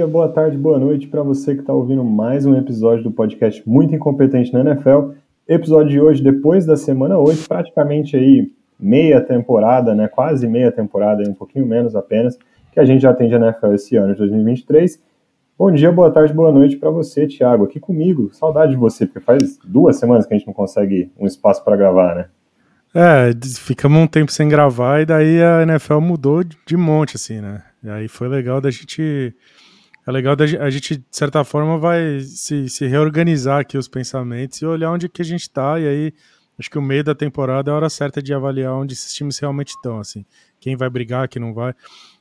Dia, boa tarde, boa noite para você que está ouvindo mais um episódio do podcast Muito Incompetente na NFL. Episódio de hoje, depois da semana 8, praticamente aí meia temporada, né? Quase meia temporada, um pouquinho menos apenas, que a gente já tem de NFL esse ano de 2023. Bom dia, boa tarde, boa noite para você, Thiago, aqui comigo. Saudade de você, porque faz duas semanas que a gente não consegue um espaço para gravar, né? É, ficamos um tempo sem gravar e daí a NFL mudou de monte, assim, né? E aí foi legal da gente. É legal a gente, de certa forma, vai se, se reorganizar aqui os pensamentos e olhar onde que a gente tá. E aí, acho que o meio da temporada é a hora certa de avaliar onde esses times realmente estão, assim. Quem vai brigar, quem não vai.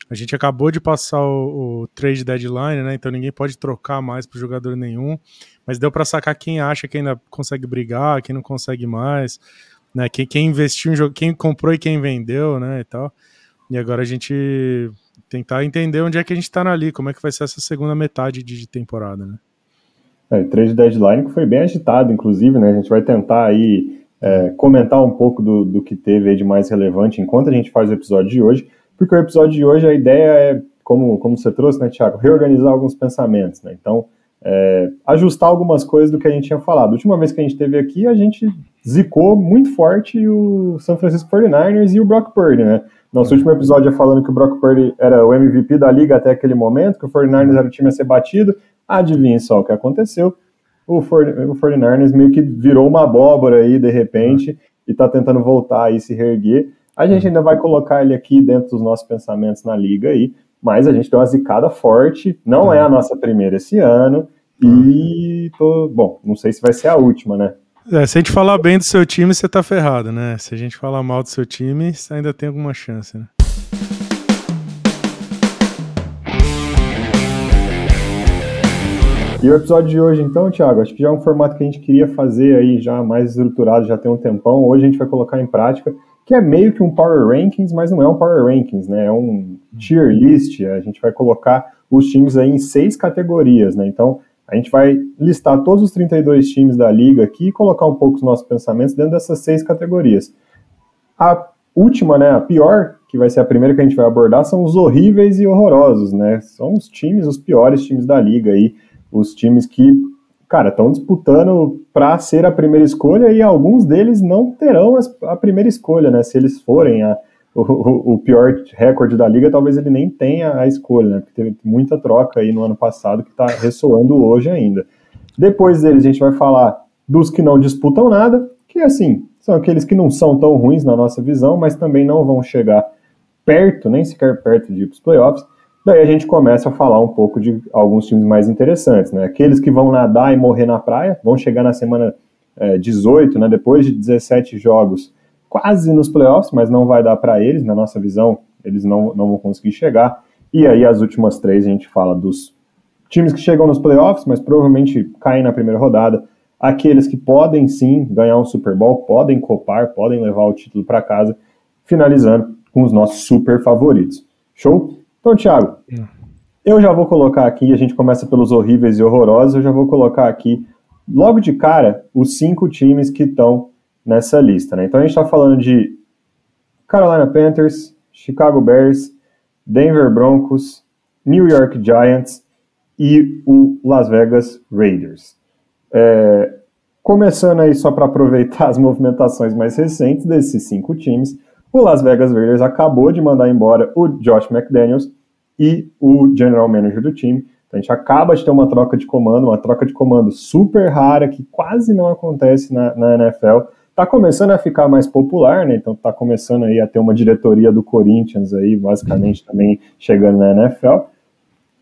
A gente acabou de passar o, o trade deadline, né? Então ninguém pode trocar mais para jogador nenhum. Mas deu para sacar quem acha que ainda consegue brigar, quem não consegue mais né? Quem, quem investiu em jogo, quem comprou e quem vendeu, né? E tal. E agora a gente tentar entender onde é que a gente está ali, como é que vai ser essa segunda metade de, temporada, né? É, trade deadline que foi bem agitado, inclusive, né? A gente vai tentar aí é, comentar um pouco do, do que teve de mais relevante enquanto a gente faz o episódio de hoje, porque o episódio de hoje a ideia é, como, como você trouxe, né, Tiago, reorganizar alguns pensamentos, né? Então, é, ajustar algumas coisas do que a gente tinha falado. A última vez que a gente teve aqui, a gente zicou muito forte o San Francisco 49ers e o Brock Purdy, né? Nosso último episódio é falando que o Brock Purdy era o MVP da liga até aquele momento, que o 49ers era o time a ser batido. Adivinhe só o que aconteceu. O, 49ers meio que virou uma abóbora aí, de repente, e tá tentando voltar aí, se reerguer. A gente ainda vai colocar ele aqui dentro dos nossos pensamentos na liga aí, mas a gente deu uma zicada forte. Não é a nossa primeira esse ano. E tô, bom, não sei se vai ser a última, né? É, se a gente falar bem do seu time, você tá ferrado, né? Se a gente falar mal do seu time, você ainda tem alguma chance, né? E o episódio de hoje, então, Thiago, acho que já é um formato que a gente queria fazer aí já mais estruturado, já tem um tempão. Hoje a gente vai colocar em prática, que é meio que um Power Rankings, mas não é um Power Rankings, né? É um tier list. A gente vai colocar os times aí em seis categorias, né? Então, a gente vai listar todos os 32 times da liga aqui e colocar um pouco os nossos pensamentos dentro dessas seis categorias. A última, né, a pior, que vai ser a primeira que a gente vai abordar, são os horríveis e horrorosos, né? São os times, os piores times da liga aí, os times que, cara, estão disputando para ser a primeira escolha e alguns deles não terão a primeira escolha, né? Se eles forem a o, o, pior recorde da liga, talvez ele nem tenha a escolha, né? Porque teve muita troca aí no ano passado que está ressoando hoje ainda. Depois deles, a gente vai falar dos que não disputam nada, que assim, são aqueles que não são tão ruins na nossa visão, mas também não vão chegar perto, nem sequer perto de ir playoffs. Daí a gente começa a falar um pouco de alguns times mais interessantes, né? Aqueles que vão nadar e morrer na praia, vão chegar na semana é, 18, né? Depois de 17 jogos, quase nos playoffs, mas não vai dar para eles, na nossa visão, eles não, não vão conseguir chegar. E aí as últimas três a gente fala dos times que chegam nos playoffs, mas provavelmente caem na primeira rodada, aqueles que podem sim ganhar um Super Bowl, podem copar, podem levar o título para casa, finalizando com os nossos super favoritos. Show? Então, Thiago, eu já vou colocar aqui, a gente começa pelos horríveis e horrorosos, eu já vou colocar aqui, logo de cara, os cinco times que estão nessa lista. Né? Então a gente está falando de Carolina Panthers, Chicago Bears, Denver Broncos, New York Giants e o Las Vegas Raiders. É, começando aí só para aproveitar as movimentações mais recentes desses cinco times, o Las Vegas Raiders acabou de mandar embora o Josh McDaniels e o general manager do time. Então a gente acaba de ter uma troca de comando, uma troca de comando super rara que quase não acontece na, na NFL Tá começando a ficar mais popular, né? Então tá começando aí a ter uma diretoria do Corinthians aí, basicamente também chegando na NFL.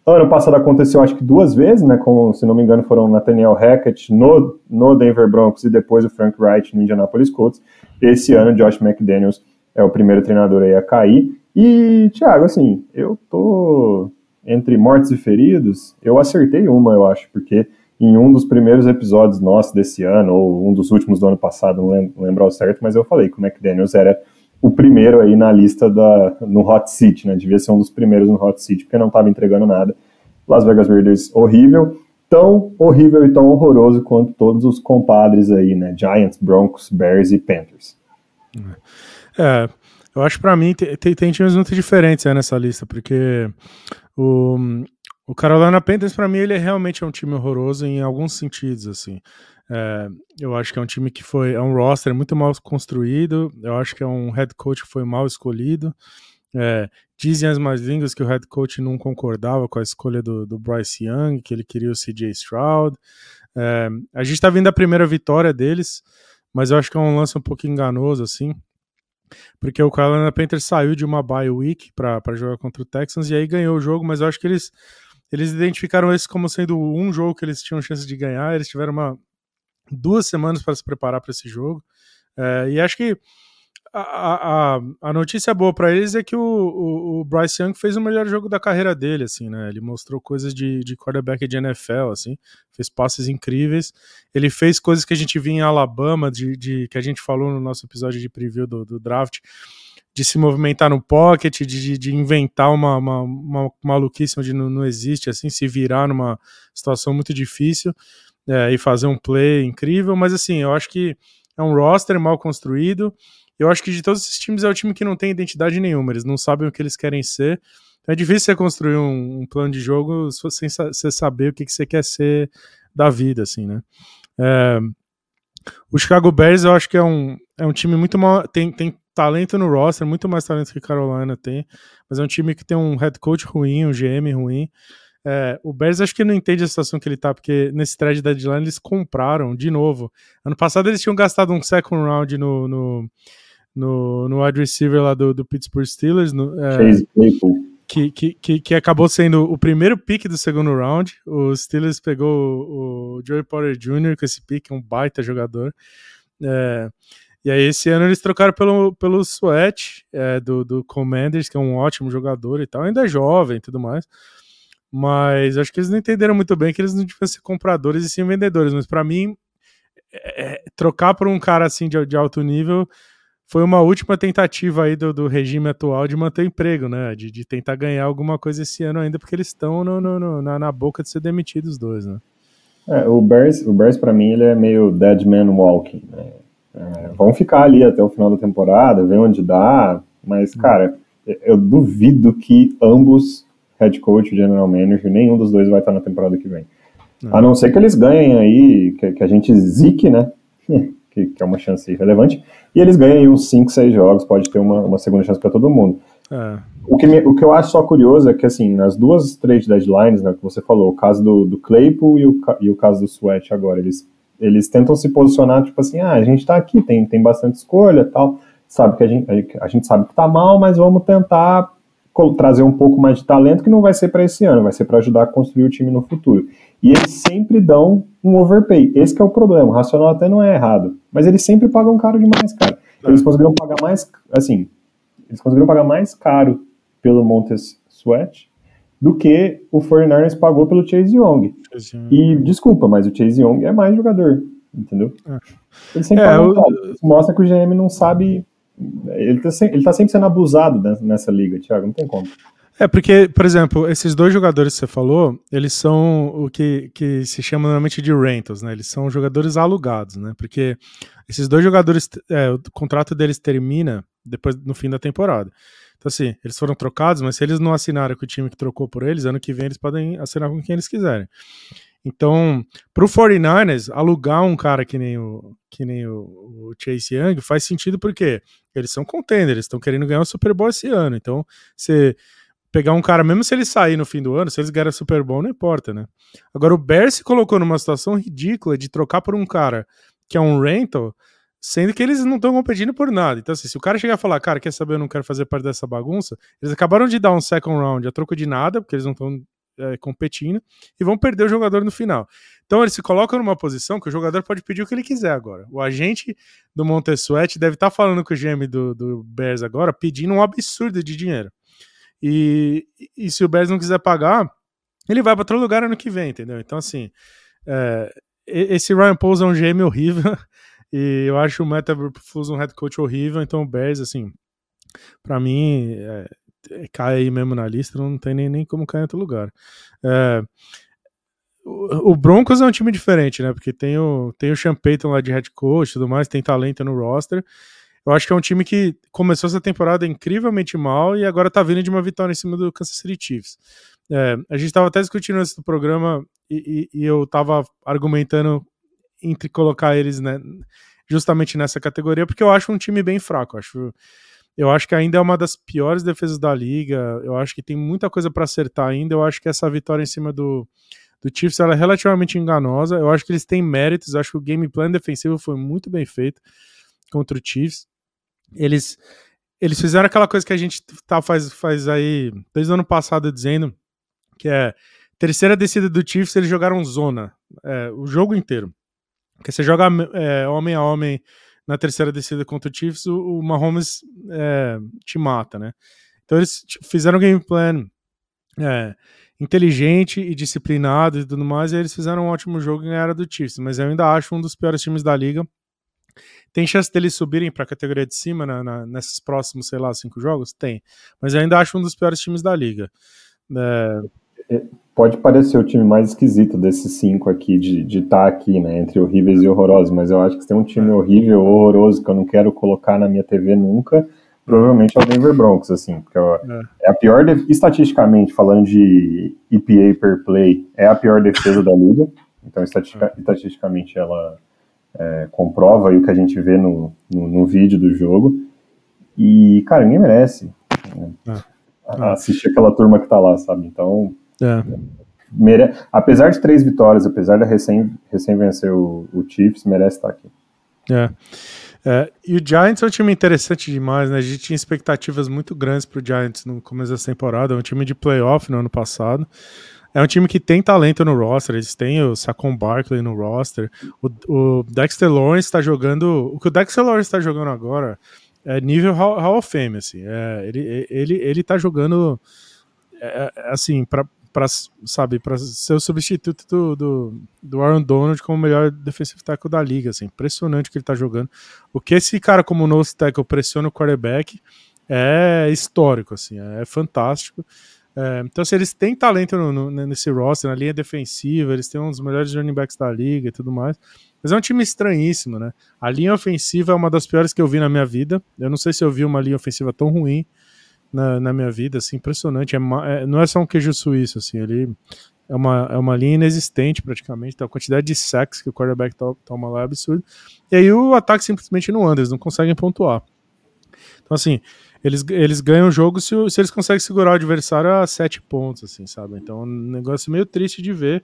Ano passado aconteceu acho que duas vezes, né? Com, se não me engano, foram Nathaniel Hackett no, no Denver Broncos e depois o Frank Wright no Indianapolis Colts. Esse ano, Josh McDaniels é o primeiro treinador aí a cair. E, Thiago, assim, eu tô entre mortes e feridos, eu acertei uma, eu acho, porque em um dos primeiros episódios nossos desse ano, ou um dos últimos do ano passado, não lembro, não lembro ao certo, mas eu falei que o McDaniels era o primeiro aí na lista da, no Hot Seat, né? Devia ser um dos primeiros no Hot Seat, porque não estava entregando nada. Las Vegas Raiders, horrível. Tão horrível e tão horroroso quanto todos os compadres aí, né? Giants, Broncos, Bears e Panthers. É, eu acho para mim tem, tem, times muito diferentes né, nessa lista, porque o, O Carolina Panthers, para mim, ele é realmente é um time horroroso em alguns sentidos, assim. É, eu acho que é um time que foi. É um roster muito mal construído. Eu acho que é um head coach que foi mal escolhido. É, dizem as mais línguas que o head coach não concordava com a escolha do, do Bryce Young, que ele queria o CJ Stroud. É, a gente tá vindo da primeira vitória deles, mas eu acho que é um lance um pouco enganoso, assim. Porque o Carolina Panthers saiu de uma bye week para jogar contra o Texans e aí ganhou o jogo, mas eu acho que eles, eles identificaram esse como sendo um jogo que eles tinham chance de ganhar. Eles tiveram uma, duas semanas para se preparar para esse jogo. É, e acho que a, a, a notícia boa para eles é que o, o, o, Bryce Young fez o melhor jogo da carreira dele, assim, né? Ele mostrou coisas de, de quarterback de NFL, assim, fez passes incríveis. Ele fez coisas que a gente viu em Alabama, de, de que a gente falou no nosso episódio de preview do, do draft, de se movimentar no pocket, de, de inventar uma, uma, uma maluquice onde não, não existe, assim, se virar numa situação muito difícil é, e fazer um play incrível, mas assim, eu acho que é um roster mal construído. Eu acho que de todos esses times é o time que não tem identidade nenhuma, eles não sabem o que eles querem ser. Então é difícil você construir um, um plano de jogo sem você saber o que, que você quer ser da vida, assim, né? É, o Chicago Bears eu acho que é um, é um time muito mal. Tem, tem talento no roster, muito mais talento que Carolina tem, mas é um time que tem um head coach ruim, um GM ruim. É, o Bears acho que não entende a situação que ele tá, porque nesse trade deadline eles compraram de novo. Ano passado eles tinham gastado um second round no, no, no, no wide receiver lá do, do Pittsburgh Steelers. No, é, que, que, que, que, acabou sendo o primeiro pick do segundo round. O Steelers pegou o, o Joey Porter Jr. com esse pick, um baita jogador. É, e aí esse ano eles trocaram pelo, pelo Sweat é, do, do Commanders, que é um ótimo jogador e tal, ainda é jovem e tudo mais. Mas acho que eles não entenderam muito bem que eles não deviam ser compradores e sim vendedores. Mas para mim, é, é, trocar por um cara assim de, de, alto nível foi uma última tentativa aí do, do regime atual de manter emprego, né? De, de, tentar ganhar alguma coisa esse ano ainda, porque eles estão no, no, no, na, na, boca de ser demitidos os dois, né? É, o Bears, o Bears para mim, ele é meio dead man walking, né? É, vão ficar ali até o final da temporada, ver onde dá, mas, hum. cara, eu duvido que ambos head coach, general manager, nenhum dos dois vai estar na temporada que vem. Não. A não ser que eles ganhem aí, que, que a gente zique, né? que, que, é uma chance relevante, e eles ganhem aí uns 5, 6 jogos, pode ter uma, uma segunda chance para todo mundo. É. O, que me, o que eu acho só curioso é que, assim, nas duas trade deadlines, né, que você falou, o caso do, do Claypool e o, e o caso do Sweat agora, eles, eles tentam se posicionar, tipo assim, ah, a gente tá aqui, tem, tem bastante escolha tal, sabe que a gente, a, gente sabe que tá mal, mas vamos tentar trazer um pouco mais de talento que não vai ser para esse ano, vai ser para ajudar a construir o time no futuro. E eles sempre dão um overpay. Esse é o problema. O racional até não é errado, mas eles sempre pagam caro demais, cara. Eles conseguiram pagar mais, assim, eles conseguiram pagar mais caro pelo Montes Sweat do que o 49ers pagou pelo Chase Young. E desculpa, mas o Chase Young é mais jogador, entendeu? É. Eles sempre é, caro. Isso mostra que o GM não sabe ele tá, ele tá sempre sendo abusado nessa liga, Thiago, não tem como. É, porque, por exemplo, esses dois jogadores que você falou, eles são o que, que se chama normalmente de rentals, né? Eles são jogadores alugados, né? Porque esses dois jogadores, é, o contrato deles termina depois no fim da temporada. Então, assim, eles foram trocados, mas se eles não assinaram com o time que trocou por eles, ano que vem eles podem assinar com quem eles quiserem. Então, para o 49ers, alugar um cara que nem o, que nem o, o Chase Young faz sentido porque eles são contenders, estão querendo ganhar o Super Bowl esse ano. Então, você pegar um cara, mesmo se ele sair no fim do ano, se eles ganharem o Super Bowl, não importa, né? Agora, o Bears se colocou numa situação ridícula de trocar por um cara que é um rental, sendo que eles não estão competindo por nada. Então, assim, se o cara chegar a falar, cara, quer saber, eu não quero fazer parte dessa bagunça, eles acabaram de dar um second round a troco de nada, porque eles não estão é, competindo e vão perder o jogador no final. Então ele se coloca numa posição que o jogador pode pedir o que ele quiser agora. O agente do Montesuete deve estar tá falando com o GM do, do Bears agora, pedindo um absurdo de dinheiro. E, e se o Bears não quiser pagar, ele vai para outro lugar ano que vem, entendeu? Então, assim, é, esse Ryan Pauls é um GM horrível e eu acho o Eberflus um head coach horrível, então o Bears, assim, para mim, é, cai aí mesmo na lista, não tem nem, nem como cair em outro lugar. É, o, o Broncos é um time diferente, né? Porque tem o, tem o Sean Payton lá de head coach tudo mais, tem talento no roster. Eu acho que é um time que começou essa temporada incrivelmente mal e agora tá vindo de uma vitória em cima do Kansas City Chiefs. É, a gente estava até discutindo esse programa e, e, e eu estava argumentando entre colocar eles né, justamente nessa categoria, porque eu acho um time bem fraco. Eu acho, eu acho que ainda é uma das piores defesas da liga. Eu acho que tem muita coisa para acertar ainda. Eu acho que essa vitória em cima do, do Chiefs é relativamente enganosa. Eu acho que eles têm méritos. Eu acho que o game plan defensivo foi muito bem feito contra o Chiefs. Eles, eles fizeram aquela coisa que a gente tá faz, faz aí desde o ano passado dizendo que é terceira descida do Chiefs, eles jogaram zona é, o jogo inteiro. Porque você joga é, homem a homem na terceira descida contra o Chiefs, o, o Mahomes é, te mata, né? Então eles fizeram um game plan é, inteligente e disciplinado e tudo mais, e eles fizeram um ótimo jogo e ganharam do Chiefs, mas eu ainda acho um dos piores times da liga. Tem chance deles subirem para a categoria de cima na, na, nesses próximos, sei lá, cinco jogos? Tem. Mas eu ainda acho um dos piores times da liga. É, pode parecer o time mais esquisito desses cinco aqui, de estar tá aqui, né, entre horríveis e horrorosos, mas eu acho que se tem um time horrível ou horroroso que eu não quero colocar na minha TV nunca, provavelmente é o Denver Broncos, assim, porque é, é a pior, estatisticamente, falando de EPA per play, é a pior defesa da liga, então estatistica, estatisticamente ela é, comprova o que a gente vê no, no, no, vídeo do jogo, e, cara, ninguém merece né, assistir aquela turma que tá lá, sabe, então é. Mere... Apesar de três vitórias, apesar de recém, recém vencer o, o Chiefs, merece estar aqui. É. é. E o Giants é um time interessante demais, né? A gente tinha expectativas muito grandes pro Giants no começo da temporada. É um time de playoff no ano passado. É um time que tem talento no roster, eles têm o Saquon Barkley no roster. O, o Dexter Lawrence está jogando. O que o Dexter Lawrence está jogando agora é nível Hall, Hall of Fame, assim. É, ele, ele, ele tá jogando. É, é assim, para para sabe, para ser o substituto do, do, do, Aaron Donald como o melhor defensive tackle da liga, assim, impressionante que ele tá jogando. O que esse cara como nose tackle pressiona o quarterback é histórico, assim, é fantástico. É, então, se assim, eles têm talento no, no, nesse roster, na linha defensiva, eles têm um dos melhores running backs da liga e tudo mais. Mas é um time estranhíssimo, né? A linha ofensiva é uma das piores que eu vi na minha vida. Eu não sei se eu vi uma linha ofensiva tão ruim na, na minha vida, assim, impressionante. É, é, não é só um queijo suíço, assim, ele é uma, é uma linha inexistente praticamente, então a quantidade de sacks que o quarterback toma lá é absurdo. E aí o ataque simplesmente não anda, eles não conseguem pontuar. Então, assim, eles, eles ganham o jogo se, se eles conseguem segurar o adversário a sete pontos, assim, sabe? Então um negócio meio triste de ver.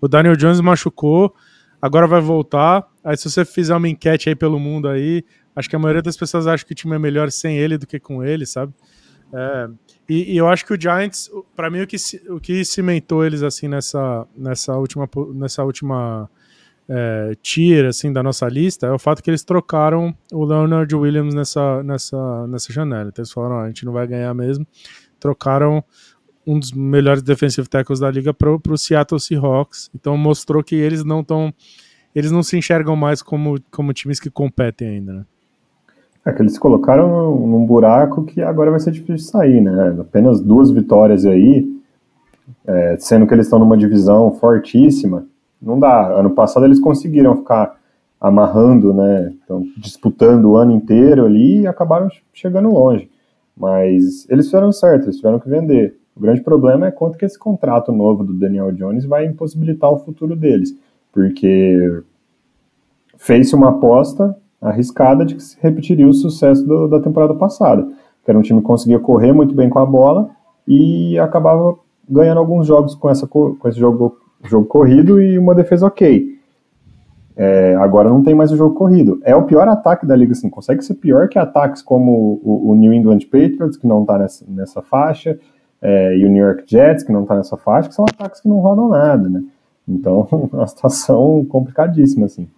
O Daniel Jones machucou, agora vai voltar. Aí se você fizer uma enquete aí pelo mundo aí, acho que a maioria das pessoas acha que o time é melhor sem ele do que com ele, sabe? É, e, e, eu acho que o Giants, para mim, o que, o que cimentou eles assim nessa, nessa última, nessa última é, tier assim, da nossa lista é o fato que eles trocaram o Leonard Williams nessa, nessa, nessa janela. Então eles falaram: a gente não vai ganhar mesmo. Trocaram um dos melhores defensive tackles da liga para o Seattle Seahawks. Então mostrou que eles não estão. Eles não se enxergam mais como, como times que competem ainda, né? É que eles colocaram num buraco que agora vai ser difícil de sair, né? Apenas duas vitórias aí, é, sendo que eles estão numa divisão fortíssima, não dá. Ano passado eles conseguiram ficar amarrando, né? Então, disputando o ano inteiro ali e acabaram chegando longe. Mas eles fizeram certo, eles tiveram que vender. O grande problema é quanto que esse contrato novo do Daniel Jones vai impossibilitar o futuro deles, porque fez-se uma aposta arriscada de que se repetiria o sucesso do, da temporada passada, que era um time que conseguia correr muito bem com a bola e acabava ganhando alguns jogos com, essa, com esse jogo, jogo corrido e uma defesa ok. É, agora não tem mais o jogo corrido. É o pior ataque da liga, assim, consegue ser pior que ataques como o, o New England Patriots, que não está nessa, nessa faixa, é, e o New York Jets, que não está nessa faixa, que são ataques que não rodam nada, né? Então, é uma situação complicadíssima, assim.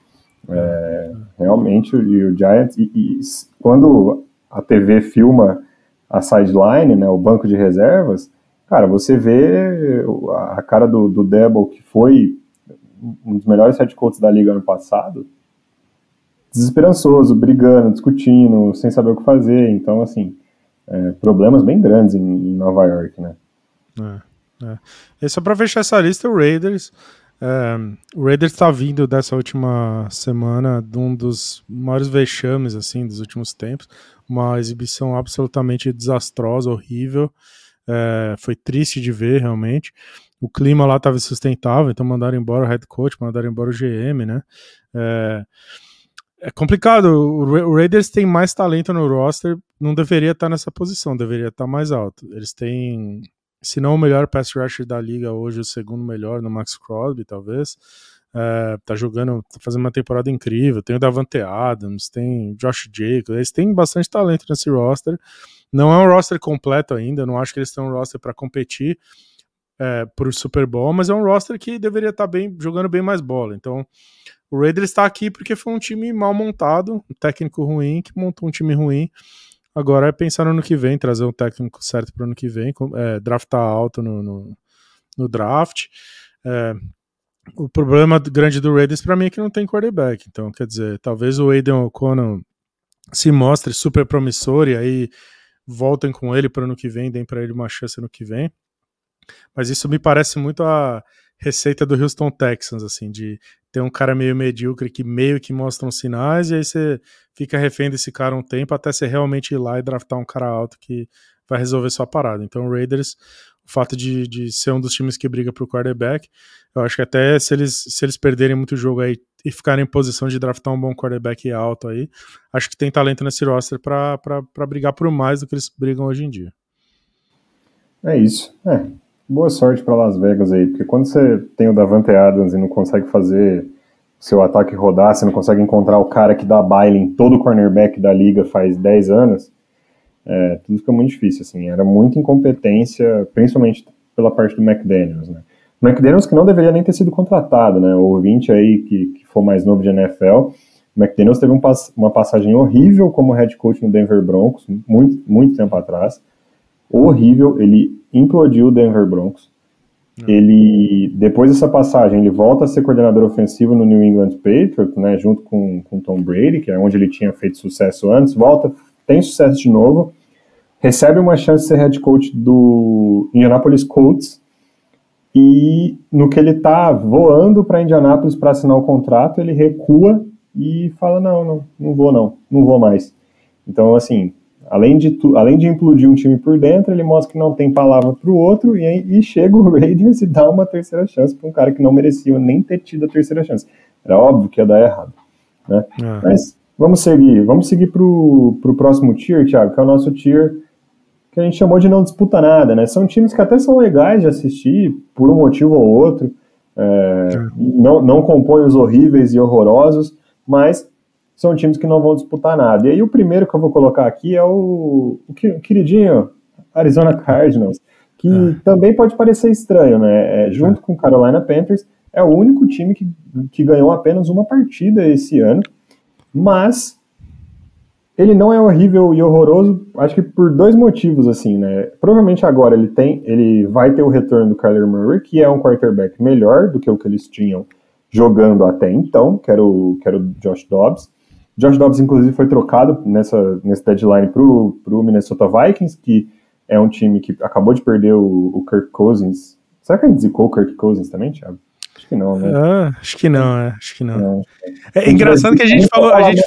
É, realmente, e o Giants, e, e, quando a TV filma a sideline, né, o banco de reservas, cara, você vê a cara do, do Debo, que foi um dos melhores head coaches da liga ano passado, desesperançoso, brigando, discutindo, sem saber o que fazer. Então, assim, é, problemas bem grandes em, em Nova York, né? É, é. E só para fechar essa lista, o Raiders é, o Raiders está vindo dessa última semana de um dos maiores vexames assim dos últimos tempos, uma exibição absolutamente desastrosa, horrível. É, foi triste de ver, realmente. O clima lá estava sustentável, então mandaram embora o head coach, mandaram embora o GM, né? É, é complicado. O Raiders tem mais talento no roster, não deveria estar nessa posição, deveria estar mais alto. Eles têm, se não o melhor pass rusher da liga hoje, o segundo melhor no Max Crosby, talvez. É, tá jogando, tá fazendo uma temporada incrível. Tem o Davante Adams, tem Josh Jacobs, eles têm bastante talento nesse roster. Não é um roster completo ainda, não acho que eles têm um roster para competir é, o Super Bowl, mas é um roster que deveria estar tá bem jogando bem mais bola. Então, o Raiders está aqui porque foi um time mal montado, um técnico ruim que montou um time ruim. Agora é pensar no ano que vem, trazer um técnico certo para o ano que vem, é, draftar alto no, no, no draft. É, o problema grande do Raiders para mim é que não tem quarterback. Então, quer dizer, talvez o Aiden O'Connell se mostre super promissor e aí voltem com ele para ano que vem, deem para ele uma chance no que vem. Mas isso me parece muito a receita do Houston Texans, assim, de ter um cara meio medíocre que meio que mostra uns sinais e aí você fica refém desse cara um tempo até você realmente ir lá e draftar um cara alto que vai resolver sua parada. Então, o Raiders, o fato de, de ser um dos times que briga pro quarterback, eu acho que até se eles, se eles perderem muito jogo aí e ficarem em posição de draftar um bom quarterback alto aí, acho que tem talento nesse roster para brigar por mais do que eles brigam hoje em dia. É isso. É. Boa sorte para Las Vegas aí, porque quando você tem o Davante Adams e não consegue fazer seu ataque rodar, você não consegue encontrar o cara que dá baile em todo cornerback da liga faz 10 anos, é, tudo fica muito difícil, assim, era muita incompetência, principalmente pela parte do McDaniels, né. O McDaniels que não deveria nem ter sido contratado, né, o ouvinte aí que, que for mais novo de NFL, o McDaniels teve um, uma passagem horrível como head coach no Denver Broncos, muito, muito tempo atrás, horrível, ele implodiu o Denver Broncos, ele, depois dessa passagem, ele volta a ser coordenador ofensivo no New England Patriots, né, junto com, com Tom Brady, que é onde ele tinha feito sucesso antes, volta, tem sucesso de novo, recebe uma chance de ser head coach do Indianapolis Colts, e no que ele está voando para Indianapolis para assinar o contrato, ele recua e fala, não, não, não vou não, não vou mais. Então, assim, além de, tu, além de implodir um time por dentro, ele mostra que não tem palavra para o outro, e, e chega o Raiders e dá uma terceira chance para um cara que não merecia nem ter tido a terceira chance. Era óbvio que ia dar errado. Né? É. Mas Vamos seguir, vamos seguir para o próximo tier, Thiago, que é o nosso tier que a gente chamou de não disputa nada, né? São times que até são legais de assistir, por um motivo ou outro, é, é. não, não compõem os horríveis e horrorosos, mas são times que não vão disputar nada. E aí o primeiro que eu vou colocar aqui é o, o queridinho Arizona Cardinals, que é. também pode parecer estranho, né? É, junto é. com Carolina Panthers, é o único time que, que ganhou apenas uma partida esse ano, mas ele não é horrível e horroroso, acho que por dois motivos, assim, né? Provavelmente agora ele tem, ele vai ter o retorno do Kyler Murray, que é um quarterback melhor do que o que eles tinham jogando até então, que era o, que era o Josh Dobbs. Josh Dobbs, inclusive, foi trocado nessa, nesse deadline para o Minnesota Vikings, que é um time que acabou de perder o, o Kirk Cousins. Será que a gente zicou o Kirk Cousins também, Thiago? Acho que não, né? Ah, acho que não, é. Acho que não. É, é engraçado que a gente falou. A gente,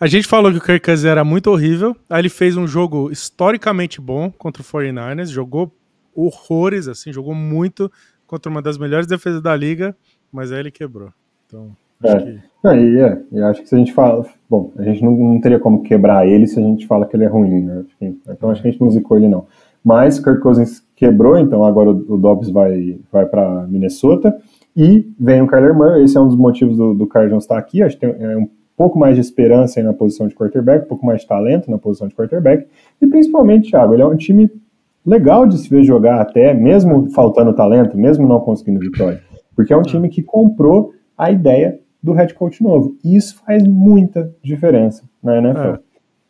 a gente falou que o Kirk Cousins era muito horrível. Aí ele fez um jogo historicamente bom contra o 49ers, jogou horrores, assim, jogou muito contra uma das melhores defesas da liga, mas aí ele quebrou. Então. É. Que... É, e, é, e acho que se a gente fala. Bom, a gente não, não, teria como quebrar ele se a gente fala que ele é ruim, né? Então acho que a gente não zicou ele, não. Mas Kirk Cousins quebrou, então agora o, Dobbs vai, vai para Minnesota. E vem o Kyler Murray, esse é um dos motivos do, do Cardinals estar aqui. Acho que tem é um pouco mais de esperança na posição de quarterback, um pouco mais de talento na posição de quarterback. E principalmente, Thiago, ele é um time legal de se ver jogar até, mesmo faltando talento, mesmo não conseguindo vitória. Porque é um time que comprou a ideia do head coach novo. E isso faz muita diferença na NFL.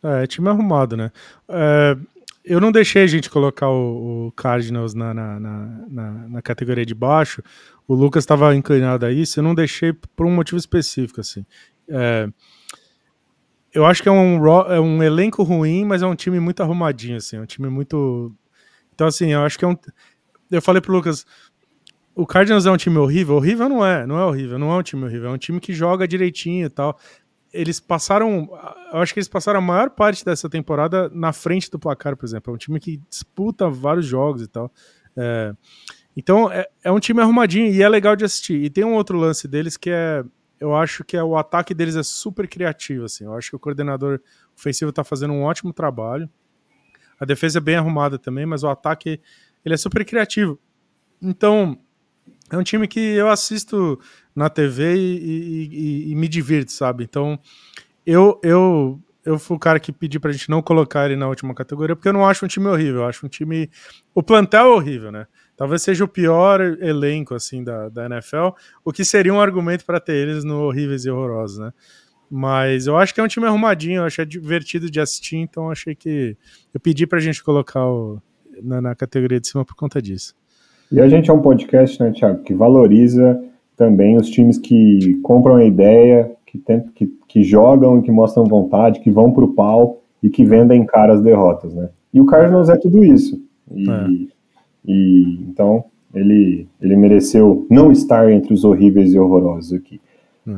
É, é time arrumado, né? É, eu não deixei a gente colocar o, o Cardinals na, na, na, na, categoria de baixo. O Lucas estava inclinado a isso. Eu não deixei por um motivo específico, assim. É, eu acho que é um, é um elenco ruim, mas é um time muito arrumadinho, assim. É um time muito. Então, assim, eu acho que é um. Eu falei pro Lucas, o Cardinals é um time horrível? Horrível não é, não é horrível, não é um time horrível, é um time que joga direitinho e tal. eles passaram. Eu acho que eles passaram a maior parte dessa temporada na frente do placar, por exemplo. É um time que disputa vários jogos e tal. É, então é, é, um time arrumadinho e é legal de assistir. E tem um outro lance deles que é. Eu acho que é o ataque deles é super criativo. Assim. Eu acho que o coordenador ofensivo está fazendo um ótimo trabalho. A defesa é bem arrumada também, mas o ataque ele é super criativo. Então, é um time que eu assisto na TV e, e, e, me divirto, sabe? Então, eu, eu, eu fui o cara que pedi pra gente não colocar ele na última categoria, porque eu não acho um time horrível, eu acho um time. O plantel é horrível, né? Talvez seja o pior elenco, assim, da, da NFL, o que seria um argumento para ter eles no horríveis e horrorosos, né? Mas eu acho que é um time arrumadinho, eu achei divertido de assistir, então achei que. Eu pedi pra gente colocar o, na, na categoria de cima por conta disso. E a gente é um podcast, né, Thiago, que valoriza também os times que compram a ideia, que, tem, que, que jogam e que mostram vontade, que vão para o pau e que vendem caras derrotas, né? E o Cardinals é tudo isso. E, é. e então ele, ele mereceu não estar entre os horríveis e horrorosos aqui. É.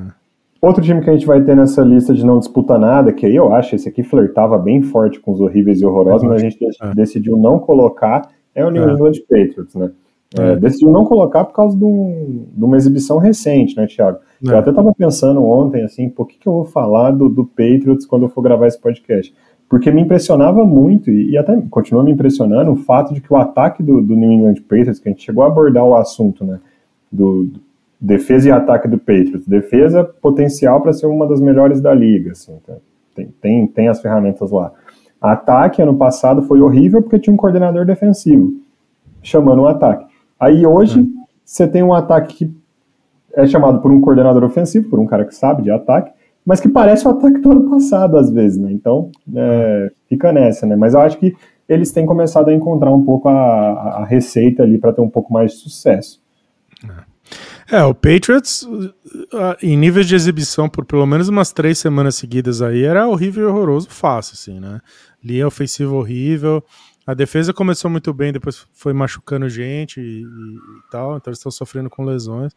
Outro time que a gente vai ter nessa lista de não disputa nada, que aí eu acho, esse aqui flertava bem forte com os horríveis e horrorosos, mas a gente é. decidiu não colocar, é o New é. England Patriots, né? É, decidiu não colocar por causa de, um, de, uma exibição recente, né, Thiago? É. Eu até estava pensando ontem, assim, por que, que eu vou falar do, do Patriots quando eu for gravar esse podcast? Porque me impressionava muito, e, e até continua me impressionando, o fato de que o ataque do, do, New England Patriots, que a gente chegou a abordar o assunto, né, do, do defesa e ataque do Patriots, defesa potencial para ser uma das melhores da liga, assim, tá? tem, tem, tem as ferramentas lá. Ataque, ano passado, foi horrível porque tinha um coordenador defensivo, chamando o ataque. Aí hoje é. você tem um ataque que é chamado por um coordenador ofensivo, por um cara que sabe de ataque, mas que parece o ataque do ano passado às vezes, né? Então é, fica nessa, né? Mas eu acho que eles têm começado a encontrar um pouco a, a receita ali para ter um pouco mais de sucesso. É, o Patriots, em níveis de exibição, por pelo menos umas três semanas seguidas aí, era horrível e horroroso fácil, assim, né? Linha ofensiva horrível, a defesa começou muito bem, depois foi machucando gente e, e, tal, então eles estão sofrendo com lesões.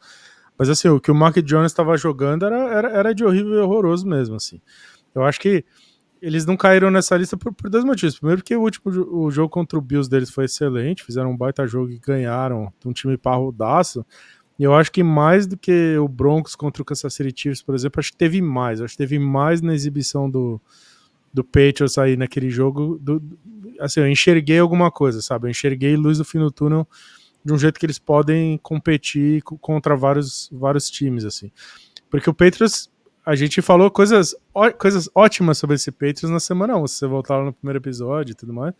Mas assim, o que o Mark Jones estava jogando era, era, era, de horrível e horroroso mesmo, assim. Eu acho que eles não caíram nessa lista por, por dois motivos. Primeiro porque o último o jogo contra o Bills deles foi excelente, fizeram um baita jogo e ganharam um time parrudaço. E eu acho que mais do que o Broncos contra o Kansas City Chiefs, por exemplo, acho que teve mais. Acho que teve mais na exibição do, do Patriots aí naquele jogo, do, assim, eu enxerguei alguma coisa, sabe? Eu enxerguei luz no fim do túnel de um jeito que eles podem competir contra vários, vários times, assim. Porque o Patriots, a gente falou coisas, ó, coisas ótimas sobre esse Patriots na semana 1, se você voltar lá no primeiro episódio e tudo mais,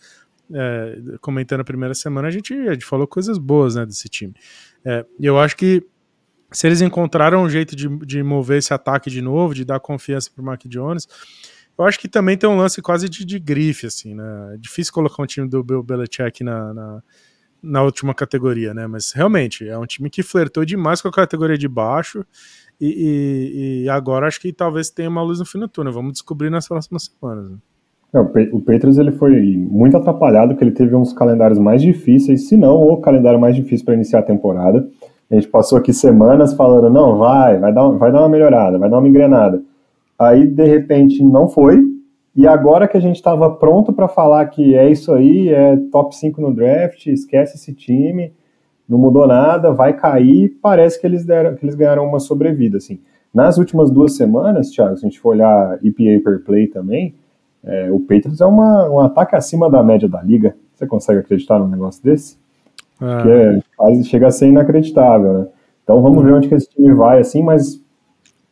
é, comentando a primeira semana, a gente, a gente falou coisas boas, né, desse time. É, eu acho que se eles encontraram um jeito de, de mover esse ataque de novo, de dar confiança pro Mark Jones, eu acho que também tem um lance quase de, de grife, assim, né? É difícil colocar um time do Bill Belichick na, na, na, última categoria, né? Mas realmente é um time que flertou demais com a categoria de baixo e, e, e agora acho que talvez tenha uma luz no fim do túnel. Vamos descobrir nas próximas semanas. Né? É, o Petros ele foi muito atrapalhado, porque ele teve uns calendários mais difíceis, se não o calendário mais difícil para iniciar a temporada. A gente passou aqui semanas falando, não, vai, vai dar, vai dar uma melhorada, vai dar uma engrenada. Aí, de repente, não foi. E agora que a gente estava pronto para falar que é isso aí, é top 5 no draft, esquece esse time, não mudou nada, vai cair, parece que eles, deram, que eles ganharam uma sobrevida. Assim. Nas últimas duas semanas, Thiago, se a gente for olhar EPA per play também, é, o Patriots é uma, um ataque acima da média da liga. Você consegue acreditar num negócio desse? Ah. Que é, quase chega a ser inacreditável, né? Então vamos ver onde que esse time vai, assim, mas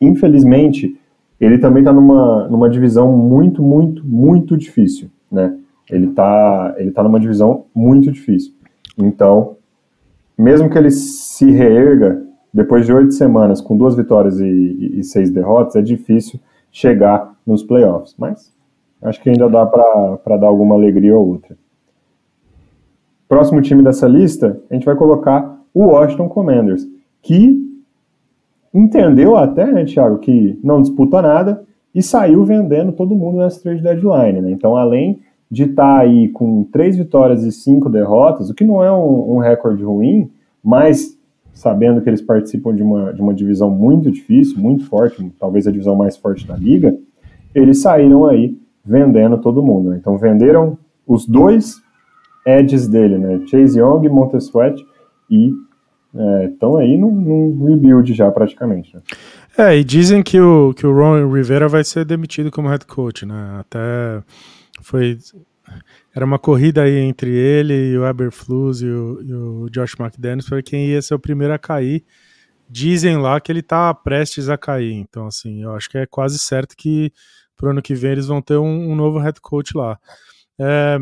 infelizmente ele também está numa, numa divisão muito, muito, muito difícil, né? Ele está ele tá numa divisão muito difícil. Então, mesmo que ele se reerga depois de oito semanas com duas vitórias e, e, seis derrotas, é difícil chegar nos playoffs. Mas acho que ainda dá para dar alguma alegria ou outra. Próximo time dessa lista, a gente vai colocar o Washington Commanders, que entendeu até, né, Thiago, que não disputa nada e saiu vendendo todo mundo nessa trade deadline, né? Então, além de estar tá aí com três vitórias e cinco derrotas, o que não é um, um recorde ruim, mas sabendo que eles participam de uma, de uma divisão muito difícil, muito forte, talvez a divisão mais forte da liga, eles saíram aí vendendo todo mundo. Né? Então venderam os dois edges dele, né? Chase Young, Montez Sweat e estão é, aí num, num, rebuild já praticamente. Né? É, e dizem que o, que o Ron Rivera vai ser demitido como head coach, né? Até foi. Era uma corrida aí entre ele e o Aberflus e o, e o Josh McDaniels para quem ia ser o primeiro a cair. Dizem lá que ele está prestes a cair. Então, assim, eu acho que é quase certo que pro ano que vem eles vão ter um, um novo head coach lá. É,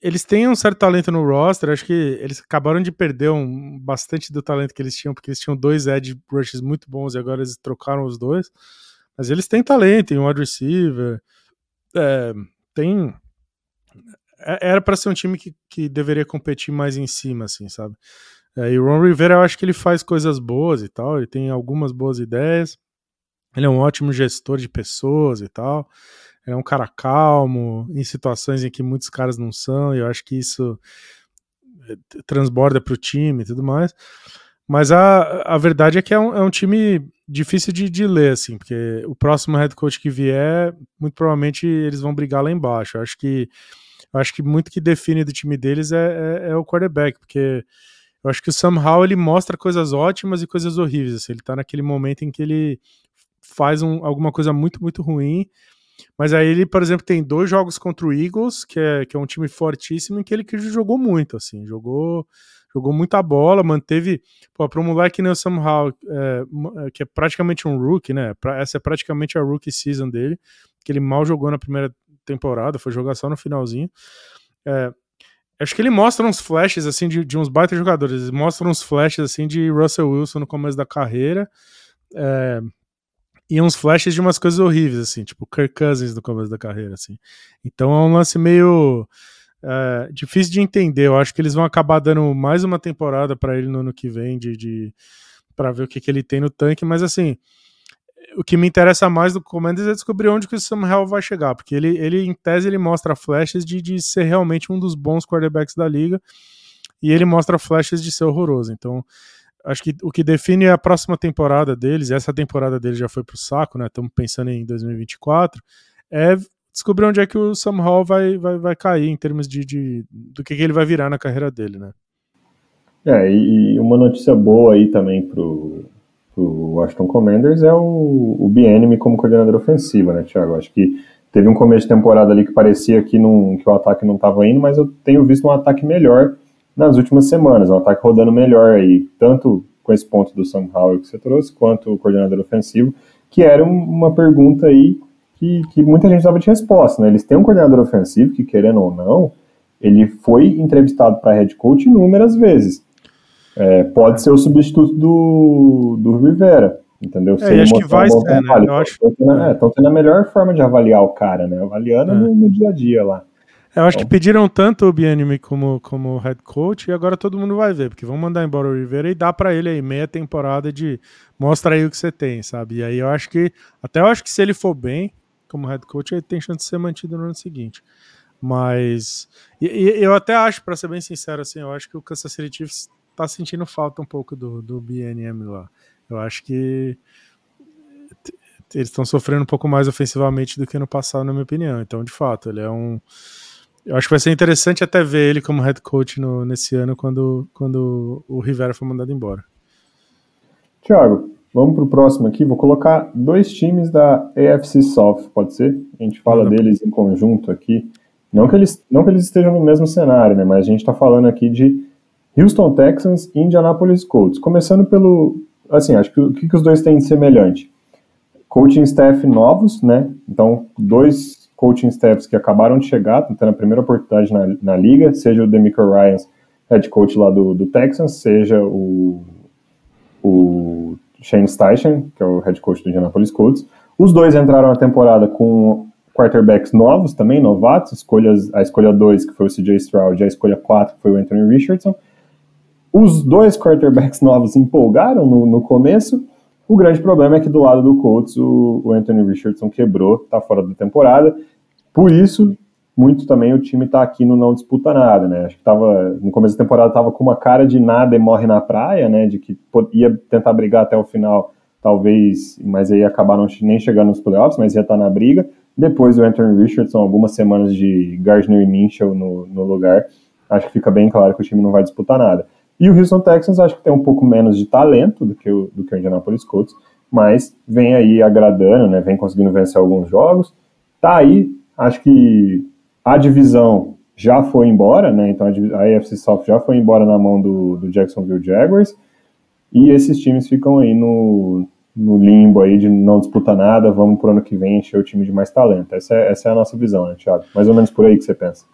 eles têm um certo talento no roster, acho que eles acabaram de perder um, bastante do talento que eles tinham, porque eles tinham dois edge rushes muito bons e agora eles trocaram os dois. Mas eles têm talento, tem um wide receiver, é, tem. É, era para ser um time que, que deveria competir mais em cima, assim, sabe? É, e o Ron Rivera, eu acho que ele faz coisas boas e tal, ele tem algumas boas ideias, ele é um ótimo gestor de pessoas e tal é um cara calmo, em situações em que muitos caras não são, e eu acho que isso eh, transborda para o time e tudo mais. Mas a, a verdade é que é um, é um time difícil de, de, ler, assim, porque o próximo head coach que vier, muito provavelmente eles vão brigar lá embaixo. Eu acho que, eu acho que muito que define do time deles é, é, é o quarterback, porque eu acho que o Howell ele mostra coisas ótimas e coisas horríveis. Assim, ele está naquele momento em que ele faz um, alguma coisa muito, muito ruim mas aí ele, por exemplo, tem dois jogos contra o Eagles, que é, que é um time fortíssimo, em que ele que jogou muito, assim, jogou jogou muita bola, manteve, pô, para um moleque Sam Howell, é, que é praticamente um rookie, né, pra, essa é praticamente a rookie season dele, que ele mal jogou na primeira temporada, foi jogar só no finalzinho, é, acho que ele mostra uns flashes, assim, de, de uns baita jogadores, mostra uns flashes, assim, de Russell Wilson no começo da carreira, é, e uns flashes de umas coisas horríveis, assim, tipo Kirk Cousins no começo da carreira, assim. Então é um lance meio é, difícil de entender. Eu acho que eles vão acabar dando mais uma temporada para ele no ano que vem, de, de para ver o que, que ele tem no tanque, mas assim. O que me interessa mais do Commanders é descobrir onde que o Sam Howell vai chegar, porque ele, ele em tese, ele mostra flashes de, de ser realmente um dos bons quarterbacks da liga, e ele mostra flashes de ser horroroso. Então, acho que o que define a próxima temporada deles, essa temporada deles já foi pro saco, né? Estamos pensando em 2024, é descobrir onde é que o Sam Hall vai, vai, vai cair em termos de, de do que, que ele vai virar na carreira dele, né? É, e uma notícia boa aí também pro, pro Washington Commanders é o, o Bienemy como coordenador ofensivo, né, Thiago? Acho que teve um começo de temporada ali que parecia que, não, que o ataque não estava indo, mas eu tenho visto um ataque melhor nas últimas semanas. É um ataque rodando melhor aí, tanto com esse ponto do Sam Howell que você trouxe, quanto o coordenador ofensivo, que era uma pergunta aí que, que muita gente dava de resposta. Né? Eles têm um coordenador ofensivo que, querendo ou não, ele foi entrevistado para head coach inúmeras vezes. É, pode ser o substituto do, do Rivera, entendeu? É, acho que vai ser, né? Eu acho... Estão tendo, é, tendo a melhor forma de avaliar o cara, né? Avaliando é. no, no dia a dia lá. Eu acho que pediram tanto o Bianimi como, como head coach e agora todo mundo vai ver, porque vão mandar embora o Rivera e dá para ele aí meia temporada de mostra aí o que você tem, sabe? E aí eu acho que, até eu acho que se ele for bem como head coach, ele tem chance de ser mantido no ano seguinte. Mas e, e eu até acho, para ser bem sincero, assim, eu acho que o Kansas City Chiefs tá sentindo falta um pouco do, do BNM lá. Eu acho que eles estão sofrendo um pouco mais ofensivamente do que no passado, na minha opinião. Então, de fato, ele é um eu acho que vai ser interessante até ver ele como head coach no, nesse ano quando, quando o Rivera for mandado embora. Tiago, vamos para o próximo aqui. Vou colocar dois times da AFC South, pode ser? A gente fala não. deles em conjunto aqui. Não que, eles, não que eles estejam no mesmo cenário, né? Mas a gente está falando aqui de Houston Texans e Indianapolis Colts. Começando pelo. Assim, acho que o que, que os dois têm de semelhante? Coaching staff novos, né? Então, dois coaching staffs que acabaram de chegar, tendo a primeira oportunidade na, na liga, seja o Demico Ryans, head coach lá do, do Texans, seja o, o Shane Steichen, que é o head coach do Indianapolis Colts. Os dois entraram na temporada com quarterbacks novos também, novatos, escolhas, a escolha 2, que foi o CJ Stroud, a escolha 4, que foi o Anthony Richardson. Os dois quarterbacks novos empolgaram no, no começo, o grande problema é que do lado do Colts o, o Anthony Richardson quebrou, está fora da temporada. Por isso, muito também o time tá aqui no não disputa nada, né? Acho que tava, no começo da temporada tava com uma cara de nada e morre na praia, né? De que ia tentar brigar até o final, talvez, mas aí acabaram nem chegando nos playoffs, mas ia estar tá na briga. Depois o Anthony Richardson, algumas semanas de Gardner Minshew no, no lugar, acho que fica bem claro que o time não vai disputar nada. E o Houston Texans acho que tem um pouco menos de talento do que o, do que o Indianapolis Colts, mas vem aí agradando, né? Vem conseguindo vencer alguns jogos. Tá aí, acho que a divisão já foi embora, né? Então a, AFC South já foi embora na mão do, do Jacksonville Jaguars. E esses times ficam aí no, no limbo aí de não disputar nada, vamos pro ano que vem encher o time de mais talento. Essa é, essa é a nossa visão, né, Thiago? Mais ou menos por aí que você pensa.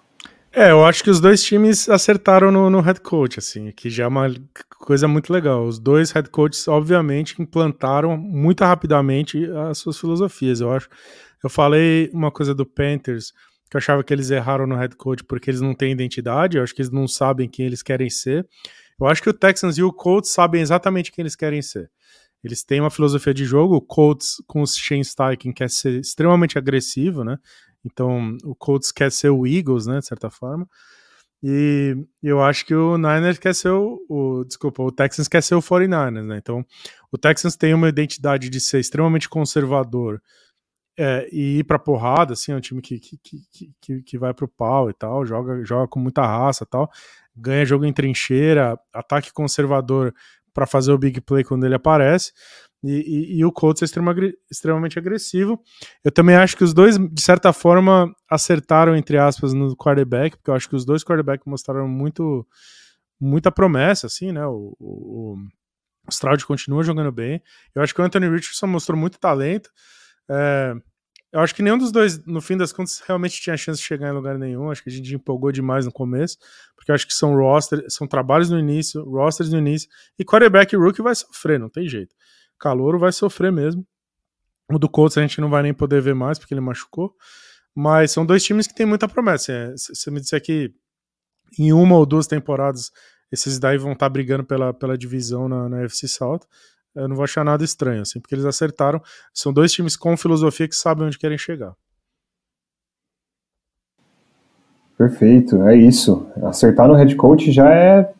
É, eu acho que os dois times acertaram no, no head coach, assim, que já é uma coisa muito legal. Os dois head coaches, obviamente, implantaram muito rapidamente as suas filosofias. Eu acho. Eu falei uma coisa do Panthers, que eu achava que eles erraram no head coach porque eles não têm identidade, eu acho que eles não sabem quem eles querem ser. Eu acho que o Texans e o Colts sabem exatamente quem eles querem ser. Eles têm uma filosofia de jogo. O Colts com o Shane Steichen quer ser extremamente agressivo, né? Então o Colts quer ser o Eagles, né? De certa forma. E eu acho que o Niners quer ser o, o, Desculpa, o Texans quer ser o 49ers, né? Então o Texans tem uma identidade de ser extremamente conservador é, e ir pra porrada, assim, é um time que, que, que, que, que vai pro pau e tal, joga, joga com muita raça e tal, ganha jogo em trincheira, ataque conservador para fazer o big play quando ele aparece. E, e, e o Colts é extrema, extremamente agressivo. Eu também acho que os dois, de certa forma, acertaram, entre aspas, no quarterback, porque eu acho que os dois quarterbacks mostraram muito muita promessa, assim, né? O, o, o Stroud continua jogando bem. Eu acho que o Anthony Richardson mostrou muito talento. É, eu acho que nenhum dos dois, no fim das contas, realmente tinha chance de chegar em lugar nenhum. Acho que a gente empolgou demais no começo, porque acho que são roster, são trabalhos no início, rosters no início, e quarterback rookie vai sofrer, não tem jeito. Calouro vai sofrer mesmo. O do Colts a gente não vai nem poder ver mais, porque ele machucou. Mas são dois times que têm muita promessa. É, se você me disser que em uma ou duas temporadas esses daí vão estar tá brigando pela, pela divisão na, na FC South, eu não vou achar nada estranho, assim, porque eles acertaram. São dois times com filosofia que sabem onde querem chegar. Perfeito, é isso. Acertar no head coach já é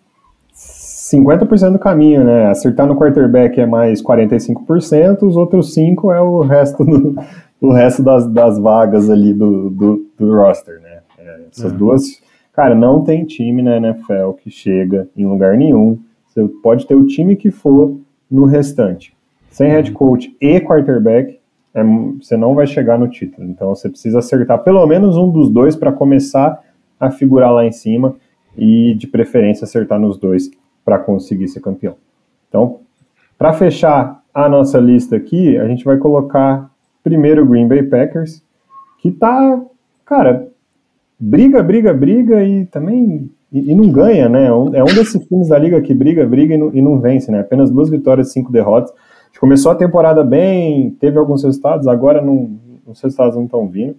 50% do caminho, né? Acertar no quarterback é mais 45%, os outros 5% é o resto, do, o resto das, das vagas ali do, do, do roster, né? É, essas é. duas. Cara, não tem time na NFL que chega em lugar nenhum. Você pode ter o time que for, no restante. Sem head uhum. coach e quarterback, é, você não vai chegar no título. Então você precisa acertar pelo menos um dos dois para começar a figurar lá em cima e, de preferência, acertar nos dois para conseguir ser campeão. Então, para fechar a nossa lista aqui, a gente vai colocar primeiro o Green Bay Packers, que tá, cara, briga, briga, briga e também e, e, não ganha, né? É um, é um desses times da liga que briga, briga e não, e não vence, né? Apenas duas vitórias cinco derrotas. A gente começou a temporada bem, teve alguns resultados, agora não, os resultados não estão vindo.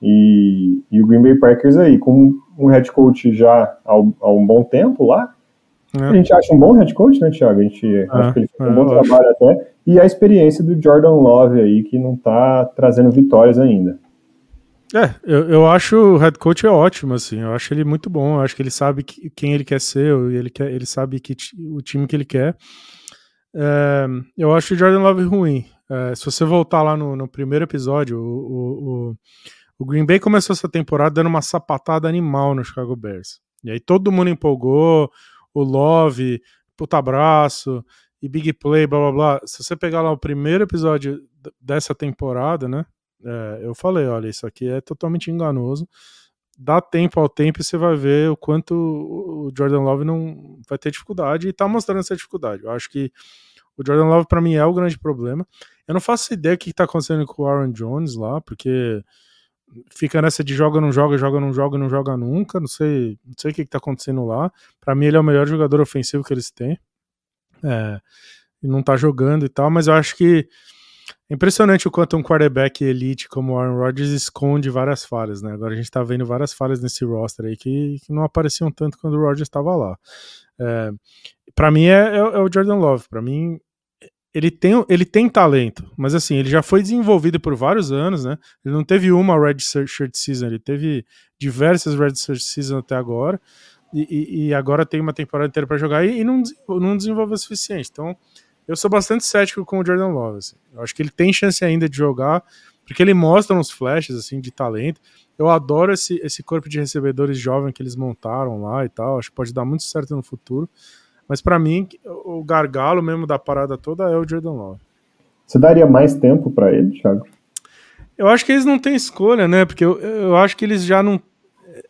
E, e, o Green Bay Packers aí, com um head coach já há, há um bom tempo lá, é. a gente acha um bom head coach, né, Thiago? A gente é, acha que ele fez um é, bom trabalho acho. até. E a experiência do Jordan Love aí, que não está trazendo vitórias ainda. É, eu, eu acho o head coach é ótimo, assim, eu acho ele muito bom, eu acho que ele sabe que, quem ele quer ser, ele, quer, ele sabe que o time que ele quer. É, eu acho o Jordan Love ruim. É, se você voltar lá no, no primeiro episódio, o, o, o, Green Bay começou essa temporada dando uma sapatada animal no Chicago Bears. E aí todo mundo empolgou, o Love, puta abraço, e big play, blá blá blá. Se você pegar lá o primeiro episódio dessa temporada, né? É, eu falei, olha, isso aqui é totalmente enganoso. Dá tempo ao tempo e você vai ver o quanto o Jordan Love não vai ter dificuldade e tá mostrando essa dificuldade. Eu acho que o Jordan Love para mim é o grande problema. Eu não faço ideia o que tá acontecendo com o Aaron Jones lá, porque fica nessa de joga, não joga, joga, não joga, não joga nunca. Não sei, não sei o que, que tá acontecendo lá. Para mim ele é o melhor jogador ofensivo que eles têm. É, e não tá jogando e tal, mas eu acho que é impressionante o quanto um quarterback elite como o Aaron Rodgers esconde várias falhas, né? Agora a gente tá vendo várias falhas nesse roster aí que, que não apareciam tanto quando o Rodgers estava lá. É, para mim é, é, é, o Jordan Love. Para mim, ele tem, ele tem talento, mas assim, ele já foi desenvolvido por vários anos, né? Ele não teve uma Red Shirt Season, ele teve diversas Red Shirt Season até agora, e, e agora tem uma temporada inteira para jogar e, e não, não desenvolveu o suficiente. Então, eu sou bastante cético com o Jordan Love. Assim. Eu acho que ele tem chance ainda de jogar, porque ele mostra uns flashes assim de talento. Eu adoro esse, esse corpo de recebedores jovem que eles montaram lá e tal. Acho que pode dar muito certo no futuro. Mas para mim, o gargalo mesmo da parada toda é o Jordan Love. Você daria mais tempo para ele, Thiago? Eu acho que eles não têm escolha, né? Porque eu, eu acho que eles já não.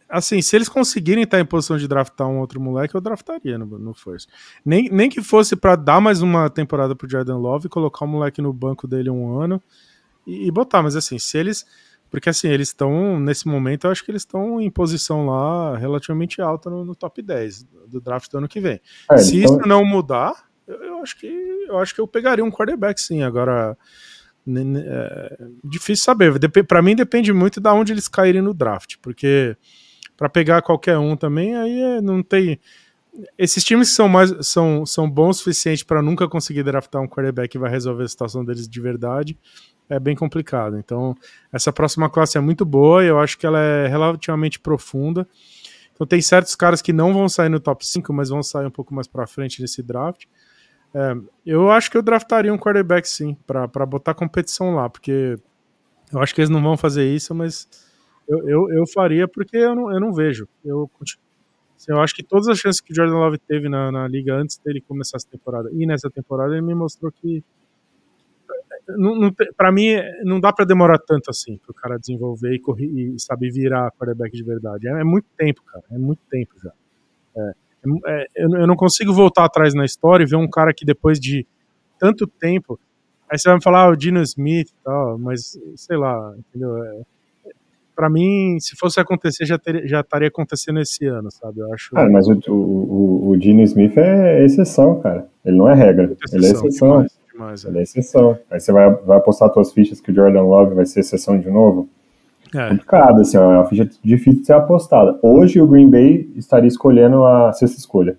Assim, se eles conseguirem estar em posição de draftar um outro moleque, eu draftaria no, no first. Nem, nem que fosse para dar mais uma temporada pro Jordan Love, colocar o moleque no banco dele um ano e, e botar. Mas assim, se eles porque assim, eles estão, nesse momento, eu acho que eles estão em posição lá relativamente alta no, no, top 10 do draft do ano que vem. É, Se isso não mudar, eu, eu, acho que eu acho que eu pegaria um quarterback sim. Agora, é, difícil saber. Para mim depende muito de onde eles caírem no draft, porque para pegar qualquer um também, aí é, não tem. Esses times que são mais são, são bons o suficiente para nunca conseguir draftar um quarterback que vai resolver a situação deles de verdade é bem complicado. Então, essa próxima classe é muito boa eu acho que ela é relativamente profunda. Então, tem certos caras que não vão sair no top 5, mas vão sair um pouco mais para frente nesse draft. É, eu acho que eu draftaria um quarterback sim, para botar competição lá, porque eu acho que eles não vão fazer isso, mas eu, eu, eu faria porque eu não, eu não vejo. Eu, assim, eu acho que todas as chances que o Jordan Love teve na, na liga antes dele começar essa temporada e nessa temporada, ele me mostrou que para mim, não dá para demorar tanto assim para o cara desenvolver e, correr, e saber virar quarterback de verdade. É, é, muito tempo, cara. É muito tempo já. É, é, eu, eu, não consigo voltar atrás na história e ver um cara que depois de tanto tempo. Aí você vai me falar, ah, o Dino Smith e tal, mas sei lá, entendeu? Para mim, se fosse acontecer, já, ter, já estaria acontecendo esse ano, sabe? Eu acho. Ah, mas o, o, o Smith é exceção, cara. Ele não é regra. Exceção, ele é exceção. Demais demais. É. Ele é exceção. Aí você vai, vai apostar suas fichas que o Jordan Love vai ser exceção de novo. É. Complicado, assim, é uma ficha difícil de ser apostada. Hoje o Green Bay estaria escolhendo a sexta escolha.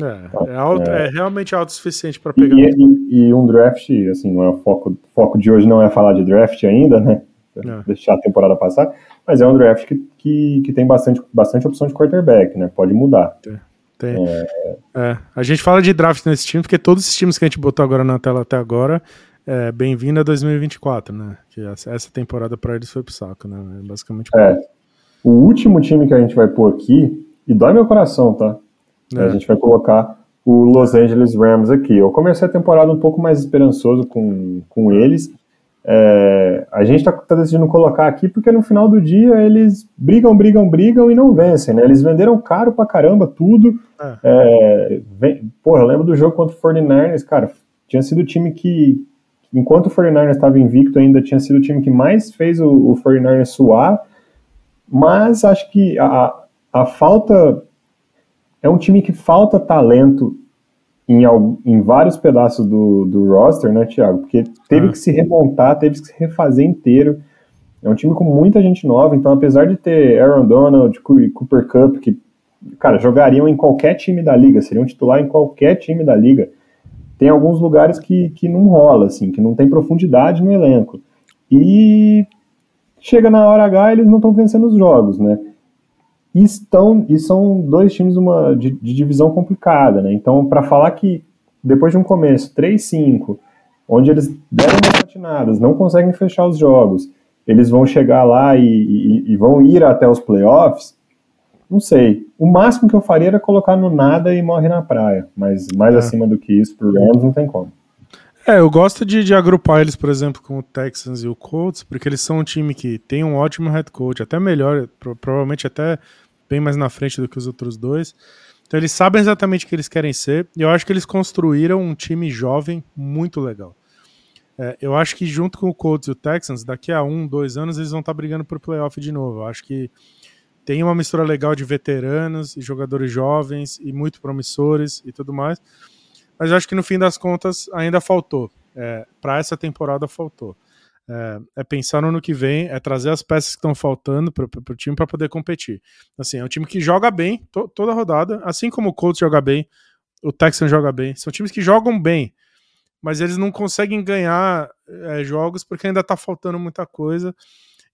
É, é, alto, é, é realmente autossuficiente para pegar. E, e, e, um draft, assim, não é o foco, foco de hoje não é falar de draft ainda, né? É. Deixar a temporada passar, mas é um draft que, que, que tem bastante, bastante opção de quarterback, né? Pode mudar. É. Tem. É... É. A gente fala de draft nesse time porque todos os times que a gente botou agora na tela até agora, é, bem-vindo a 2024, né? Que essa temporada para eles foi pro saco, né? É basicamente. É. O último time que a gente vai pôr aqui, e dói meu coração, tá? É. A gente vai colocar o Los Angeles Rams aqui. Eu comecei a temporada um pouco mais esperançoso com, com eles, é, a gente está tá decidindo colocar aqui porque no final do dia eles brigam, brigam, brigam e não vencem, né? Eles venderam caro pra caramba tudo. É. É, vem, porra, eu lembro do jogo contra o 49ers, cara, tinha sido o time que, enquanto o 49ers estava invicto ainda, tinha sido o time que mais fez o, o 49ers suar, mas acho que a, a falta... É um time que falta talento em, em vários pedaços do, do roster, né, Thiago? Porque teve ah. que se remontar, teve que se refazer inteiro. É um time com muita gente nova, então apesar de ter Aaron Donald e Cooper Cup, que, cara, jogariam em qualquer time da liga, seriam titular em qualquer time da liga, tem alguns lugares que, que não rola, assim, que não tem profundidade no elenco. E chega na hora H, eles não estão vencendo os jogos, né? e estão e são dois times uma, de, de divisão complicada, né? Então, para falar que depois de um começo 3-5, onde eles deram umas patinadas, não conseguem fechar os jogos, eles vão chegar lá e, e, e, vão ir até os playoffs, não sei. O máximo que eu faria era colocar no nada e morre na praia, mas mais é. acima do que isso, pro Rams não tem como. É, eu gosto de, de, agrupar eles, por exemplo, com o Texans e o Colts, porque eles são um time que tem um ótimo head coach, até melhor, provavelmente até bem mais na frente do que os outros dois. Então eles sabem exatamente o que eles querem ser. E eu acho que eles construíram um time jovem muito legal. É, eu acho que junto com o Colts e o Texans, daqui a um, dois anos, eles vão estar brigando por playoff de novo. Eu acho que tem uma mistura legal de veteranos e jogadores jovens e muito promissores e tudo mais. Mas eu acho que no fim das contas ainda faltou. É, Para essa temporada faltou. É, é, pensar no ano que vem, é trazer as peças que estão faltando para o time para poder competir. Assim, é um time que joga bem to, toda rodada, assim como o Colts joga bem, o Texans joga bem. São times que jogam bem, mas eles não conseguem ganhar é, jogos porque ainda tá faltando muita coisa.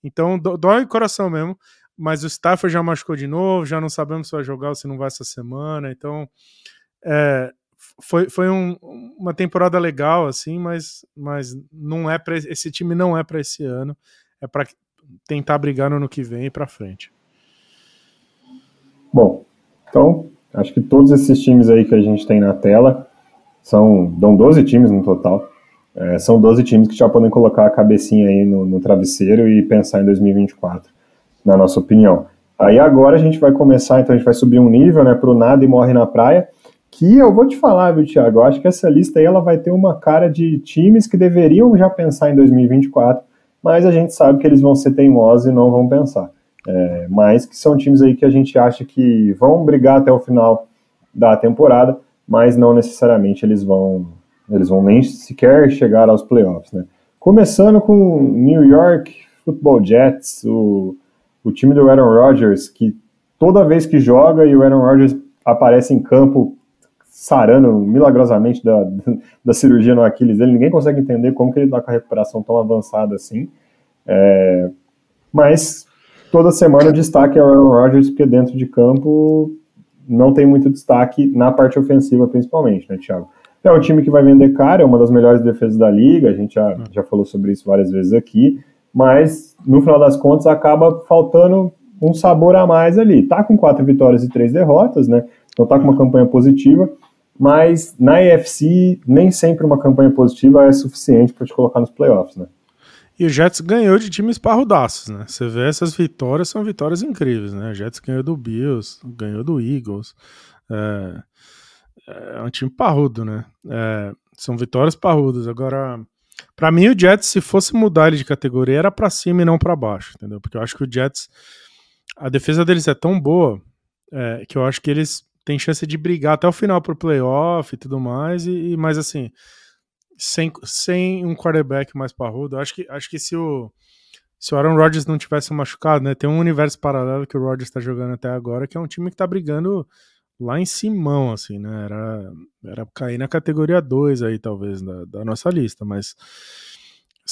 Então dói o coração mesmo. Mas o Stafford já machucou de novo, já não sabemos se vai jogar ou se não vai essa semana. Então é, foi, foi um, uma temporada legal, assim, mas, mas não é para esse time não é para esse ano. É para tentar brigar no ano que vem e para frente. Bom, então acho que todos esses times aí que a gente tem na tela são dão 12 times no total. É, são 12 times que já podem colocar a cabecinha aí no, no travesseiro e pensar em 2024, na nossa opinião. Aí agora a gente vai começar, então a gente vai subir um nível, né, pro nada e morre na praia, que eu vou te falar, viu, Thiago, eu acho que essa lista aí ela vai ter uma cara de times que deveriam já pensar em 2024, mas a gente sabe que eles vão ser teimosos e não vão pensar. É, mas que são times aí que a gente acha que vão brigar até o final da temporada, mas não necessariamente eles vão eles vão nem sequer chegar aos playoffs, né? Começando com New York Football Jets, o, o time do Aaron Rodgers, que toda vez que joga e o Aaron Rodgers aparece em campo sarando milagrosamente da, da cirurgia no Aquiles dele, ninguém consegue entender como que ele está com a recuperação tão avançada assim. É, mas toda semana o destaque é o Aaron Rodgers, porque dentro de campo não tem muito destaque na parte ofensiva, principalmente, né, Thiago? É um time que vai vender caro, é uma das melhores defesas da liga, a gente já, já falou sobre isso várias vezes aqui, mas no final das contas acaba faltando um sabor a mais ali. Tá com quatro vitórias e três derrotas, né? Então tá com uma campanha positiva, mas na EFC nem sempre uma campanha positiva é suficiente para te colocar nos playoffs, né? E o Jets ganhou de times parrudaços, né? Você vê essas vitórias, são vitórias incríveis, né? O Jets ganhou do Bills, ganhou do Eagles. É, é um time parrudo, né? É, são vitórias parrudas. Agora, para mim, o Jets, se fosse mudar ele de categoria, era para cima e não para baixo, entendeu? Porque eu acho que o Jets, a defesa deles é tão boa é, que eu acho que eles têm chance de brigar até o final pro playoff e tudo mais. E, e mas assim, sem, sem um quarterback mais parrudo. Acho que, acho que se o, se o Aaron Rodgers não tivesse machucado, né? Tem um universo paralelo que o Rodgers está jogando até agora, que é um time que está brigando lá em cima, assim, né? Era, era cair na categoria 2 aí, talvez, da, da nossa lista, mas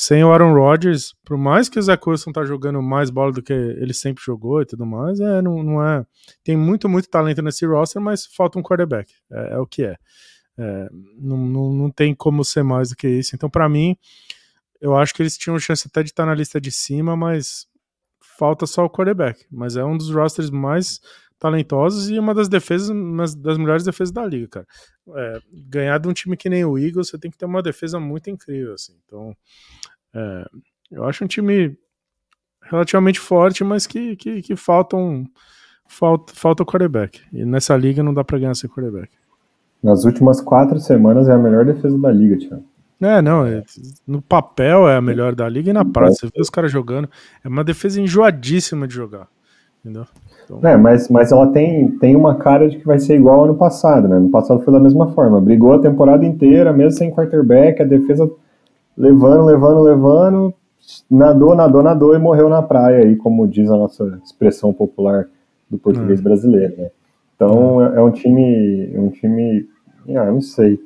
sem o Aaron Rodgers, por mais que o Zach Wilson tá jogando mais bola do que ele sempre jogou e tudo mais, é, não, não é. Tem muito, muito talento nesse roster, mas falta um quarterback. É, é o que é. É, não, não, não tem como ser mais do que isso. Então, para mim, eu acho que eles tinham chance até de estar na lista de cima, mas falta só o quarterback. Mas é um dos rosters mais talentosos e uma das defesas, uma das melhores defesas da liga, cara. É, ganhar de um time que nem o Eagles, você tem que ter uma defesa muito incrível, assim. Então, é, eu acho um time relativamente forte, mas que, que, que falta um falta, falta o quarterback. E nessa liga não dá para ganhar sem quarterback. Nas últimas quatro semanas é a melhor defesa da liga, Thiago. É, não, é, no papel é a melhor da liga e na prática, você vê os caras jogando, é uma defesa enjoadíssima de jogar, entendeu? Então... É, mas, mas ela tem, tem uma cara de que vai ser igual ao ano passado, né? No passado foi da mesma forma, brigou a temporada inteira, mesmo sem quarterback, a defesa levando, levando, levando, nadou, nadou, nadou e morreu na praia, aí, como diz a nossa expressão popular do português hum. brasileiro, né? Então é, é um time. É um time. Ah, não sei.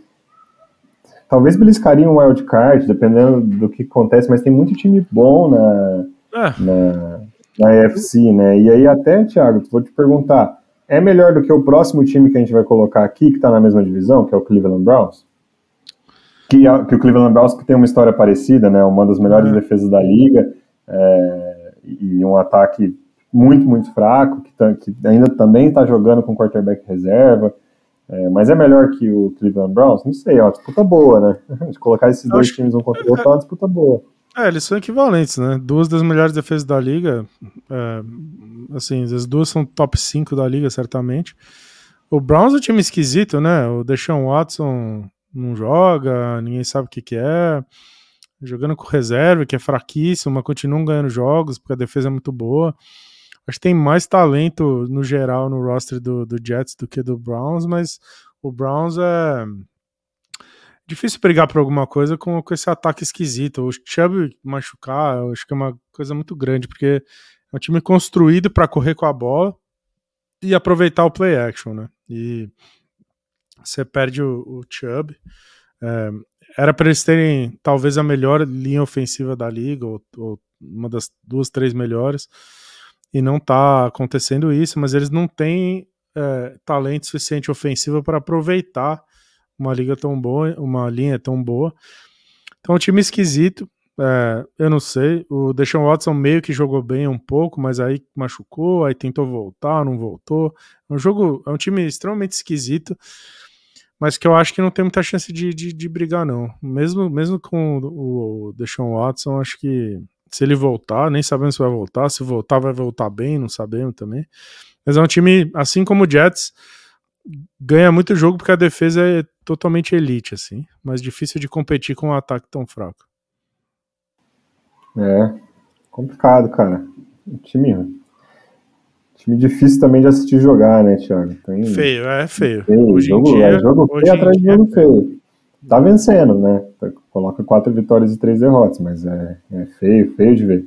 Talvez beliscaria um wild card, dependendo do que acontece, mas tem muito time bom na, é. na, na EFC, né? E aí, até, Thiago, vou te perguntar: é melhor do que o próximo time que a gente vai colocar aqui, que está na mesma divisão, que é o Cleveland Browns? Que, é, que o Cleveland Browns que tem uma história parecida, né? Uma das melhores é. defesas da liga é, e um ataque muito, muito fraco, que, tá, que ainda também está jogando com quarterback reserva. É, mas é melhor que o Cleveland Browns? Não sei, é uma disputa boa, né? De colocar esses dois acho... times um contra o outro é uma disputa boa. É, eles são equivalentes, né? Duas das melhores defesas da liga. É, assim, as duas são top 5 da liga, certamente. O Browns é um time esquisito, né? O Deshaun Watson não joga, ninguém sabe o que, que é. Jogando com reserva, que é fraquíssimo, mas continuam ganhando jogos, porque a defesa é muito boa. Acho que tem mais talento no geral no roster do, do Jets do que do Browns, mas o Browns é difícil brigar por alguma coisa com, com esse ataque esquisito. O Chubb machucar, eu acho que é uma coisa muito grande, porque é um time construído para correr com a bola e aproveitar o play action, né? E você perde o, o Chubb. É, era para eles terem talvez a melhor linha ofensiva da liga, ou, ou, uma das duas, três melhores, e não tá acontecendo isso, mas eles não têm é, talento suficiente ofensivo para aproveitar uma liga tão boa, uma linha tão boa. Então, um time esquisito. É, eu não sei. O Deshaun Watson meio que jogou bem um pouco, mas aí machucou, aí tentou voltar, não voltou. É um jogo, é um time extremamente esquisito, mas que eu acho que não tem muita chance de, de, de brigar, não. Mesmo, mesmo com o Deshaun Watson, acho que se ele voltar, nem sabemos se vai voltar. Se voltar, vai voltar bem, não sabemos também. Mas é um time, assim como o Jets, ganha muito jogo porque a defesa é totalmente elite, assim. Mas difícil de competir com um ataque tão fraco. É, complicado, cara. Um time, time difícil também de assistir jogar, né, Thiago? Tem, feio, é feio. feio. Hoje jogo, em dia, é jogo feio atrás de jogo feio. Tá vencendo, né? Coloca quatro vitórias e três derrotas, mas é, é feio, feio de ver.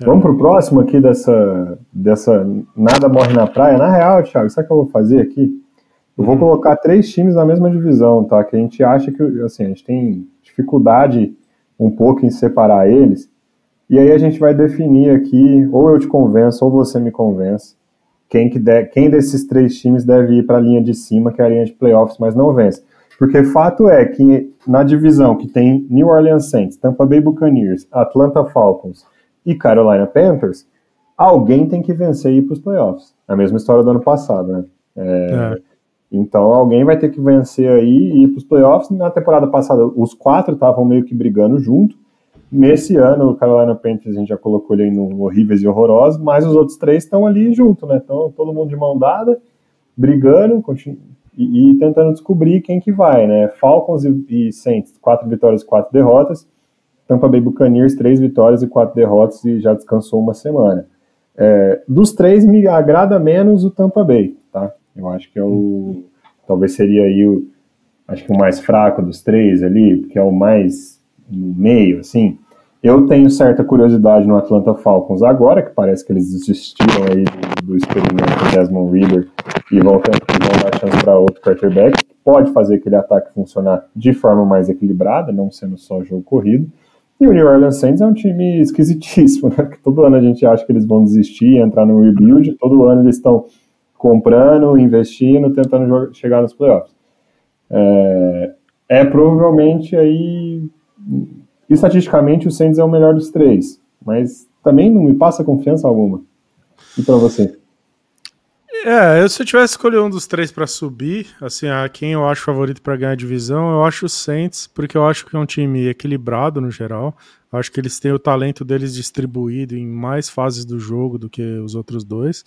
É. Vamos pro próximo aqui dessa, dessa Nada Morre na Praia. Na real, Thiago, sabe o que eu vou fazer aqui? Eu vou uhum. colocar três times na mesma divisão, tá? Que a gente acha que, assim, a gente tem dificuldade um pouco em separar eles. E aí a gente vai definir aqui, ou eu te convenço, ou você me convence, quem, que de, quem desses três times deve ir para a linha de cima, que é a linha de playoffs, mas não vence. Porque fato é que na divisão que tem New Orleans Saints, Tampa Bay Buccaneers, Atlanta Falcons e Carolina Panthers, alguém tem que vencer e ir para os playoffs. É a mesma história do ano passado, né? É, é. Então alguém vai ter que vencer aí e ir para os playoffs. Na temporada passada, os quatro estavam meio que brigando junto. Nesse ano, o Carolina Panthers a gente já colocou ele aí no horríveis e horrorosos, mas os outros três estão ali junto, né? Então todo mundo de mão dada, brigando e, e, tentando descobrir quem que vai, né? Falcons e, e Saints, quatro vitórias e quatro derrotas. Tampa Bay Buccaneers, três vitórias e quatro derrotas e já descansou uma semana. É, dos três, me agrada menos o Tampa Bay, tá? Eu acho que é o. Talvez seria aí o. Acho que o mais fraco dos três ali, porque é o mais no meio, assim. Eu tenho certa curiosidade no Atlanta Falcons agora, que parece que eles desistiram aí do, do experimento Desmond Reader e vão, vão dar chance para outro quarterback, que pode fazer aquele ataque funcionar de forma mais equilibrada, não sendo só jogo corrido. E o New Orleans Saints é um time esquisitíssimo, né? Porque todo ano a gente acha que eles vão desistir, entrar no rebuild, todo ano eles estão comprando, investindo, tentando chegar nos playoffs. É, é provavelmente aí estatisticamente o Saints é o melhor dos três, mas também não me passa confiança alguma. E para você? É, eu, se eu tivesse escolhido um dos três para subir, assim, a quem eu acho favorito para ganhar a divisão, eu acho o Saints, porque eu acho que é um time equilibrado no geral. Eu acho que eles têm o talento deles distribuído em mais fases do jogo do que os outros dois.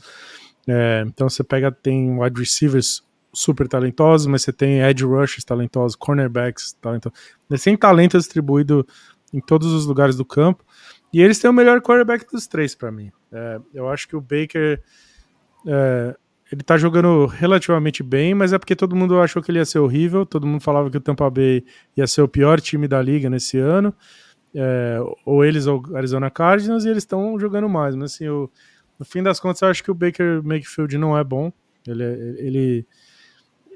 É, então você pega, tem wide receivers super talentosos, mas você tem edge rushers talentosos, cornerbacks talentosos. Eles têm talento distribuído em todos os lugares do campo. E eles têm o melhor quarterback dos três para mim. É, eu acho que o Baker é, ele tá jogando relativamente bem, mas é porque todo mundo achou que ele ia ser horrível. Todo mundo falava que o Tampa Bay ia ser o pior time da liga nesse ano. É, ou eles ou Arizona Cardinals, e eles estão jogando mais. Mas assim, eu, no fim das contas, eu acho que o Baker Mayfield não é bom. Ele, é, ele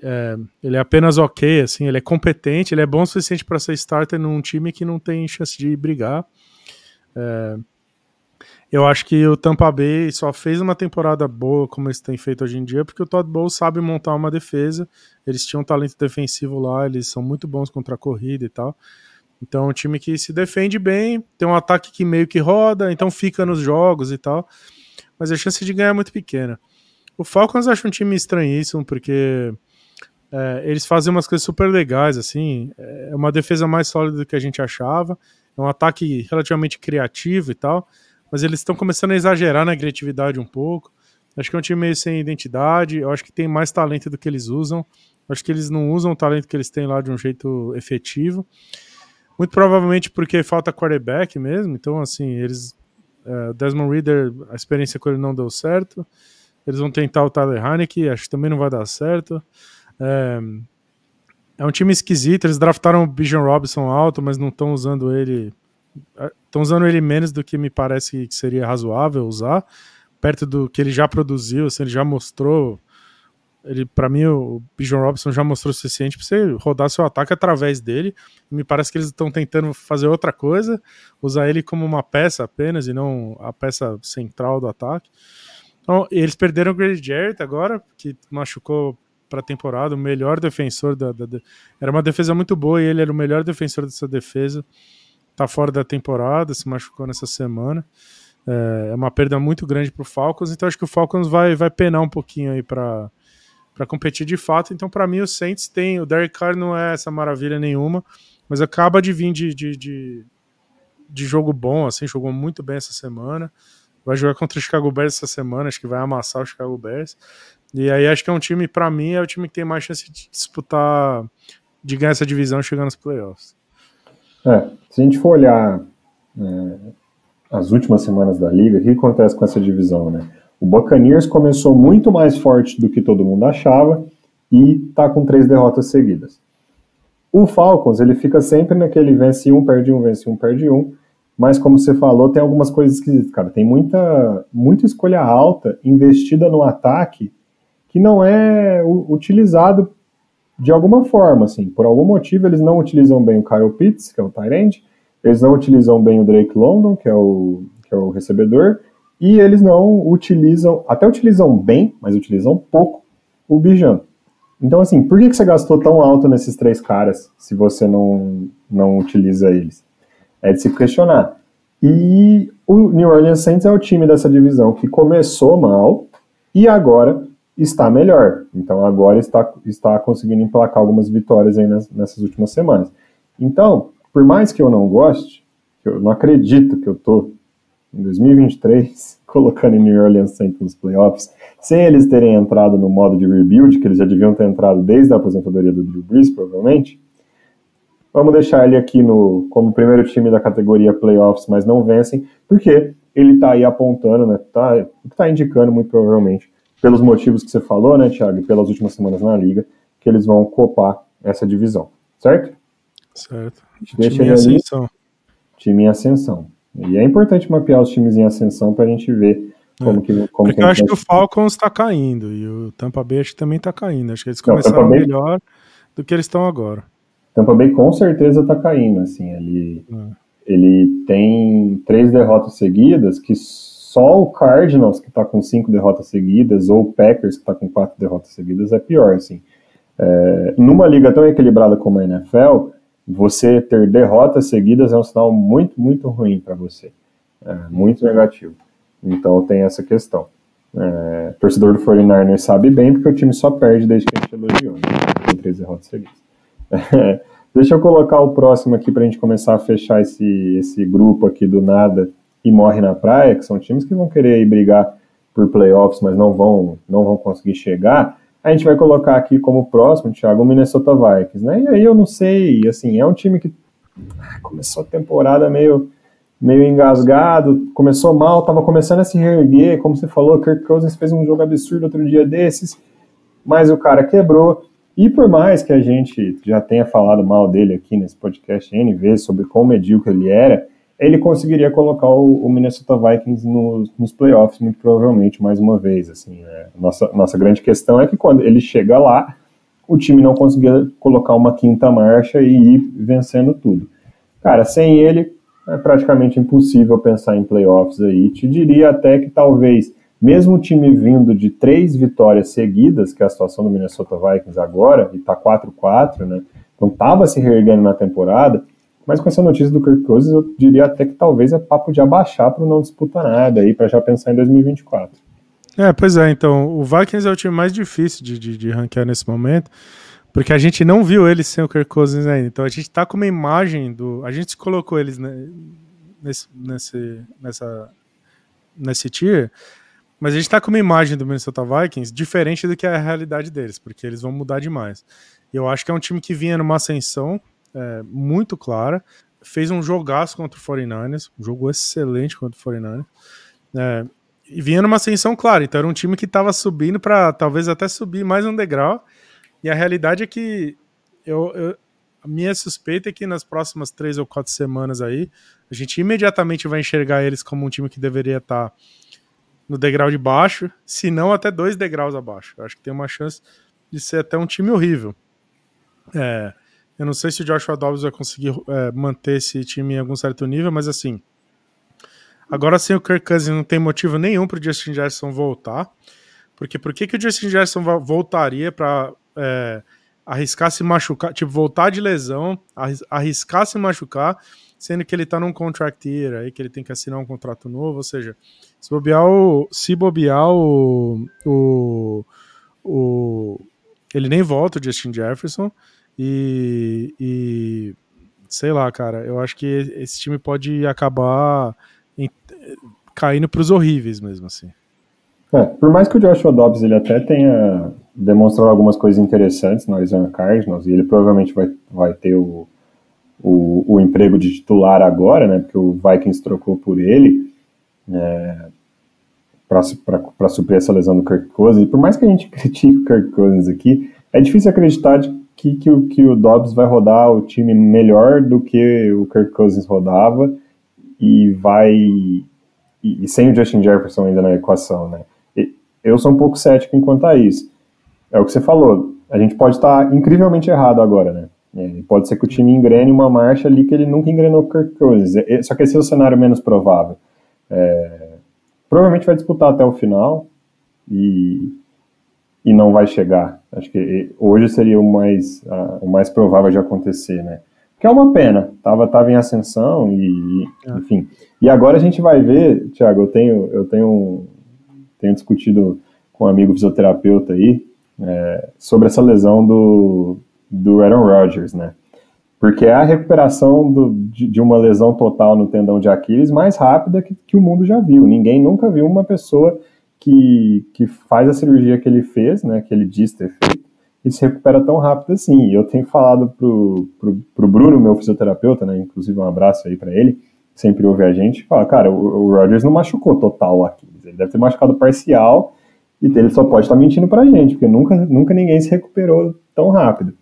é, ele é apenas ok, assim, ele é competente, ele é bom o suficiente para ser starter num time que não tem chance de brigar. É, eu acho que o Tampa Bay só fez uma temporada boa, como eles têm feito hoje em dia, porque o Todd Bowles sabe montar uma defesa. Eles tinham um talento defensivo lá, eles são muito bons contra a corrida e tal. Então, é um time que se defende bem, tem um ataque que meio que roda, então fica nos jogos e tal. Mas a chance de ganhar é muito pequena. O Falcons acho um time estranhíssimo, porque é, eles fazem umas coisas super legais, assim. É uma defesa mais sólida do que a gente achava. É um ataque relativamente criativo e tal. Mas eles estão começando a exagerar na criatividade um pouco. Acho que é um time meio sem identidade. Eu acho que tem mais talento do que eles usam. Acho que eles não usam o talento que eles têm lá de um jeito efetivo. Muito provavelmente porque falta quarterback mesmo. Então, assim, eles. É, Desmond Reader, a experiência com ele não deu certo. Eles vão tentar o Tyler Haneke, acho que também não vai dar certo. É, é um time esquisito. Eles draftaram o Bijan Robinson alto, mas não estão usando ele. Estão usando ele menos do que me parece que seria razoável usar, perto do que ele já produziu, assim, ele já mostrou ele para mim o Bijan Robinson já mostrou o suficiente para você rodar seu ataque através dele. Me parece que eles estão tentando fazer outra coisa, usar ele como uma peça apenas e não a peça central do ataque. Então, eles perderam o Grady Jarrett agora, que machucou para a temporada, o melhor defensor da, da, da, Era uma defesa muito boa e ele era o melhor defensor dessa defesa. Tá fora da temporada, se machucou nessa semana. É, é uma perda muito grande para o Falcons, então acho que o Falcons vai, vai penar um pouquinho aí para competir de fato. Então, para mim, o Saints tem. O Derek Carr não é essa maravilha nenhuma, mas acaba de vir de, de, de, de, jogo bom, assim, jogou muito bem essa semana. Vai jogar contra o Chicago Bears essa semana, acho que vai amassar o Chicago Bears. E aí acho que é um time, para mim, é o time que tem mais chance de disputar, de ganhar essa divisão chegando nos playoffs. É, se a gente for olhar é, as últimas semanas da liga, o que acontece com essa divisão, né? O Buccaneers começou muito mais forte do que todo mundo achava e está com três derrotas seguidas. O Falcons, ele fica sempre naquele vence um, perde um, vence um, perde um, mas como você falou, tem algumas coisas esquisitas, cara. Tem muita, muita escolha alta investida no ataque que não é utilizado de alguma forma, assim. Por algum motivo, eles não utilizam bem o Kyle Pitts, que é o tight eles não utilizam bem o Drake London, que é o, que é o recebedor, e eles não utilizam, até utilizam bem, mas utilizam pouco, o Bijan. Então, assim, por que, que você gastou tão alto nesses três caras se você não, não utiliza eles? É de se questionar. E o New Orleans Saints é o time dessa divisão que começou mal e agora está melhor. Então agora está, está conseguindo emplacar algumas vitórias aí nas, nessas últimas semanas. Então, por mais que eu não goste, eu não acredito que eu tô em 2023 colocando em New Orleans Saints nos playoffs, sem eles terem entrado no modo de rebuild, que eles já deviam ter entrado desde a aposentadoria do Drew Brees, provavelmente. Vamos deixar ele aqui no, como primeiro time da categoria playoffs, mas não vencem, porque ele está aí apontando, né? Tá, tá indicando muito provavelmente, pelos motivos que você falou, né, Thiago, e pelas últimas semanas na liga, que eles vão copar essa divisão, certo? Certo. Deixa time em ascensão. Time em ascensão. E é importante mapear os times em ascensão para a gente ver como é. que. Como Porque que eu acho que o Falcons está caindo e o Tampa Bay acho que também está caindo. Acho que eles começaram Não, melhor do que eles estão agora. Tampa Bay com certeza está caindo. Assim, ele, é. ele tem três derrotas seguidas que só o Cardinals, que está com cinco derrotas seguidas, ou o Packers, que está com quatro derrotas seguidas, é pior. Assim. É, numa liga tão equilibrada como a NFL, você ter derrotas seguidas é um sinal muito, muito ruim para você. É, muito negativo. Então tem essa questão. É, torcedor do 49ers sabe bem, porque o time só perde desde que a gente elogiou, né? Com três derrotas seguidas. É, deixa eu colocar o próximo aqui para a gente começar a fechar esse, esse grupo aqui do nada e morre na praia, que são times que vão querer brigar por playoffs, mas não vão, não vão conseguir chegar. A gente vai colocar aqui como próximo, Thiago, o Minnesota Vikings, né? E aí eu não sei, assim, é um time que ah, começou a temporada meio, meio engasgado, começou mal, tava começando a se reerguer, como você falou, Kirk Cousins fez um jogo absurdo outro dia desses, mas o cara quebrou. E por mais que a gente já tenha falado mal dele aqui nesse podcast N vezes sobre quão medíocre ele era, ele conseguiria colocar o, o Minnesota Vikings nos, nos, playoffs, muito provavelmente, mais uma vez. Assim, é, nossa, nossa grande questão é que quando ele chega lá, o time não conseguia colocar uma quinta marcha e ir vencendo tudo. Cara, sem ele, é praticamente impossível pensar em playoffs aí. Te diria até que talvez, mesmo o time vindo de três vitórias seguidas, que é a situação do Minnesota Vikings agora, e tá 4-4, né? Então tava se reerguendo na temporada, mas com essa notícia do Kirk Cousins, eu diria até que talvez é papo de abaixar para não disputar nada aí, para já pensar em 2024. É, pois é, então, o Vikings é o time mais difícil de, de, de ranquear nesse momento, porque a gente não viu eles sem o Kirk Cousins ainda. Então a gente tá com uma imagem do. A gente colocou eles nesse, nesse, nessa, nesse tier, mas a gente tá com uma imagem do Minnesota Vikings diferente do que é a realidade deles, porque eles vão mudar demais. E eu acho que é um time que vinha numa ascensão, é, muito clara. Fez um jogaço contra o 49ers, um jogo excelente contra o 49ers. É, e vinha numa ascensão clara, então era um time que estava subindo para talvez até subir mais um degrau. E a realidade é que eu, eu, a minha suspeita é que nas próximas três ou quatro semanas aí, a gente imediatamente vai enxergar eles como um time que deveria estar tá no degrau de baixo, se não até dois degraus abaixo. Eu acho que tem uma chance de ser até um time horrível. É, eu não sei se o Joshua Dobbs vai conseguir é, manter esse time em algum certo nível, mas assim, agora sem o Kirk Cousins não tem motivo nenhum para o Justin Jefferson voltar, porque por que, que o Justin Jefferson voltaria para é, arriscar se machucar, tipo, voltar de lesão, arriscar se machucar, sendo que ele tá num contract year aí, que ele tem que assinar um contrato novo, ou seja, se bobear o, se bobear o, o, o ele nem volta, o Justin Jefferson, e, e sei lá, cara, eu acho que esse time pode acabar em, caindo pros horríveis mesmo, assim. É, por mais que o Joshua Dobbs ele até tenha demonstrado algumas coisas interessantes no Arizona Cardinals, e ele provavelmente vai, vai ter o, o, o emprego de titular agora, né, porque o Vikings trocou por ele, é, para suprir essa lesão do Kirk Cousins, e por mais que a gente critique o Kirk Cousins aqui, é difícil acreditar que, que, o, que o Dobbs vai rodar o time melhor do que o Kirk Cousins rodava, e vai... E, e sem o Justin Jefferson ainda na equação, né? Eu sou um pouco cético enquanto a isso. É o que você falou. A gente pode estar incrivelmente errado agora, né? É, pode ser que o time engrene uma marcha ali que ele nunca engrenou com o Kirk Cousins. É, só que esse é o cenário menos provável. É, provavelmente vai disputar até o final e, e não vai chegar. Acho que hoje seria o mais, o mais provável de acontecer, né? Que é uma pena. Tava, tava em ascensão e, é. enfim. E agora a gente vai ver, Thiago, eu tenho, eu tenho tenho discutido com um amigo fisioterapeuta aí é, sobre essa lesão do, do Aaron Rodgers, né? Porque é a recuperação do, de, de, uma lesão total no tendão de Aquiles mais rápida que, que, o mundo já viu. Ninguém nunca viu uma pessoa que, que faz a cirurgia que ele fez, né, que ele diz ter feito, e se recupera tão rápido assim. Eu tenho falado pro, pro, pro Bruno, meu fisioterapeuta, né, inclusive um abraço aí para ele, sempre ouve a gente, fala, cara, o, o Rodgers não machucou total aqui ele deve ter machucado parcial e ele só pode estar mentindo pra gente, porque nunca, nunca ninguém se recuperou tão rápido.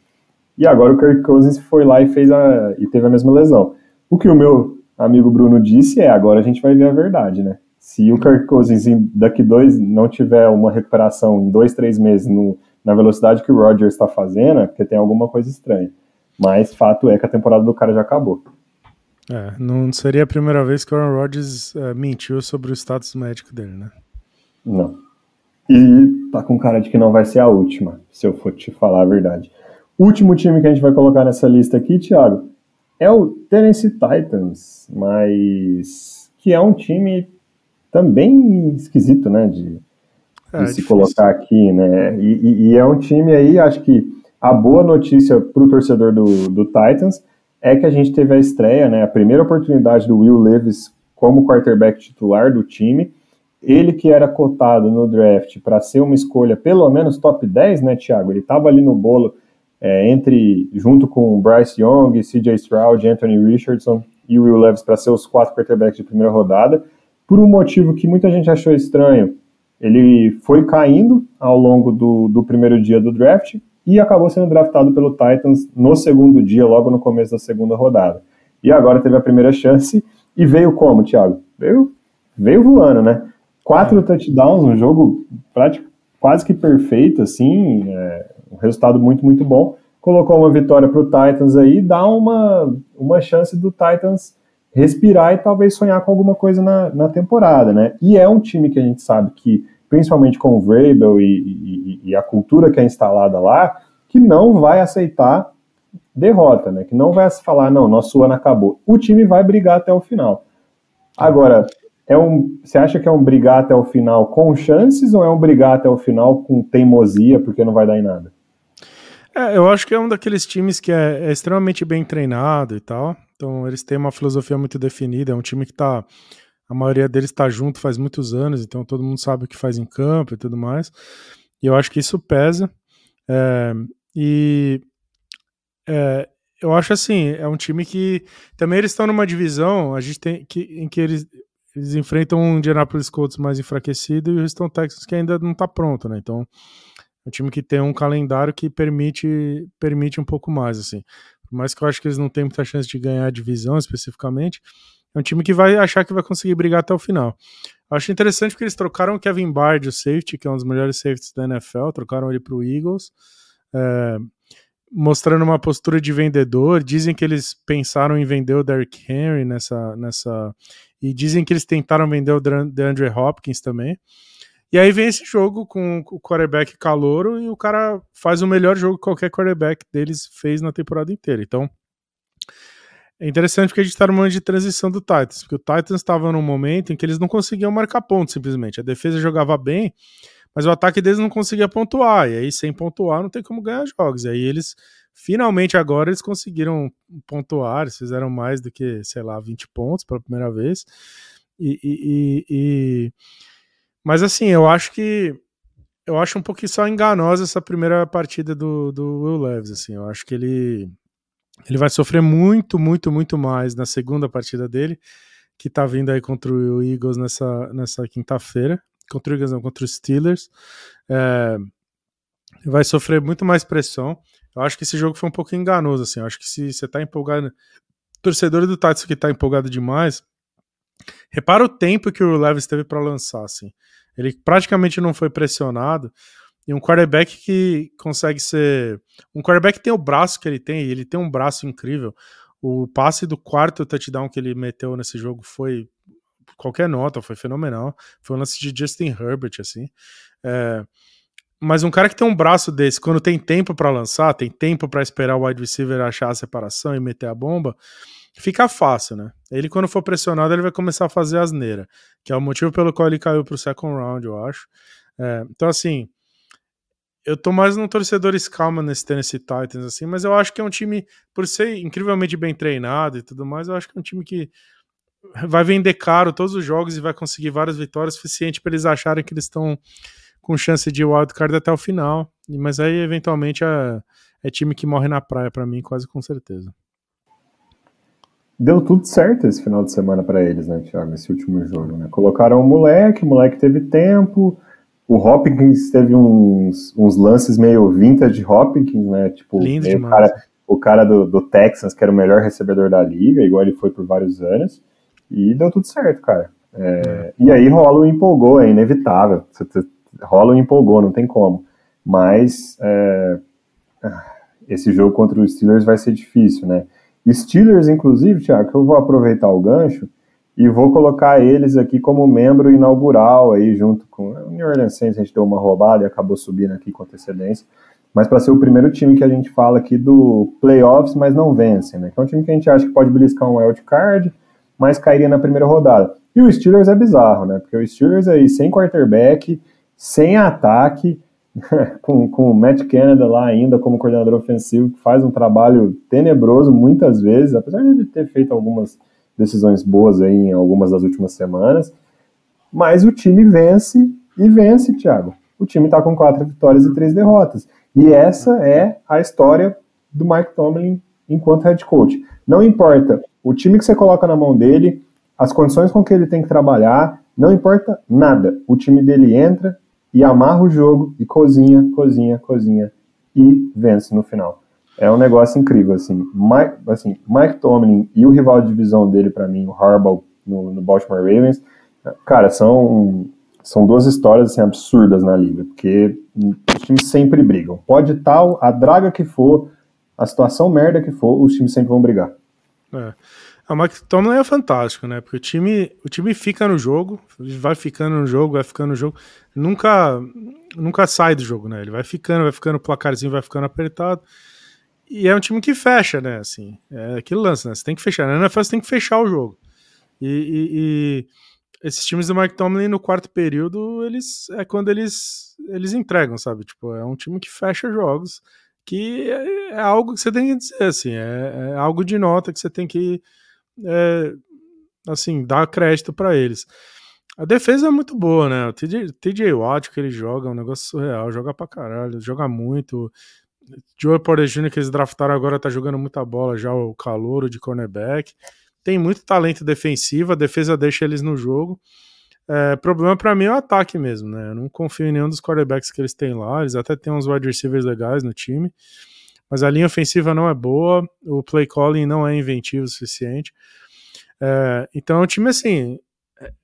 E agora o Kirk Cousins foi lá e fez a e teve a mesma lesão. O que o meu amigo Bruno disse é, agora a gente vai ver a verdade, né? Se o Kirk Cousins daqui dois não tiver uma recuperação em dois, três meses no, na velocidade que o Rodgers está fazendo, é porque tem alguma coisa estranha. Mas fato é que a temporada do cara já acabou. É, não seria a primeira vez que o Aaron Rodgers é, mentiu sobre o status médico dele, né? Não. E tá com cara de que não vai ser a última, se eu for te falar a verdade. Último time que a gente vai colocar nessa lista aqui, Thiago, é o Tennessee Titans, mas que é um time também esquisito, né, de, é, de se colocar aqui, né, e, e, e, é um time aí, acho que a boa notícia para o torcedor do, do Titans é que a gente teve a estreia, né, a primeira oportunidade do Will Levis como quarterback titular do time. Ele que era cotado no draft para ser uma escolha pelo menos top 10, né, Thiago? Ele estava ali no bolo é, entre, junto com Bryce Young, CJ Stroud, Anthony Richardson e Will Levis para ser os quatro quarterbacks de primeira rodada. Por um motivo que muita gente achou estranho, ele foi caindo ao longo do, do primeiro dia do draft, e acabou sendo draftado pelo Titans no segundo dia, logo no começo da segunda rodada. E agora teve a primeira chance e veio como, Thiago? Veio, veio voando, né? Quatro é. touchdowns, um jogo prático, quase que perfeito, assim, é, um resultado muito, muito bom. Colocou uma vitória para o Titans aí, dá uma, uma chance do Titans respirar e talvez sonhar com alguma coisa na, na temporada, né? E é um time que a gente sabe que principalmente com o Vrabel e, e, e, a cultura que é instalada lá, que não vai aceitar derrota, né? Que não vai falar, não, nosso ano acabou. O time vai brigar até o final. Agora, é um, você acha que é um brigar até o final com chances ou é um brigar até o final com teimosia porque não vai dar em nada? É, eu acho que é um daqueles times que é, é extremamente bem treinado e tal. Então, eles têm uma filosofia muito definida. É um time que está a maioria deles está junto faz muitos anos, então todo mundo sabe o que faz em campo e tudo mais. E eu acho que isso pesa. É, e é, eu acho assim, é um time que também eles estão numa divisão, a gente tem que, em que eles, eles enfrentam um Indianapolis Colts mais enfraquecido e o Houston Texans que ainda não está pronto, né? Então é um time que tem um calendário que permite permite um pouco mais assim. Por mais que eu acho que eles não têm muita chance de ganhar a divisão especificamente, é um time que vai achar que vai conseguir brigar até o final. Acho interessante porque eles trocaram o Kevin Bard, o safety, que é um dos melhores safeties da NFL, trocaram ele para o Eagles, é, mostrando uma postura de vendedor. Dizem que eles pensaram em vender o Derrick Henry nessa, nessa. E dizem que eles tentaram vender o DeAndre Hopkins também. E aí vem esse jogo com o quarterback calouro e o cara faz o melhor jogo que qualquer quarterback deles fez na temporada inteira. Então, é interessante porque a gente está no momento de transição do Titans, porque o Titans estava num momento em que eles não conseguiam marcar pontos simplesmente. A defesa jogava bem, mas o ataque deles não conseguia pontuar. E aí, sem pontuar, não tem como ganhar jogos. E aí eles, finalmente agora, eles conseguiram pontuar, eles fizeram mais do que, sei lá, 20 pontos pela primeira vez. E, e, e, Mas assim, eu acho que eu acho um pouquinho só enganosa essa primeira partida do, do Will Leves, assim, eu acho que ele ele vai sofrer muito, muito, muito mais na segunda partida dele, que tá vindo aí contra o Eagles nessa, nessa quinta-feira. Contra o Eagles, não, contra os Steelers. É, vai sofrer muito mais pressão. Eu acho que esse jogo foi um pouco enganoso, assim. Eu acho que se você tá empolgado. Torcedor do Titans que tá empolgado demais, repara o tempo que o Levis teve para lançar, assim. Ele praticamente não foi pressionado. E um quarterback que consegue ser. Um quarterback que tem o braço que ele tem, e ele tem um braço incrível. O passe do quarto touchdown que ele meteu nesse jogo foi qualquer nota, foi fenomenal. Foi um lance de Justin Herbert, assim. É, mas um cara que tem um braço desse, quando tem tempo para lançar, tem tempo para esperar o wide receiver achar a separação e meter a bomba, fica fácil, né? Ele, quando for pressionado, ele vai começar a fazer asneira, que é o motivo pelo qual ele caiu pro second round, eu acho. É, então, assim, eu tô mais num torcedor escalma nesse Tennessee Titans, assim, mas eu acho que é um time, por ser incrivelmente bem treinado e tudo mais, eu acho que é um time que vai vender caro todos os jogos e vai conseguir várias vitórias suficiente para eles acharem que eles estão com chance de wildcard até o final. Mas aí, eventualmente, é, é time que morre na praia para mim, quase com certeza. Deu tudo certo esse final de semana para eles, né, Thiago? Esse último jogo, né? Colocaram o moleque, o moleque teve tempo, o Hopkins teve uns, uns lances meio vintage Hopkins, né? Tipo, Lindo o cara, o cara do, do Texans, que era o melhor recebedor da liga, igual ele foi por vários anos, e deu tudo certo, cara. É, é. E aí rola o empolgou, é inevitável. Rola o empolgou, não tem como. Mas é, esse jogo contra os Steelers vai ser difícil, né? Steelers, inclusive, Thiago, que eu vou aproveitar o gancho, e vou colocar eles aqui como membro inaugural aí junto com o New Orleans Saints, a gente deu uma roubada e acabou subindo aqui com antecedência, mas para ser o primeiro time que a gente fala aqui do playoffs, mas não vence, né? Que é um time que a gente acha que pode beliscar um wild card, mas cairia na primeira rodada. E o Steelers é bizarro, né? Porque o Steelers aí sem quarterback, sem ataque, com, com o Matt Canada lá ainda como coordenador ofensivo, que faz um trabalho tenebroso muitas vezes, apesar de ter feito algumas decisões boas aí em algumas das últimas semanas. Mas o time vence e vence, Thiago. O time está com quatro vitórias e três derrotas. E essa é a história do Mike Tomlin enquanto head coach. Não importa o time que você coloca na mão dele, as condições com que ele tem que trabalhar, não importa nada. O time dele entra e amarra o jogo e cozinha, cozinha, cozinha e vence no final é um negócio incrível, assim. Mike, assim, Mike Tomlin e o rival de divisão dele, para mim, o Harbaugh, no, no, Baltimore Ravens, cara, são, são duas histórias, assim, absurdas na liga, porque os times sempre brigam. Pode tal, a draga que for, a situação merda que for, os times sempre vão brigar. É. O Mike Tomlin é fantástico, né? Porque o time, o time fica no jogo, vai ficando no jogo, vai ficando no jogo, nunca, nunca sai do jogo, né? Ele vai ficando, vai ficando, o placarzinho vai ficando apertado. E é um time que fecha, né? Assim, é aquele lance, né? Você tem que fechar. Na NFL você tem que fechar o jogo. E, e, e, esses times do Mike Tomlin no quarto período, eles é quando eles eles entregam, sabe? Tipo, é um time que fecha jogos, que é, é algo que você tem que dizer, assim, é, é algo de nota que você tem que é, assim, dar crédito para eles. A defesa é muito boa, né? O TJ, Watt que ele joga é um negócio surreal, joga pra caralho, joga muito. Joe Porter Jr., que eles draftaram agora, tá jogando muita bola já, o calouro de cornerback. Tem muito talento defensivo, a defesa deixa eles no jogo. É, problema para mim é o ataque mesmo, né? Eu não confio em nenhum dos quarterbacks que eles têm lá. Eles até têm uns wide receivers legais no time, mas a linha ofensiva não é boa, o play calling não é inventivo o suficiente. É, então é um time assim.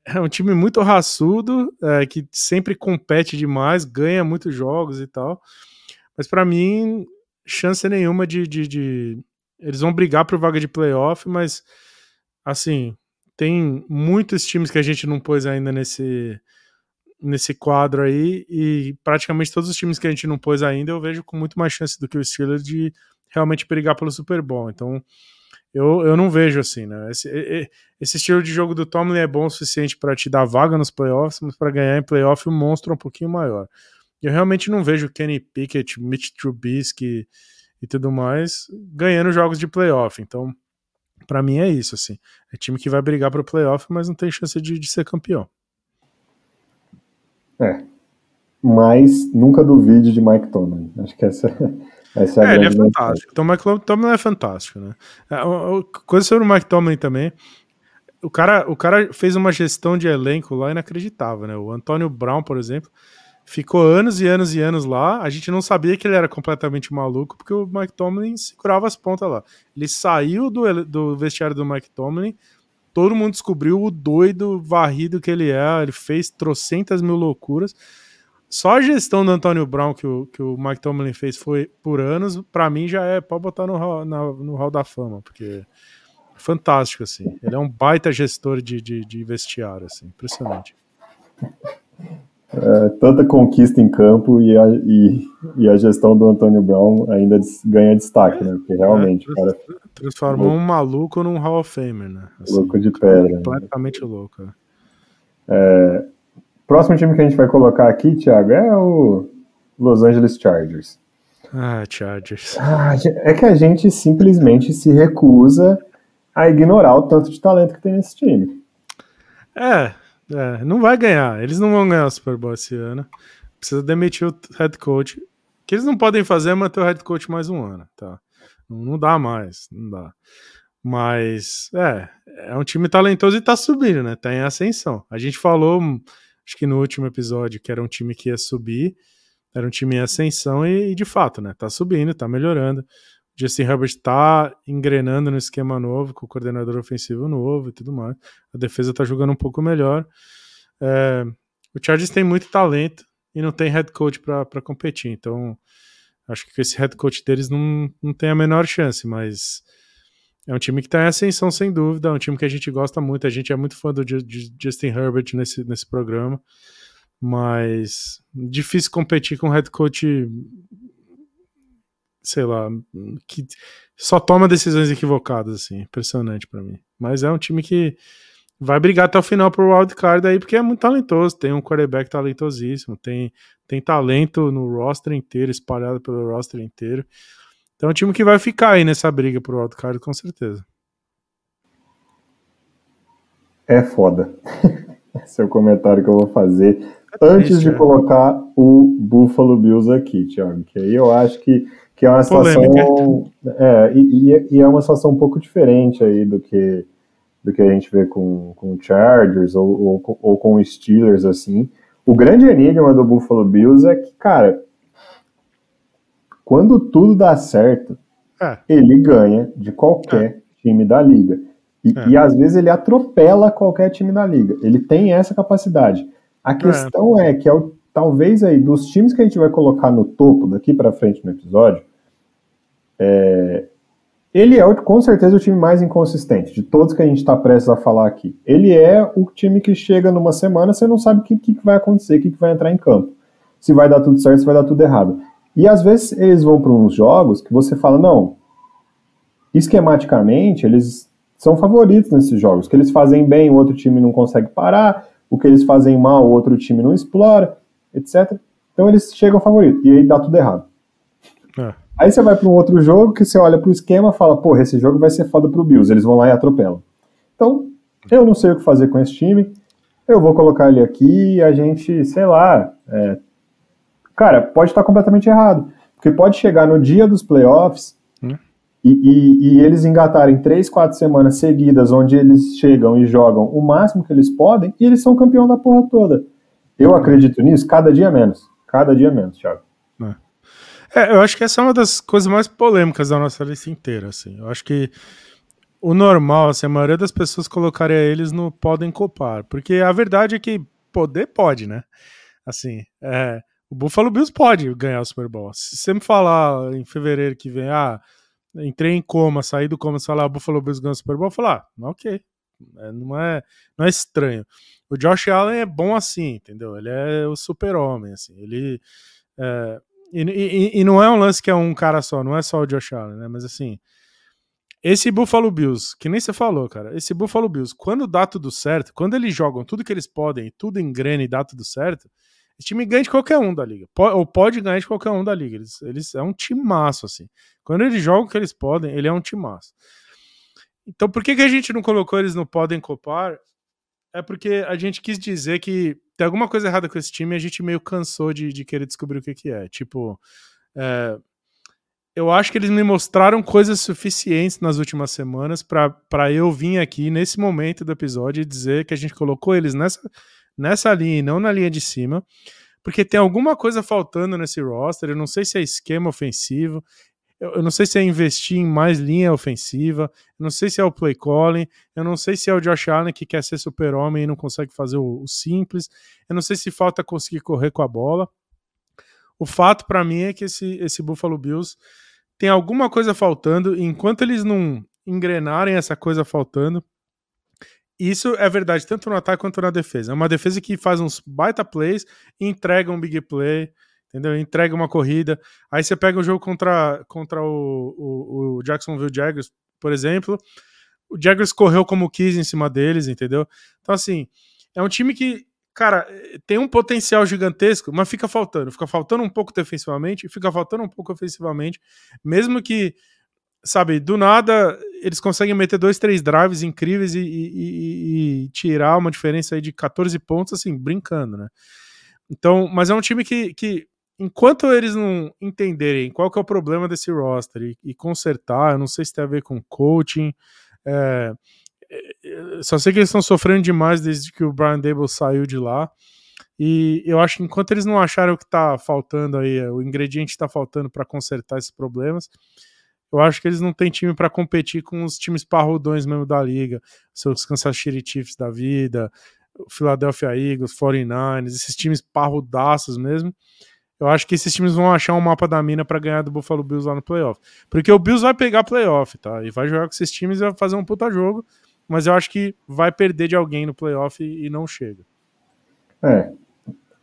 é um time muito raçudo, é, que sempre compete demais, ganha muitos jogos e tal. Mas para mim, chance nenhuma de, de, de, Eles vão brigar por vaga de playoff, mas assim, tem muitos times que a gente não pôs ainda nesse, nesse quadro aí, e praticamente todos os times que a gente não pôs ainda eu vejo com muito mais chance do que o Steelers de realmente brigar pelo Super Bowl. Então, eu, eu não vejo assim, né? Esse, esse estilo de jogo do Tomlin é bom o suficiente para te dar vaga nos playoffs, mas para ganhar em playoff o monstro é um pouquinho maior. Eu realmente não vejo Kenny Pickett, Mitch Trubisky e tudo mais ganhando jogos de playoff. Então, para mim é isso, assim. É time que vai brigar para o playoff, mas não tem chance de, de ser campeão. É. Mas nunca duvide de Mike Tomlin. Acho que essa essa é, é ele é fantástico. Então, o Mike Tomlin é fantástico, né? É, coisa sobre o Mike Tomlin também. O cara, o cara fez uma gestão de elenco lá inacreditável, né? O Antônio Brown, por exemplo, ficou anos e anos e anos lá. A gente não sabia que ele era completamente maluco, porque o Mike Tomlin segurava as pontas lá. Ele saiu do, do vestiário do Mike Tomlin, todo mundo descobriu o doido, varrido que ele é. Ele fez trocentas mil loucuras. Só a gestão do Antônio Brown que o, que o Mike Tomlin fez foi por anos, para mim já é pode botar no, na, no hall da fama, porque é fantástico, assim. Ele é um baita gestor de, de, de vestiário, assim, impressionante. É, tanta conquista em campo e a, e, e, a gestão do Antônio Brown ainda ganha destaque, né? Porque realmente, é, cara. Transformou louco. um maluco num Hall of Famer, né? Assim, louco de pedra. Né? Completamente né? louco. É, Próximo time que a gente vai colocar aqui, Thiago, é o Los Angeles Chargers. Ah, Chargers. Ah, é que a gente simplesmente se recusa a ignorar o tanto de talento que tem nesse time. É, é, não vai ganhar. Eles não vão ganhar o Super Bowl esse ano. Precisa demitir o head coach. O que eles não podem fazer é manter o head coach mais um ano, tá? Não, dá mais, não dá. Mas, é, é um time talentoso e tá subindo, né? Tá em ascensão. A gente falou acho que no último episódio, que era um time que ia subir, era um time em ascensão e, e de fato, né, tá subindo, tá melhorando. Justin Herbert tá engrenando no esquema novo, com o coordenador ofensivo novo e tudo mais. A defesa tá jogando um pouco melhor. É, o Chargers tem muito talento e não tem head coach para competir, então acho que esse head coach deles não, não tem a menor chance, mas é um time que está em ascensão, sem dúvida. É um time que a gente gosta muito. A gente é muito fã do Justin Herbert nesse, nesse programa. Mas difícil competir com um head coach, sei lá, que só toma decisões equivocadas, assim. Impressionante para mim. Mas é um time que vai brigar até o final pro wildcard aí, porque é muito talentoso. Tem um quarterback talentosíssimo, tem, tem talento no roster inteiro, espalhado pelo roster inteiro. Então é um time que vai ficar aí nessa briga pro wildcard, com certeza. É foda. Esse é o comentário que eu vou fazer é antes de é. colocar o Buffalo Bills aqui, Thiago. Que aí eu acho que, que é uma situação. É, e, e, é uma situação um pouco diferente aí do que, do que a gente vê com, com o Chargers ou, ou, ou com o Steelers, assim. O grande enigma do Buffalo Bills é que, cara, quando tudo dá certo, é. ele ganha de qualquer é. time da liga. E, é. e, às vezes ele atropela qualquer time da liga. Ele tem essa capacidade. A é. questão é, que é o, talvez aí dos times que a gente vai colocar no topo daqui para frente no episódio, é, ele é com certeza o time mais inconsistente de todos que a gente está prestes a falar aqui. Ele é o time que chega numa semana, você não sabe o que, que vai acontecer, o que, que vai entrar em campo. Se vai dar tudo certo, se vai dar tudo errado. E às vezes eles vão para uns jogos que você fala, não, esquematicamente eles são favoritos nesses jogos, que eles fazem bem, o outro time não consegue parar, o que eles fazem mal, o outro time não explora, etc. Então eles chegam favorito, e aí dá tudo errado. É. Aí você vai para um outro jogo que você olha para o esquema e fala, porra, esse jogo vai ser foda pro Bills, eles vão lá e atropelam. Então, eu não sei o que fazer com esse time, eu vou colocar ele aqui e a gente, sei lá, é, Cara, pode estar completamente errado. Porque pode chegar no dia dos playoffs hum. e, e, e, eles engatarem três, quatro semanas seguidas, onde eles chegam e jogam o máximo que eles podem, e eles são campeão da porra toda. Eu hum. acredito nisso cada dia menos. Cada dia menos, Thiago. É. eu acho que essa é uma das coisas mais polêmicas da nossa lista inteira, assim. Eu acho que o normal, assim, a maioria das pessoas colocaria eles no podem copar, porque a verdade é que poder pode, né? Assim, é, o Buffalo Bills pode ganhar o Super Bowl. Se você me falar em fevereiro que vem, ah, entrei em coma, saí do coma, e falar, ah, Buffalo Bills ganha o Super Bowl, eu falar, ah, ok, é, não é, não é estranho. O Josh Allen é bom assim, entendeu? Ele é o super-homem, assim, ele... É, e, e, não é um lance que é um cara só, não é só o Josh Allen, né? Mas assim, esse Buffalo Bills, que nem você falou, cara, esse Buffalo Bills, quando dá tudo certo, quando eles jogam tudo que eles podem, tudo engrena e dá tudo certo, esse time ganha de qualquer um da liga. Ou pode ganhar de qualquer um da liga. Eles, eles é um timaço, assim. Quando eles jogam o que eles podem, ele é um timaço. Então, por que, que a gente não colocou eles no podem copar? É porque a gente quis dizer que tem alguma coisa errada com esse time e a gente meio cansou de, de querer descobrir o que, que é. Tipo, é, eu acho que eles me mostraram coisas suficientes nas últimas semanas para eu vir aqui nesse momento do episódio e dizer que a gente colocou eles nessa, nessa linha e não na linha de cima, porque tem alguma coisa faltando nesse roster. Eu não sei se é esquema ofensivo, eu, não sei se é investir em mais linha ofensiva, eu não sei se é o play calling, eu não sei se é o Josh Allen que quer ser super-homem e não consegue fazer o, o simples, eu não sei se falta conseguir correr com a bola. O fato para mim é que esse, esse Buffalo Bills tem alguma coisa faltando, e enquanto eles não engrenarem essa coisa faltando, isso é verdade tanto no ataque quanto na defesa. É uma defesa que faz uns baita plays entrega um big play, entendeu? Entrega uma corrida. Aí você pega o jogo contra, contra o, o, o Jacksonville Jaguars, por exemplo. O Jaguars correu como quis em cima deles, entendeu? Então, assim, é um time que cara, tem um potencial gigantesco, mas fica faltando. Fica faltando um pouco defensivamente, fica faltando um pouco ofensivamente. Mesmo que, sabe, do nada eles conseguem meter dois, três drives incríveis e, e, e, e tirar uma diferença aí de 14 pontos, assim, brincando, né? Então, mas é um time que, que enquanto eles não entenderem qual que é o problema desse roster e, e consertar, eu não sei se tem a ver com coaching, é, só sei que eles estão sofrendo demais desde que o Brian Dable saiu de lá. E eu acho que enquanto eles não acharem o que está faltando aí, o ingrediente está faltando para consertar esses problemas, eu acho que eles não têm time para competir com os times parrudões mesmo da liga, seus Kansas City Chiefs da vida, Philadelphia Eagles, 49ers, esses times parrudaços mesmo. Eu acho que esses times vão achar um mapa da mina para ganhar do Buffalo Bills lá no playoff. Porque o Bills vai pegar playoff, tá? E vai jogar com esses times e vai fazer um puta jogo mas eu acho que vai perder de alguém no playoff e, não chega. É,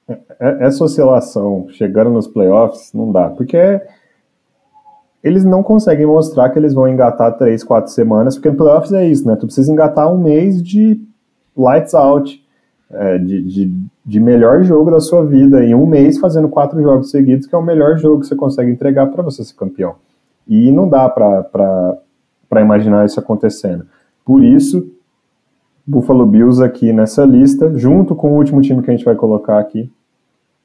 é, é, essa oscilação chegando nos playoffs não dá, porque eles não conseguem mostrar que eles vão engatar três, quatro semanas, porque no playoffs é isso, né? Tu precisa engatar um mês de lights out, é, de, de, de, melhor jogo da sua vida, em um mês fazendo quatro jogos seguidos, que é o melhor jogo que você consegue entregar para você ser campeão. E não dá para imaginar isso acontecendo. Por isso, Buffalo Bills aqui nessa lista, junto com o último time que a gente vai colocar aqui,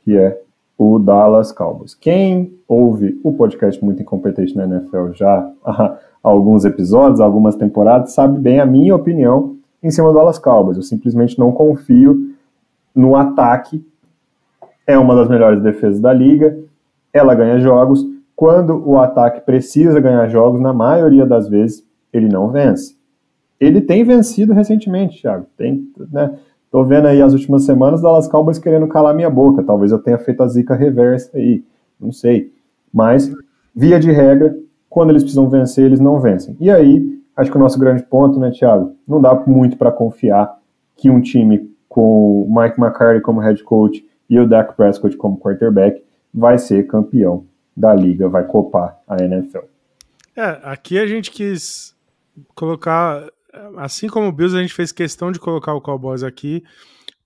que é o Dallas Cowboys. Quem ouve o podcast Muito Incompetente na NFL já há alguns episódios, algumas temporadas, sabe bem a minha opinião em cima do Dallas Cowboys. Eu simplesmente não confio no ataque. É uma das melhores defesas da liga. Ela ganha jogos. Quando o ataque precisa ganhar jogos, na maioria das vezes, ele não vence ele tem vencido recentemente, Thiago. Tem, né? Tô vendo aí as últimas semanas Dallas Cowboys querendo calar minha boca. Talvez eu tenha feito a zica reversa aí, não sei. Mas, via de regra, quando eles precisam vencer, eles não vencem. E aí, acho que o nosso grande ponto, né, Thiago? Não dá muito para confiar que um time com o Mike McCarthy como head coach e o Dak Prescott como quarterback vai ser campeão da liga, vai copar a NFL. É, aqui a gente quis colocar assim como o Bills, a gente fez questão de colocar o Cowboys aqui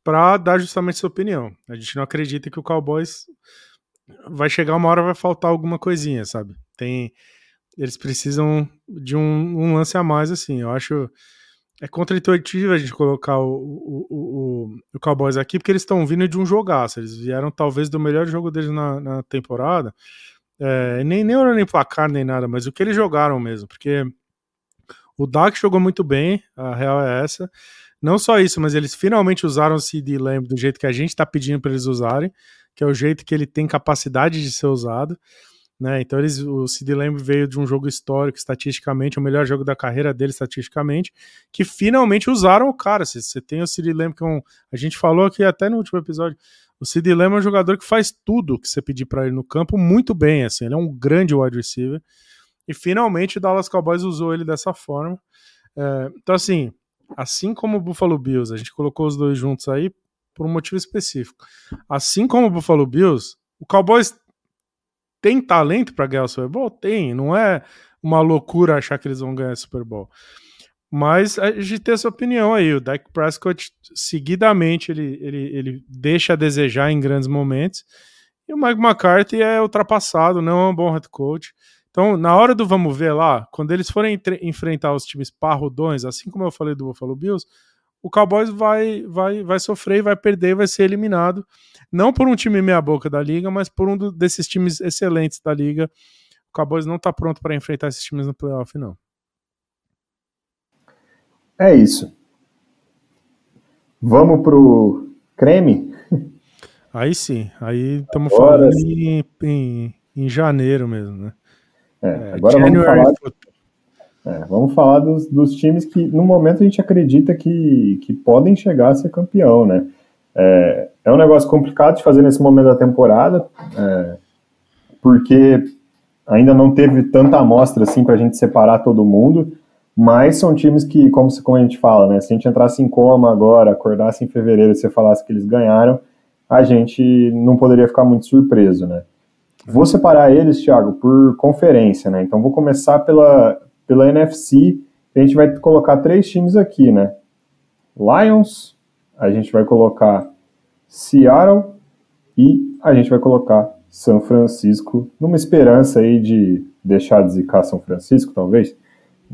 para dar justamente sua opinião. A gente não acredita que o Cowboys vai chegar uma hora vai faltar alguma coisinha, sabe? Tem eles precisam de um, um lance a mais assim. Eu acho é contra-intuitivo a gente colocar o, o, o, o Cowboys aqui, porque eles estão vindo de um jogaço. Eles vieram talvez do melhor jogo deles na, na temporada. É, nem, nem olhando em placar nem nada, mas o que eles jogaram mesmo, porque o Dak jogou muito bem, a real é essa. Não só isso, mas eles finalmente usaram o CD Lamb do jeito que a gente está pedindo para eles usarem, que é o jeito que ele tem capacidade de ser usado. Né? Então eles, o Sid Lamb veio de um jogo histórico, estatisticamente, o melhor jogo da carreira dele, estatisticamente, que finalmente usaram o cara. Você, você tem o Sid Lamb, que é um, a gente falou aqui até no último episódio, o Sid Lamb é um jogador que faz tudo que você pedir para ele no campo muito bem, assim, ele é um grande wide receiver, e finalmente o Dallas Cowboys usou ele dessa forma. É, então, assim, assim como o Buffalo Bills, a gente colocou os dois juntos aí por um motivo específico. Assim como o Buffalo Bills, o Cowboys tem talento para ganhar o Super Bowl? Tem, não é uma loucura achar que eles vão ganhar o Super Bowl. Mas a gente tem essa opinião aí. O Dak Prescott, seguidamente, ele, ele, ele deixa a desejar em grandes momentos. E o Mike McCarthy é ultrapassado, não é um bom head coach. Então, na hora do vamos ver lá, quando eles forem enfrentar os times parrudões, assim como eu falei do Buffalo Bills, o Cowboys vai, vai, vai sofrer, vai perder, vai ser eliminado. Não por um time meia-boca da liga, mas por um do, desses times excelentes da liga. O Cowboys não está pronto para enfrentar esses times no playoff, não. É isso. Vamos pro creme? Aí sim, aí estamos falando em, em, em, janeiro mesmo, né? É, é agora vamos falar, é, vamos falar dos, dos, times que no momento a gente acredita que, que podem chegar a ser campeão, né? É, é um negócio complicado de fazer nesse momento da temporada, é, porque ainda não teve tanta amostra assim para a gente separar todo mundo, mas são times que, como, como a gente fala, né? Se a gente entrasse em coma agora, acordasse em fevereiro e você falasse que eles ganharam, a gente não poderia ficar muito surpreso, né? Vou separar eles, Thiago, por conferência, né? Então vou começar pela, pela NFC. A gente vai colocar três times aqui, né? Lions, a gente vai colocar Seattle e a gente vai colocar São Francisco, numa esperança aí de deixar de zicar São Francisco, talvez.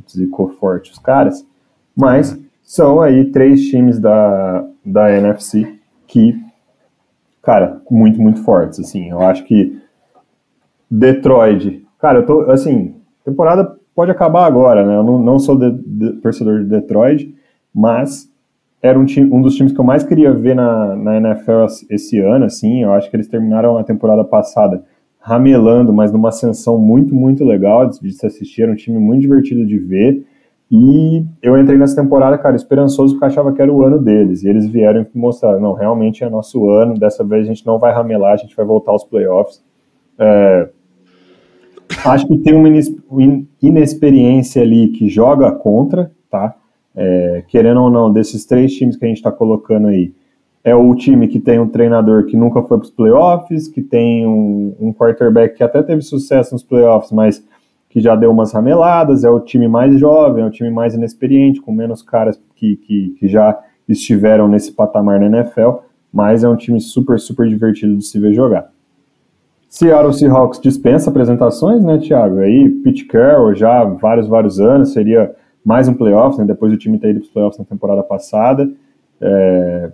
Zicou forte os caras. Mas são aí três times da, da NFC que, cara, muito, muito fortes, assim. Eu acho que Detroit, cara, eu tô, assim, temporada pode acabar agora, né? Eu não, não sou de, de, torcedor de Detroit, mas era um, time, um dos times que eu mais queria ver na, na NFL esse ano, assim, eu acho que eles terminaram a temporada passada ramelando, mas numa ascensão muito, muito legal de, se assistir, era um time muito divertido de ver, e eu entrei nessa temporada, cara, esperançoso porque achava que era o ano deles, e eles vieram e mostraram, não, realmente é nosso ano, dessa vez a gente não vai ramelar, a gente vai voltar aos playoffs. É, acho que tem uma inexperiência ali que joga contra, tá? é, querendo ou não, desses três times que a gente está colocando aí, é o time que tem um treinador que nunca foi para os playoffs, que tem um, um, quarterback que até teve sucesso nos playoffs, mas que já deu umas rameladas, é o time mais jovem, é o time mais inexperiente, com menos caras que, que, que já estiveram nesse patamar na NFL, mas é um time super, super divertido de se ver jogar. Seattle Seahawks dispensa apresentações, né, Thiago? Aí, Pete Carroll já há vários, vários anos, seria mais um playoffs, né, depois do time ter ido para os playoffs na temporada passada. É,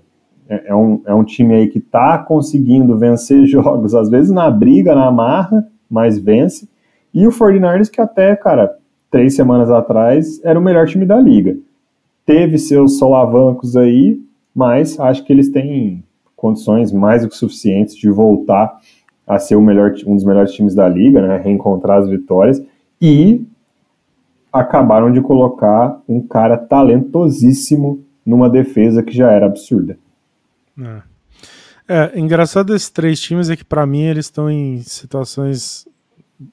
é, é, um, é um time aí que está conseguindo vencer jogos, às vezes na briga, na marra, mas vence. E o 49ers que até, cara, três semanas atrás era o melhor time da liga. Teve seus solavancos aí, mas acho que eles têm condições mais do que suficientes de voltar a ser melhor, um dos melhores times da liga, né, reencontrar as vitórias. E acabaram de colocar um cara talentosíssimo numa defesa que já era absurda. É, é engraçado desses três times é que para mim eles estão em situações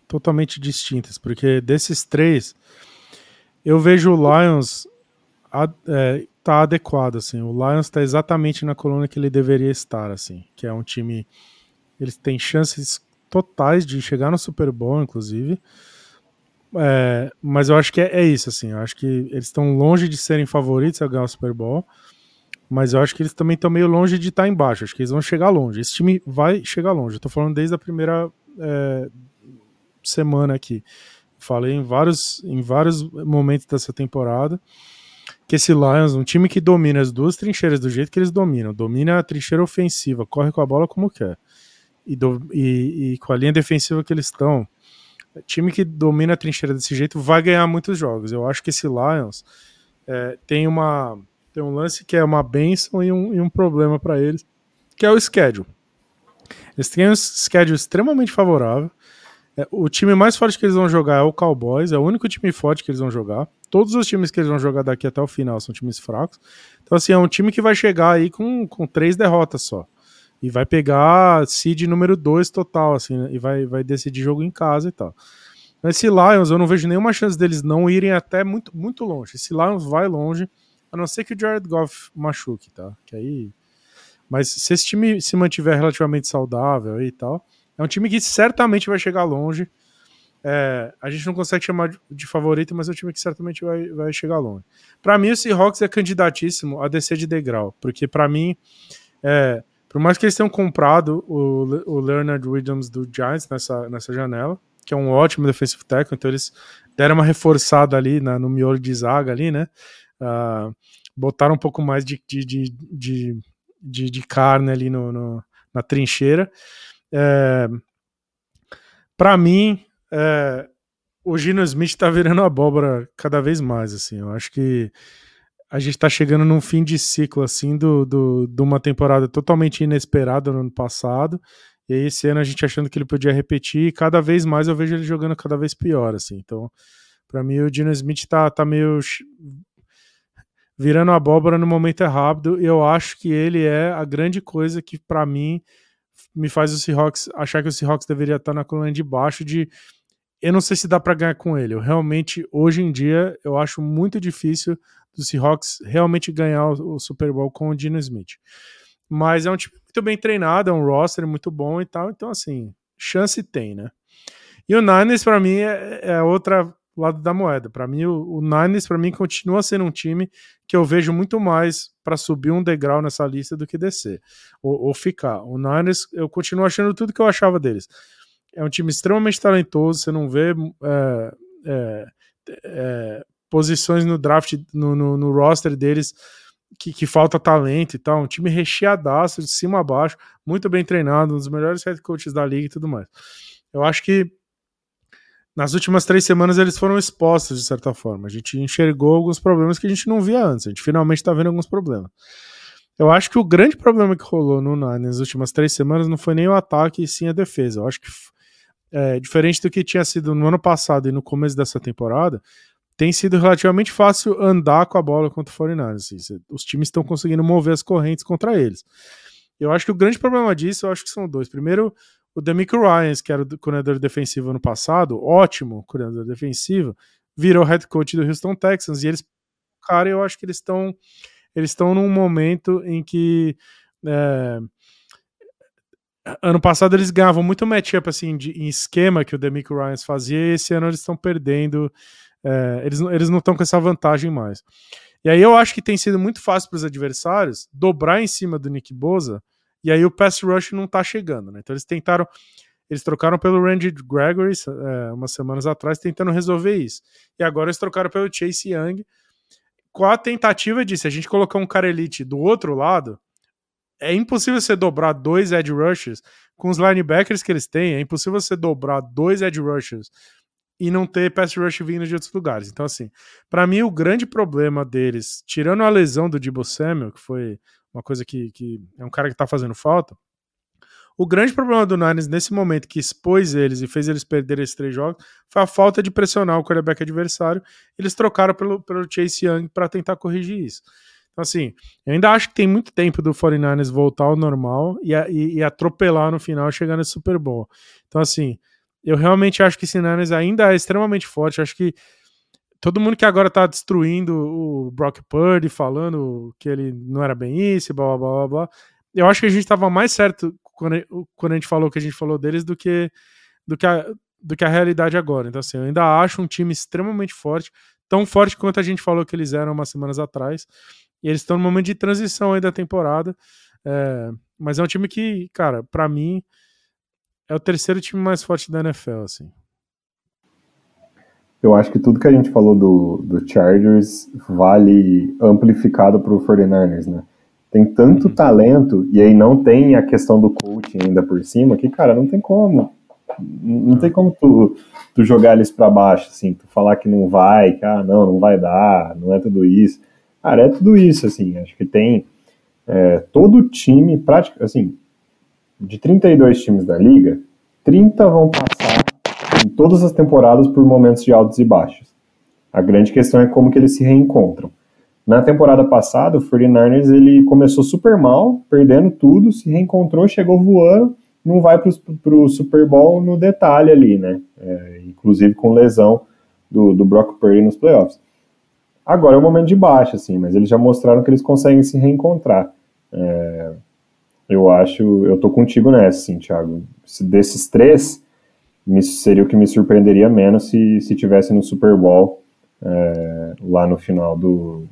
totalmente distintas, porque desses três eu vejo o Lions é, tá adequado assim. O Lions está exatamente na coluna que ele deveria estar assim, que é um time eles têm chances totais de chegar no Super Bowl, inclusive. É, mas eu acho que é, é, isso, assim. Eu acho que eles estão longe de serem favoritos a ganhar o Super Bowl. Mas eu acho que eles também estão meio longe de estar tá embaixo. Acho que eles vão chegar longe. Esse time vai chegar longe. Eu tô falando desde a primeira é, semana aqui. Falei em vários, em vários momentos dessa temporada que esse Lions, um time que domina as duas trincheiras do jeito que eles dominam, domina a trincheira ofensiva, corre com a bola como quer, e, do, e, e com a linha defensiva que eles estão, time que domina a trincheira desse jeito vai ganhar muitos jogos. Eu acho que esse Lions é, tem uma tem um lance que é uma benção e um, e um problema para eles, que é o schedule. Eles têm um schedule extremamente favorável. É, o time mais forte que eles vão jogar é o Cowboys, é o único time forte que eles vão jogar. Todos os times que eles vão jogar daqui até o final são times fracos. Então, assim, é um time que vai chegar aí com, com três derrotas só. E vai pegar seed número 2 total, assim, né? e vai, vai decidir jogo em casa e tal. Esse Lions, eu não vejo nenhuma chance deles não irem até muito, muito longe. Esse Lions vai longe, a não ser que o Jared Goff machuque, tá? Que aí. Mas se esse time se mantiver relativamente saudável e tal, é um time que certamente vai chegar longe. É, a gente não consegue chamar de, favorito, mas é um time que certamente vai, vai chegar longe. Para mim, o Seahawks é candidatíssimo a descer de degrau, porque para mim, é, por mais que eles tenham comprado o, o Leonard Williams do Giants nessa, nessa janela, que é um ótimo defensive tackle, então eles deram uma reforçada ali na, no miolo de zaga ali, né? Uh, botaram um pouco mais de, de, de, de, de, de carne ali no, no na trincheira. É, para mim, é, o Gino Smith tá virando abóbora cada vez mais, assim. Eu acho que a gente tá chegando num fim de ciclo, assim, do, do, de uma temporada totalmente inesperada no ano passado. E aí, esse ano a gente achando que ele podia repetir, e cada vez mais eu vejo ele jogando cada vez pior, assim. Então, para mim, o Gino Smith tá, tá meio virando abóbora no momento errado. E eu acho que ele é a grande coisa que, para mim, me faz o Seahawks achar que o Seahawks deveria estar na coluna de baixo de eu não sei se dá para ganhar com ele. Eu realmente hoje em dia eu acho muito difícil do Seahawks realmente ganhar o, o Super Bowl com o Dino Smith. Mas é um time muito bem treinado, é um roster muito bom e tal, então assim, chance tem, né? E o Niners para mim é, é outra lado da moeda. Para mim, o, o Niners, para mim, continua sendo um time que eu vejo muito mais para subir um degrau nessa lista do que descer ou, ou, ficar. O Niners, eu continuo achando tudo que eu achava deles. É um time extremamente talentoso, você não vê é, é, é, posições no draft, no, no, no roster deles que, que, falta talento e tal. Um time recheadaço, de cima a baixo, muito bem treinado, um dos melhores head coaches da liga e tudo mais. Eu acho que nas últimas três semanas eles foram expostos de certa forma. A gente enxergou alguns problemas que a gente não via antes. A gente finalmente está vendo alguns problemas. Eu acho que o grande problema que rolou no, nas últimas três semanas não foi nem o ataque, e sim a defesa. Eu acho que, é, diferente do que tinha sido no ano passado e no começo dessa temporada, tem sido relativamente fácil andar com a bola contra o 49 assim, Os times estão conseguindo mover as correntes contra eles. Eu acho que o grande problema disso, eu acho que são dois. Primeiro, o Demico Ryans, que era o coordenador defensivo ano passado, ótimo coordenador defensivo, virou head coach do Houston Texans e eles, cara, eu acho que eles estão eles estão num momento em que é, ano passado eles ganhavam muito matchup assim de, em esquema que o Demico Ryans fazia e esse ano eles estão perdendo é, eles, eles não estão com essa vantagem mais e aí eu acho que tem sido muito fácil para os adversários dobrar em cima do Nick Boza e aí o pass rush não tá chegando, né? Então eles tentaram, eles trocaram pelo Randy Gregory é, umas semanas atrás, tentando resolver isso. E agora eles trocaram pelo Chase Young, com a tentativa de, se a gente colocar um cara elite do outro lado, é impossível você dobrar dois edge rushers com os linebackers que eles têm, é impossível você dobrar dois edge rushers e não ter pass rush vindo de outros lugares. Então, assim, para mim, o grande problema deles, tirando a lesão do Debo Samuel, que foi uma coisa que, que é um cara que tá fazendo falta. O grande problema do Niners nesse momento que expôs eles e fez eles perderem esses três jogos foi a falta de pressionar o quarterback adversário. Eles trocaram pelo, pelo Chase Young para tentar corrigir isso. Então, assim, eu ainda acho que tem muito tempo do 49ers voltar ao normal e, e, e atropelar no final, chegar nesse Super Bowl. Então, assim, eu realmente acho que esse Niners ainda é extremamente forte. Acho que todo mundo que agora tá destruindo o Brock Purdy, falando que ele não era bem isso, blá blá blá blá. Eu acho que a gente tava mais certo quando, quando a gente falou que a gente falou deles do que, do que, a, do que a realidade agora. Então, assim, eu ainda acho um time extremamente forte, tão forte quanto a gente falou que eles eram umas semanas atrás. E eles estão no momento de transição aí da temporada. É, mas é um time que, cara, para mim, é o terceiro time mais forte da NFL, assim eu acho que tudo que a gente falou do, do Chargers vale amplificado para o 49ers, né? Tem tanto uhum. talento, e aí não tem a questão do coaching ainda por cima, que, cara, não tem como. Não tem como tu, tu jogar eles para baixo, assim, tu falar que não vai, que, ah, não, não vai dar, não é tudo isso. Cara, é tudo isso, assim, acho que tem é, todo time, prática, assim, de 32 times da liga, 30 vão passar em todas as temporadas por momentos de altos e baixos. A grande questão é como que eles se reencontram. Na temporada passada, o 49ers ele começou super mal, perdendo tudo, se reencontrou, chegou voando, não vai para o Super Bowl no detalhe ali, né? É, inclusive com lesão do, do Brock Purdy nos playoffs. Agora é o momento de baixa, assim, mas eles já mostraram que eles conseguem se reencontrar. É, eu acho, eu tô contigo nessa, assim, Thiago. Desses três, me, seria o que me surpreenderia menos se, se tivesse no Super Bowl é, lá no final do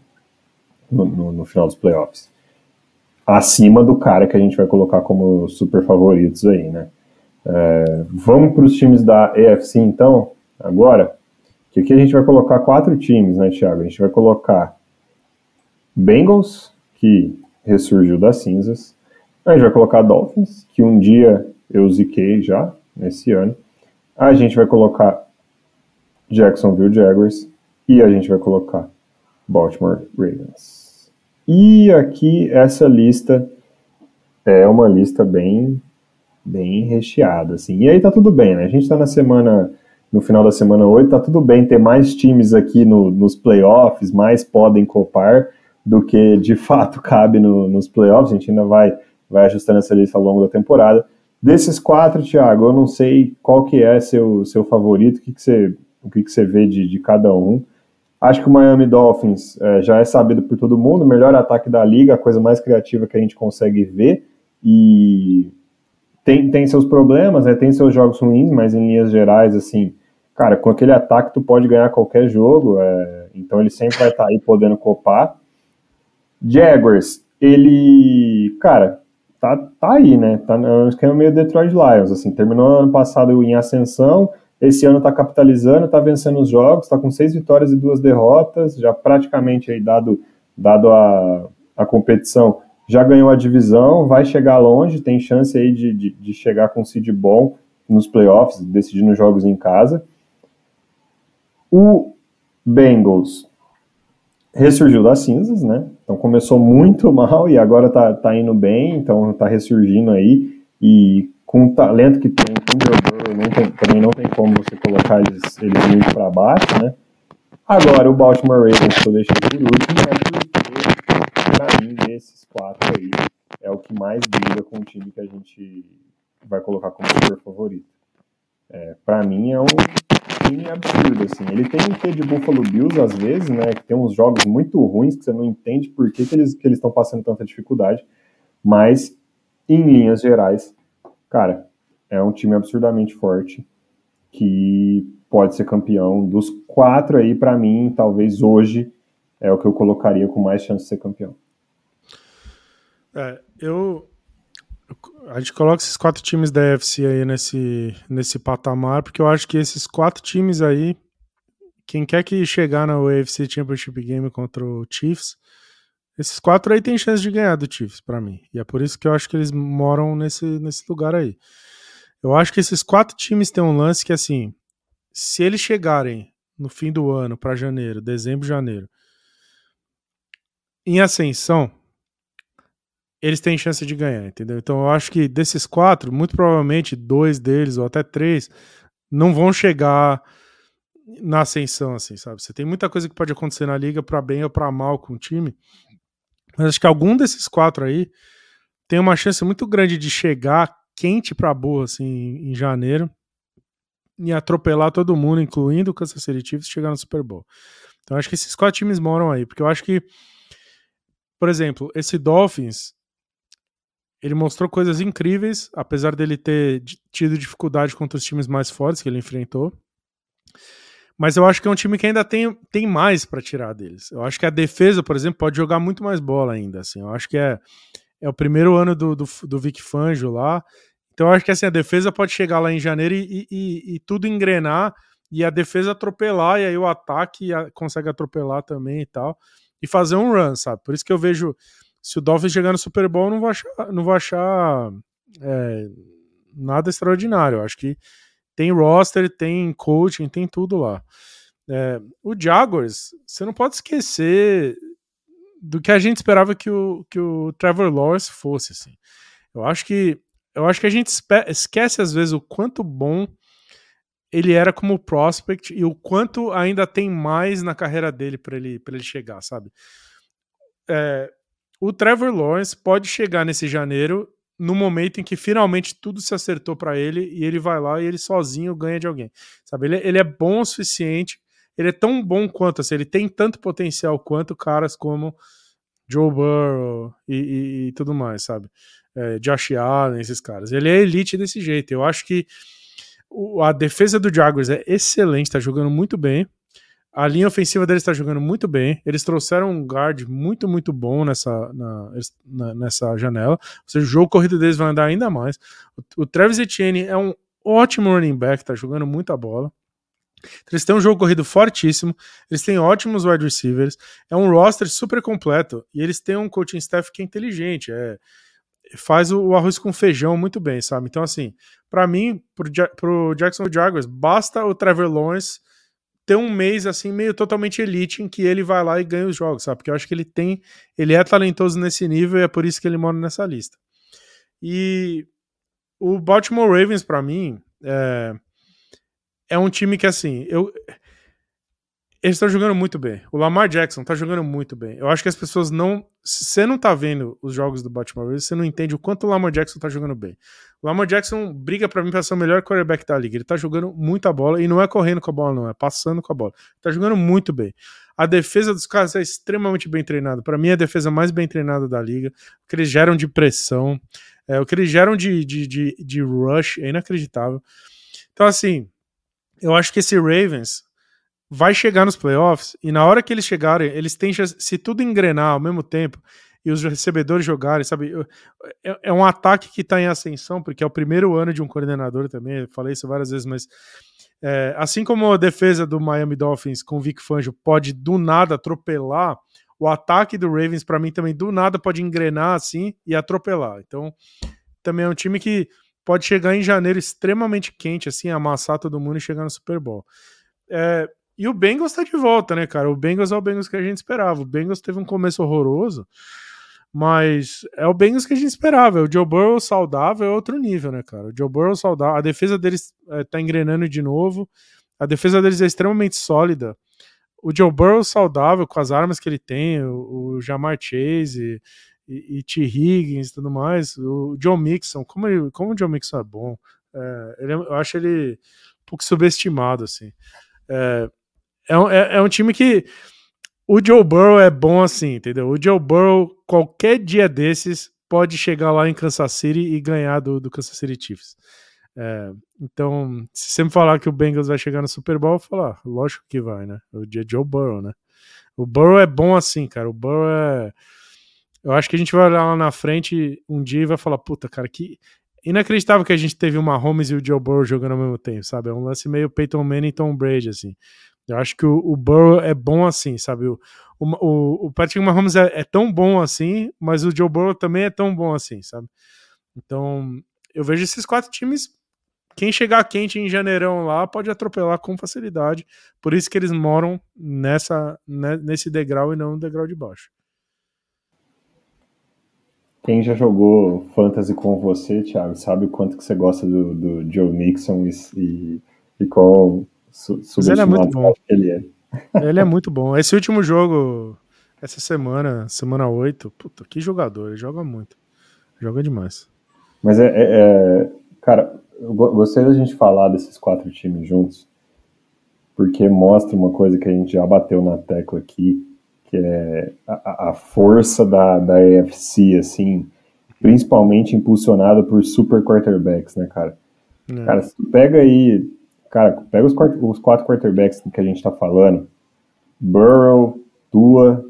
no, no, no, final dos playoffs. Acima do cara que a gente vai colocar como super favoritos aí, né? É, vamos para os times da EFC então, agora. Que aqui a gente vai colocar quatro times, né, Thiago? A gente vai colocar Bengals, que ressurgiu das cinzas. A gente vai colocar Dolphins, que um dia eu ziquei já, nesse ano. A gente vai colocar Jacksonville Jaguars e a gente vai colocar Baltimore Ravens. E aqui essa lista é uma lista bem bem recheada, assim. E aí tá tudo bem, né? A gente tá na semana no final da semana 8, tá tudo bem ter mais times aqui no, nos playoffs, mais podem copar do que de fato cabe no, nos playoffs. A gente ainda vai, vai ajustando essa lista ao longo da temporada. Desses quatro, Thiago, eu não sei qual que é seu, seu favorito, o que, que, você, o que, que você vê de, de cada um. Acho que o Miami Dolphins é, já é sabido por todo mundo, melhor ataque da liga, a coisa mais criativa que a gente consegue ver. E tem, tem seus problemas, né, tem seus jogos ruins, mas em linhas gerais, assim, cara, com aquele ataque tu pode ganhar qualquer jogo, é, então ele sempre vai estar tá aí podendo copar. Jaguars, ele, cara, tá, tá aí, né? Tá no esquema meio Detroit Lions, assim, terminou ano passado em ascensão, esse ano tá capitalizando, tá vencendo os jogos, tá com seis vitórias e duas derrotas, já praticamente aí dado, dado a, a competição, já ganhou a divisão, vai chegar longe, tem chance aí de, de, de chegar com seed bom nos playoffs, decidindo jogos em casa. O Bengals ressurgiu das cinzas, né? Então começou muito mal e agora tá, tá indo bem, então tá ressurgindo aí. E com o talento que tem, com o Joe não tem, também não tem como você colocar eles, eles muito para baixo, né? Agora o Baltimore Ravens que eu deixei por último é porque, pra mim, desses quatro aí, é o que mais briga com o time que a gente vai colocar como super favorito. É, para mim é um time absurdo, assim. Ele tem um quê de Buffalo Bills, às vezes, né? Que tem uns jogos muito ruins que você não entende por que, que eles que estão passando tanta dificuldade. Mas, em linhas gerais, cara, é um time absurdamente forte que pode ser campeão. Dos quatro aí, para mim, talvez hoje é o que eu colocaria com mais chance de ser campeão. É, eu a gente coloca esses quatro times da UFC aí nesse, nesse patamar, porque eu acho que esses quatro times aí, quem quer que chegar na UFC Championship Game contra o Chiefs, esses quatro aí tem chance de ganhar do Chiefs, para mim. E é por isso que eu acho que eles moram nesse, nesse lugar aí. Eu acho que esses quatro times têm um lance que, assim, se eles chegarem no fim do ano, para janeiro, dezembro, janeiro, em ascensão, eles têm chance de ganhar, entendeu? Então eu acho que desses quatro, muito provavelmente dois deles, ou até três, não vão chegar na ascensão, assim, sabe? Você tem muita coisa que pode acontecer na liga para bem ou para mal com o time. Mas acho que algum desses quatro aí tem uma chance muito grande de chegar quente para boa, assim, em janeiro e atropelar todo mundo, incluindo o Kansas City Chiefs, chegar no Super Bowl. Então acho que esses quatro times moram aí, porque eu acho que, por exemplo, esse Dolphins ele mostrou coisas incríveis, apesar dele ter tido dificuldade contra os times mais fortes que ele enfrentou. Mas eu acho que é um time que ainda tem, tem mais para tirar deles. Eu acho que a defesa, por exemplo, pode jogar muito mais bola ainda. Assim. Eu acho que é, é o primeiro ano do, do, do Vic Fangio lá. Então eu acho que assim, a defesa pode chegar lá em janeiro e, e, e tudo engrenar e a defesa atropelar, e aí o ataque consegue atropelar também e tal, e fazer um run, sabe? Por isso que eu vejo se o Dolphins chegar no Super Bowl, não vou achar, não vou achar é, nada extraordinário. Acho que tem roster, tem coaching, tem tudo lá. É, o Jaguars, você não pode esquecer do que a gente esperava que o, que o Trevor Lawrence fosse. Assim. Eu acho que eu acho que a gente esquece às vezes o quanto bom ele era como prospect e o quanto ainda tem mais na carreira dele para ele, ele chegar, sabe? É, o Trevor Lawrence pode chegar nesse janeiro no momento em que finalmente tudo se acertou para ele e ele vai lá e ele sozinho ganha de alguém, sabe? Ele, ele é bom o suficiente, ele é tão bom quanto, assim, ele tem tanto potencial quanto caras como Joe Burrow e, e, e tudo mais, sabe? É, Josh Allen, esses caras. Ele é elite desse jeito. Eu acho que o, a defesa do Jaguars é excelente, tá jogando muito bem. A linha ofensiva deles está jogando muito bem. Eles trouxeram um guard muito, muito bom nessa, na, na, nessa janela. Ou seja, o jogo corrido deles vai andar ainda mais. O, o Travis Etienne é um ótimo running back, tá jogando muita bola. Eles têm um jogo corrido fortíssimo, eles têm ótimos wide receivers, é um roster super completo e eles têm um coaching staff que é inteligente, é, faz o, o arroz com feijão muito bem, sabe? Então, assim, para mim, pro, pro Jacksonville Jaguars, basta o Trevor Lawrence ter um mês assim meio totalmente elite em que ele vai lá e ganha os jogos, sabe? Porque eu acho que ele tem, ele é talentoso nesse nível e é por isso que ele mora nessa lista. E o Baltimore Ravens para mim é, é um time que, assim, eu. Eles estão jogando muito bem. O Lamar Jackson tá jogando muito bem. Eu acho que as pessoas não. Se você não tá vendo os jogos do Baltimore Ravens, você não entende o quanto o Lamar Jackson tá jogando bem. O Lamar Jackson briga para mim pra ser o melhor quarterback da liga. Ele tá jogando muita bola e não é correndo com a bola, não, é passando com a bola. Tá jogando muito bem. A defesa dos caras é extremamente bem treinada. Para mim, é a defesa mais bem treinada da liga. O que eles geram de pressão, é, o que eles geram de, de, de, de rush é inacreditável. Então, assim, eu acho que esse Ravens vai chegar nos playoffs e na hora que eles chegarem, eles têm se tudo engrenar ao mesmo tempo e os recebedores jogarem, sabe? É, é um ataque que está em ascensão, porque é o primeiro ano de um coordenador também, eu falei isso várias vezes, mas é, assim como a defesa do Miami Dolphins com o Vic Fangio pode do nada atropelar, o ataque do Ravens para mim também do nada pode engrenar assim e atropelar. Então, também é um time que pode chegar em janeiro extremamente quente, assim, amassar todo mundo e chegar no Super Bowl. É, e o Bengals tá de volta, né, cara? O Bengals é o Bengals que a gente esperava. O Bengals teve um começo horroroso, mas é o Bengals que a gente esperava. O Joe Burrow saudável é outro nível, né, cara? O Joe Burrow saudável, a defesa deles é, tá engrenando de novo. A defesa deles é extremamente sólida. O Joe Burrow saudável com as armas que ele tem, o, o Jamar Chase, e, e T. Higgins e tudo mais. O John Mixon, como, ele, como o John Mixon é bom. É, ele, é, eu acho ele um pouco subestimado, assim. É, é, é, é um time que o Joe Burrow é bom assim, entendeu? O Joe Burrow, qualquer dia desses, pode chegar lá em Kansas City e ganhar do, do Kansas City Chiefs. É, então, se você me falar que o Bengals vai chegar no Super Bowl, eu vou falar, lógico que vai, né? O dia Joe Burrow, né? O Burrow é bom assim, cara. O Burrow é eu acho que a gente vai olhar lá na frente um dia e vai falar, puta, cara, que inacreditável que a gente teve o Mahomes e o Joe Burrow jogando ao mesmo tempo, sabe? É um lance meio Peyton Manning e Tom Brady, assim. Eu acho que o, o Burrow é bom assim, sabe? O, o, o Patrick Mahomes é, é, tão bom assim, mas o Joe Burrow também é tão bom assim, sabe? Então, eu vejo esses quatro times. Quem chegar quente em janeirão lá pode atropelar com facilidade. Por isso que eles moram nessa, né, nesse degrau e não no degrau de baixo. Quem já jogou Fantasy com você, Thiago, sabe o quanto que você gosta do, do Joe Mixon e, e, e qual su, ele é muito bom. ele é. Ele é muito bom. Esse último jogo, essa semana, semana 8, puta, que jogador, ele joga muito. Joga demais. Mas é, é, é cara, eu gostei da gente falar desses quatro times juntos, porque mostra uma coisa que a gente já bateu na tecla aqui, que é a, a força da, da AFC, assim, principalmente impulsionada por super quarterbacks, né, cara? É. Cara, se tu pega aí, cara, pega os, os quatro quarterbacks que a gente tá falando, Burrow, Tua,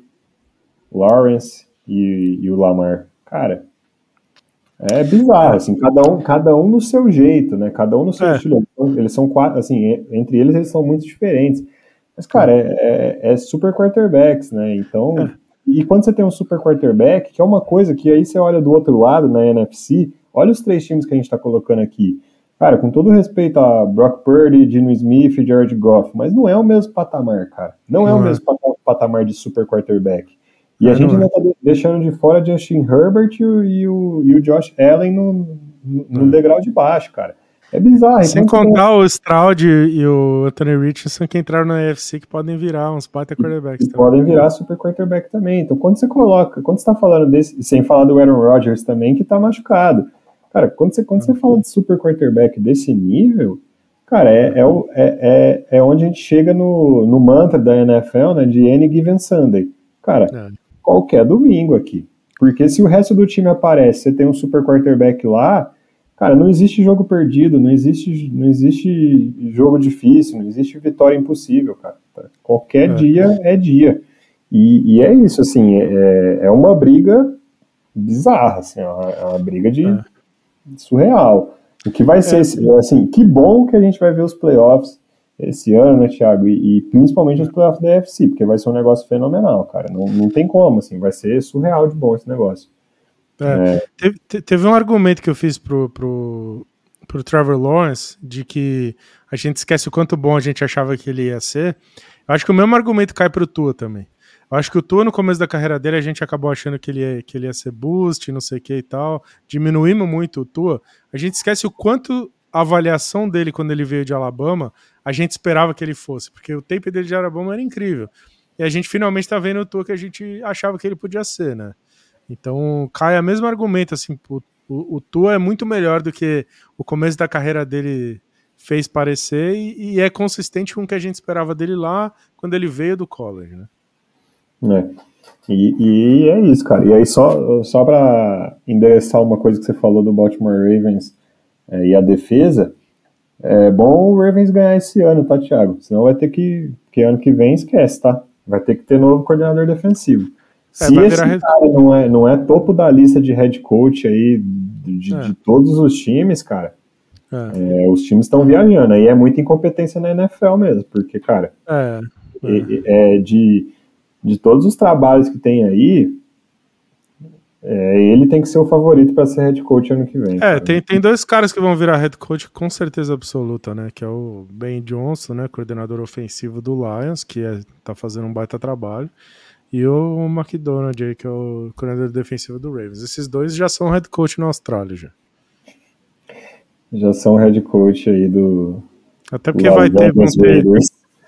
Lawrence e, e o Lamar. Cara, é bizarro, assim, cada um, cada um no seu jeito, né? Cada um no seu é. estilo. Eles são quatro, assim, entre eles eles são muito diferentes. Mas, cara, é, é, é super quarterbacks, né? Então, é. e quando você tem um super quarterback, que é uma coisa que aí você olha do outro lado na NFC, olha os três times que a gente tá colocando aqui. Cara, com todo respeito a Brock Purdy, Gino Smith e Jared Goff, mas não é o mesmo patamar, cara. Não, não é o mesmo patamar de super quarterback. E a gente ainda tá deixando de fora Justin Herbert e o, e o, e o Josh Allen no, no, no degrau de baixo, cara. É bizarro. Sem então, contar o Stroud e o Anthony Richardson que entraram na AFC que podem virar uns baita quarterbacks. também. Podem virar super quarterback também. Então, quando você coloca, quando você tá falando desse, sem falar do Aaron Rodgers também, que tá machucado. Cara, quando você, quando você fala de super quarterback desse nível, cara, é, é, é, é, é onde a gente chega no, no mantra da NFL, né, de any given Sunday. Cara, é. qualquer domingo aqui. Porque se o resto do time aparece, você tem um super quarterback lá, Cara, não existe jogo perdido, não existe, não existe jogo difícil, não existe vitória impossível, cara. Qualquer é. dia é dia. E, e, é isso, assim, é, é uma briga bizarra, assim, é uma, é uma briga de é. Surreal. O que vai ser, é. assim, que bom que a gente vai ver os playoffs esse ano, né, Thiago? E, e, principalmente os playoffs da UFC, porque vai ser um negócio fenomenal, cara. Não, não tem como, assim, vai ser surreal de bom esse negócio. É, é. Teve, teve, um argumento que eu fiz pro, pro, pro Trevor Lawrence de que a gente esquece o quanto bom a gente achava que ele ia ser. Eu acho que o mesmo argumento cai pro Tua também. Eu acho que o Tua, no começo da carreira dele, a gente acabou achando que ele ia, que ele ia ser boost, não sei o que e tal. Diminuímos muito o Tua. A gente esquece o quanto a avaliação dele quando ele veio de Alabama, a gente esperava que ele fosse, porque o tape dele de Alabama era incrível. E a gente finalmente tá vendo o Tua que a gente achava que ele podia ser, né? Então cai o mesmo argumento, assim, o, o, o Tua é muito melhor do que o começo da carreira dele fez parecer e, e, é consistente com o que a gente esperava dele lá quando ele veio do college, né? É. E, e é isso, cara. E aí, só, só para endereçar uma coisa que você falou do Baltimore Ravens é, e a defesa, é bom o Ravens ganhar esse ano, tá, Thiago? Senão vai ter que. Porque ano que vem esquece, tá? Vai ter que ter novo coordenador defensivo. É, Se esse cara não é, não é topo da lista de head coach aí de, é. de todos os times, cara, é. é os times estão viajando. Aí é muita incompetência na NFL mesmo, porque, cara, é, é. de, de todos os trabalhos que tem aí, ele tem que ser o favorito para ser head coach ano que vem. É, tem, tem dois caras que vão virar head coach com certeza absoluta, né? Que é o Ben Johnson, né? Coordenador ofensivo do Lions, que é, tá fazendo um baita trabalho e o McDonald aí, que é o coordenador defensivo do Ravens. Esses dois já são head coach na Austrália já. Já são head coach aí do. Até porque vai ter, vão ter.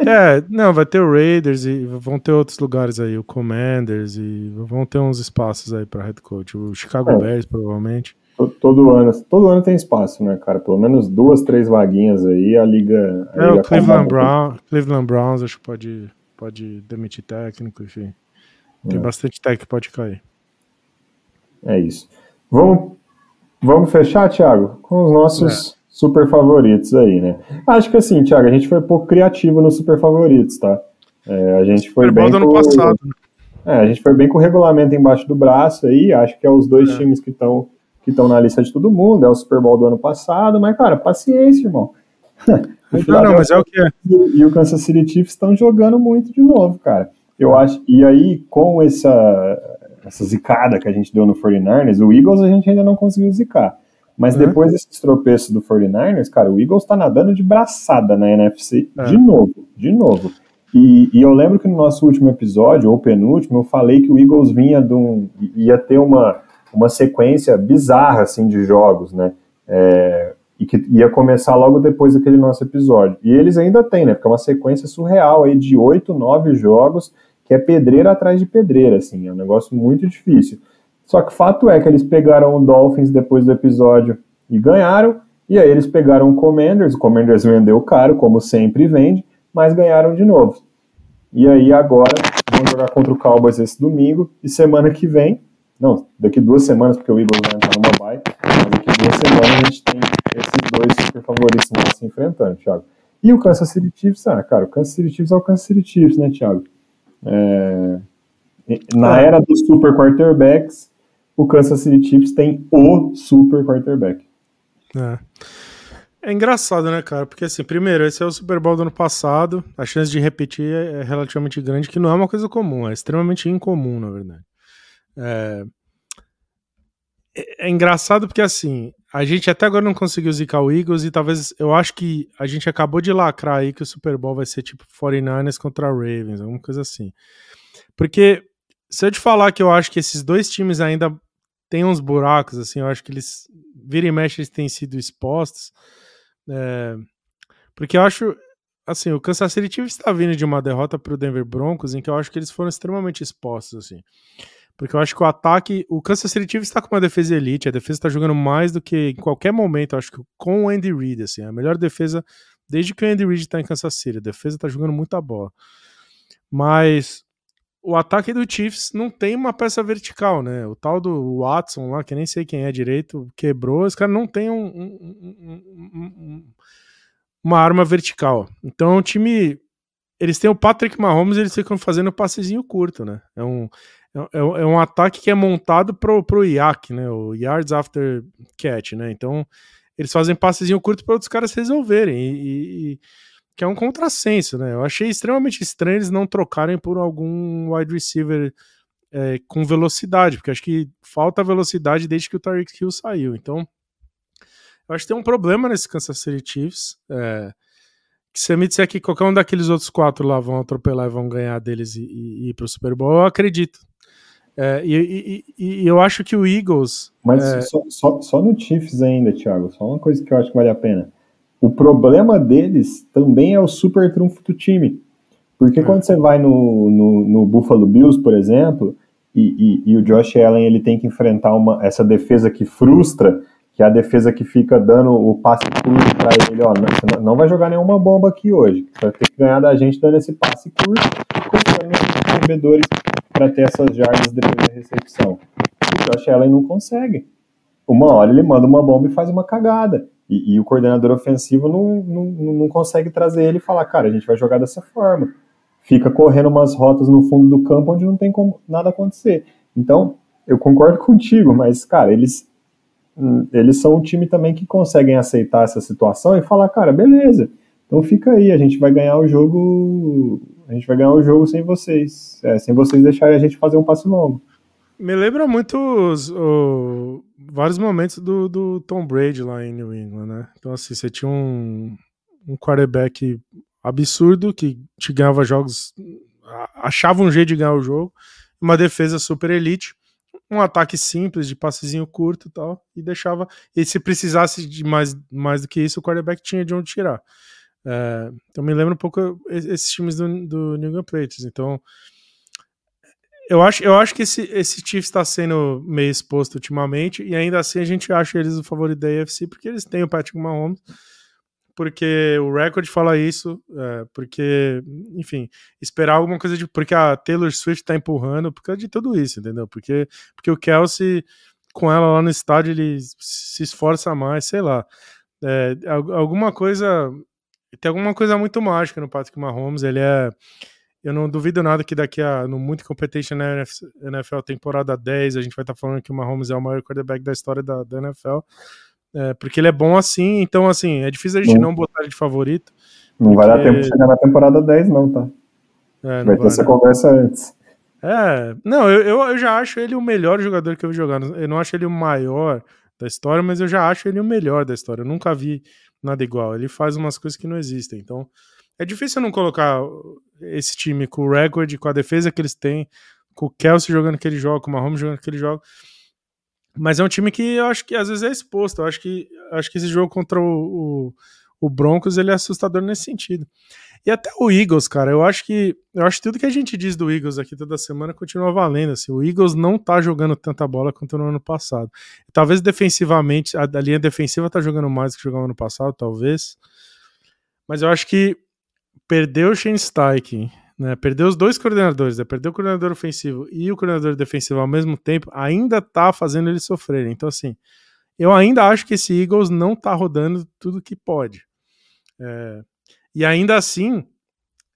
É, não, vai ter o Raiders e vão ter outros lugares aí, o Commanders e vão ter uns espaços aí para head coach. O Chicago é. Bears, provavelmente. Todo ano, todo ano tem espaço, né, cara? Pelo menos duas, três vaguinhas aí, a liga. A é, liga o Cleveland, Brown, Cleveland Browns, acho que pode, pode demitir técnico, enfim. Tem é. bastante tech que pode cair. É isso. Vamos, vamos fechar, Thiago, com os nossos é. Super favoritos aí, né? Acho que assim, Thiago, a gente foi pouco criativo nos super favoritos, tá? É, a gente foi bem. com... passado. Né? É, a gente foi bem com o regulamento embaixo do braço aí. Acho que é os dois é. times que estão que estão na lista de todo mundo. É o Super Bowl do ano passado, mas cara, paciência, irmão. não, não, mas é o que é. E o Kansas City Chiefs estão jogando muito de novo, cara. Eu acho. E aí, com essa, essa zicada que a gente deu no 49ers, o Eagles a gente ainda não conseguiu zicar. Mas uhum. depois desse tropeço do 49ers, cara, o Eagles tá nadando de braçada na NFC é. de novo, de novo. E, e, eu lembro que no nosso último episódio, ou penúltimo, eu falei que o Eagles vinha de um, ia ter uma, uma sequência bizarra assim de jogos, né? É, e que ia começar logo depois daquele nosso episódio. E eles ainda têm, né? Porque é uma sequência surreal aí de oito, nove jogos que é pedreira atrás de pedreira, assim, é um negócio muito difícil. Só que o fato é que eles pegaram o Dolphins depois do episódio e ganharam, e aí eles pegaram o Commanders, o Commanders vendeu caro, como sempre vende, mas ganharam de novo. E aí agora vão jogar contra o Cowboys esse domingo, e semana que vem, não, daqui duas semanas, porque o Eagles vai entrar numa bye, mas daqui duas semanas a gente tem esses dois super favoritos se enfrentando, Thiago. E o Kansas City Chiefs, ah, cara, o Kansas City Chiefs é o Kansas City Chiefs, né, Thiago? É, na é. era dos super quarterbacks, o Kansas City Chiefs tem o super quarterback. É. É engraçado, né, cara? Porque, assim, primeiro, esse é o Super Bowl do ano passado, a chance de repetir é relativamente grande, que não é uma coisa comum, é extremamente incomum, na verdade. É, é, é engraçado porque, assim, a gente até agora não conseguiu zicar o Eagles e talvez eu acho que a gente acabou de lacrar aí que o Super Bowl vai ser tipo 49ers contra Ravens, alguma coisa assim. Porque se eu te falar que eu acho que esses dois times ainda têm uns buracos, assim, eu acho que eles vira e mexe eles têm sido expostos, É, porque eu acho, assim, o Kansas City Chiefs está vindo de uma derrota para o Denver Broncos, em que eu acho que eles foram extremamente expostos, assim. Porque eu acho que o ataque, o Kansas City Chiefs está com uma defesa elite, a defesa está jogando mais do que em qualquer momento, eu acho que com o Andy Reid, assim, a melhor defesa desde que o Andy Reid está em Kansas City, a defesa está jogando muita bola. Mas o ataque do Chiefs não tem uma peça vertical, né? O tal do Watson lá, que nem sei quem é direito, quebrou. Esse cara não tem um, um, um, uma arma vertical. Então, o time. Eles têm o Patrick Mahomes, eles ficam fazendo passezinho curto, né? É um, é, é um ataque que é montado pro, pro IAC, né? O Yards After Catch, né? Então, eles fazem passezinho curto para outros caras resolverem. E, e, que é um contrassenso, né? Eu achei extremamente estranho eles não trocarem por algum wide receiver é, com velocidade, porque acho que falta velocidade desde que o Tariq Hill saiu. Então, eu acho que tem um problema nesse Kansas City Chiefs. É, que se me disser que qualquer um daqueles outros quatro lá vão atropelar e vão ganhar deles e, e, e ir pro Super Bowl, eu acredito. É, e, e, eu acho que o Eagles. Mas é... só, só, só, no Chiefs ainda, Thiago, só uma coisa que eu acho que vale a pena. O problema deles também é o super trunfo do time. Porque é. quando você vai no, no, no, Buffalo Bills, por exemplo, e, e, e, o Josh Allen ele tem que enfrentar uma, essa defesa que frustra, que é a defesa que fica dando o passe curto para ele, ó, não, não vai jogar nenhuma bomba aqui hoje. Você vai ter que ganhar da gente dando esse passe curto, confiando nos recebedores para ter essas jardas depois da recepção. O Josh Allen não consegue. Uma hora ele manda uma bomba e faz uma cagada. E, e, o coordenador ofensivo não, não, não consegue trazer ele e falar, cara, a gente vai jogar dessa forma. Fica correndo umas rotas no fundo do campo onde não tem como nada acontecer. Então, eu concordo contigo, mas, cara, eles, hum, eles são um time também que conseguem aceitar essa situação e falar, cara, beleza, então fica aí, a gente vai ganhar o jogo. A gente vai ganhar o jogo sem vocês. É, sem vocês deixarem a gente fazer um passe longo. Me lembra muito os, o, vários momentos do, do Tom Brady lá em New England, né? Então, assim, você tinha um, um quarterback absurdo que te ganhava jogos, achava um jeito de ganhar o jogo, uma defesa super elite, um ataque simples de passezinho curto e tal, e deixava. E se precisasse de mais, mais do que isso, o quarterback tinha de onde tirar. É, então me lembra um pouco esses times do, do New England Patriots. Então eu acho, eu acho que esse, esse Chiefs está sendo meio exposto ultimamente, e ainda assim a gente acha eles o favorito da AFC, porque eles têm o Patrick Mahomes, porque o recorde fala isso, é, porque, enfim, esperar alguma coisa de. Porque a Taylor Swift está empurrando por causa de tudo isso, entendeu? Porque, porque o Kelsey, com ela lá no estádio, ele se esforça mais, sei lá. É, alguma coisa. Tem alguma coisa muito mágica no Patrick Mahomes, ele é eu não duvido nada que daqui a no muito competition na NFL temporada 10 a gente vai estar tá falando que o Mahomes é o maior quarterback da história da, da NFL. É, porque ele é bom assim, então assim, é difícil a gente não, não botar ele de favorito. Não porque... vai dar tempo de chegar na temporada 10, não, tá? É, não vai ter essa conversa antes. É, não, eu, eu, eu, já acho ele o melhor jogador que eu vi jogar. Eu não acho ele o maior da história, mas eu já acho ele o melhor da história. Eu nunca vi nada igual. Ele faz umas coisas que não existem. Então, é difícil não colocar esse time com o recorde, com a defesa que eles têm, com o Kelsey jogando aquele jogo, com o Mahomes jogando aquele jogo. Mas é um time que eu acho que às vezes é exposto. Eu acho que, acho que esse jogo contra o, o, o Broncos ele é assustador nesse sentido. E até o Eagles, cara, eu acho que eu acho que tudo que a gente diz do Eagles aqui toda semana continua valendo. Assim, o Eagles não tá jogando tanta bola quanto no ano passado. Talvez defensivamente, a, a linha defensiva tá jogando mais que jogava no ano passado, talvez. Mas eu acho que perdeu o Shane Steichen, né, perdeu os dois coordenadores, né, perdeu o coordenador ofensivo e o coordenador defensivo ao mesmo tempo, ainda tá fazendo eles sofrerem. Então, assim, eu ainda acho que esse Eagles não tá rodando tudo que pode. É, e ainda assim,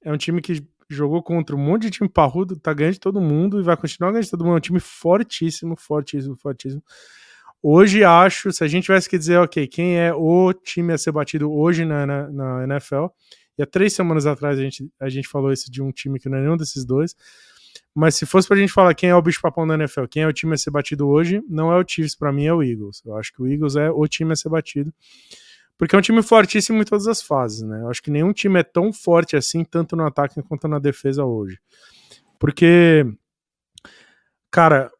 é um time que jogou contra um monte de time parrudo, tá ganhando de todo mundo e vai continuar ganhando de todo mundo. É um time fortíssimo, fortíssimo, fortíssimo. Hoje acho, se a gente tivesse que dizer, ok, quem é o time a ser batido hoje na, na, na NFL, e há três semanas atrás a gente, a gente falou isso de um time que não é nenhum desses dois. Mas se fosse pra gente falar quem é o bicho-papão da NFL, quem é o time a ser batido hoje, não é o Chiefs, para mim é o Eagles. Eu acho que o Eagles é o time a ser batido. Porque é um time fortíssimo em todas as fases, né? Eu acho que nenhum time é tão forte assim, tanto no ataque quanto na defesa hoje. Porque, cara,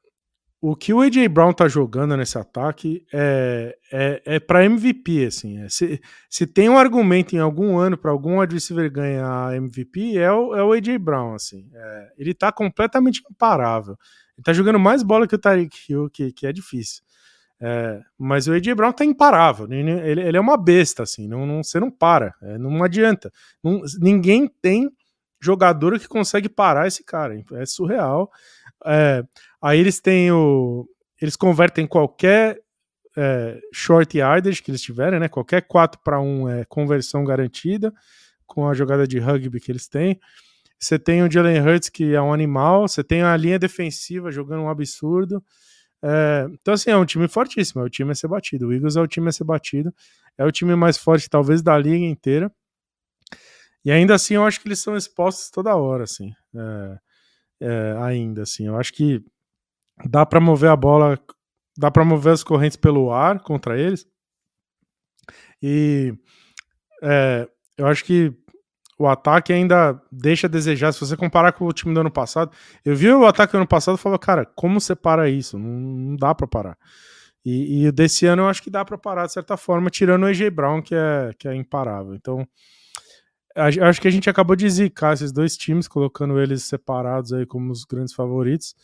o que o AJ Brown tá jogando nesse ataque é, é, é para MVP, assim. É, se, se tem um argumento em algum ano para algum adversário ganhar MVP, é o, é o AJ Brown, assim. É, ele tá completamente imparável. Ele tá jogando mais bola que o Tariq Hill, que, que é difícil. É, mas o AJ Brown tá imparável. Ele, ele é uma besta, assim. Não, não, você não para. É, não adianta. Não, ninguém tem jogador que consegue parar esse cara. É surreal. É, aí eles têm o. Eles convertem qualquer é, short yardage que eles tiverem, né? Qualquer 4 para 1 é conversão garantida com a jogada de rugby que eles têm. Você tem o Jalen Hurts, que é um animal. Você tem a linha defensiva jogando um absurdo. É, então, assim, é um time fortíssimo. É o time a ser batido. O Eagles é o time a ser batido. É o time mais forte, talvez, da liga inteira. E ainda assim, eu acho que eles são expostos toda hora, assim. É, é, ainda, assim. Eu acho que dá para mover a bola, dá para mover as correntes pelo ar contra eles. E é, eu acho que o ataque ainda deixa a desejar. Se você comparar com o time do ano passado, eu vi o ataque do ano passado e falei, cara, como você para isso? Não, não dá para parar. E, e, desse ano eu acho que dá para parar de certa forma, tirando o AJ Brown, que é, que é imparável. Então, acho que a gente acabou de zicar esses dois times, colocando eles separados aí como os grandes favoritos.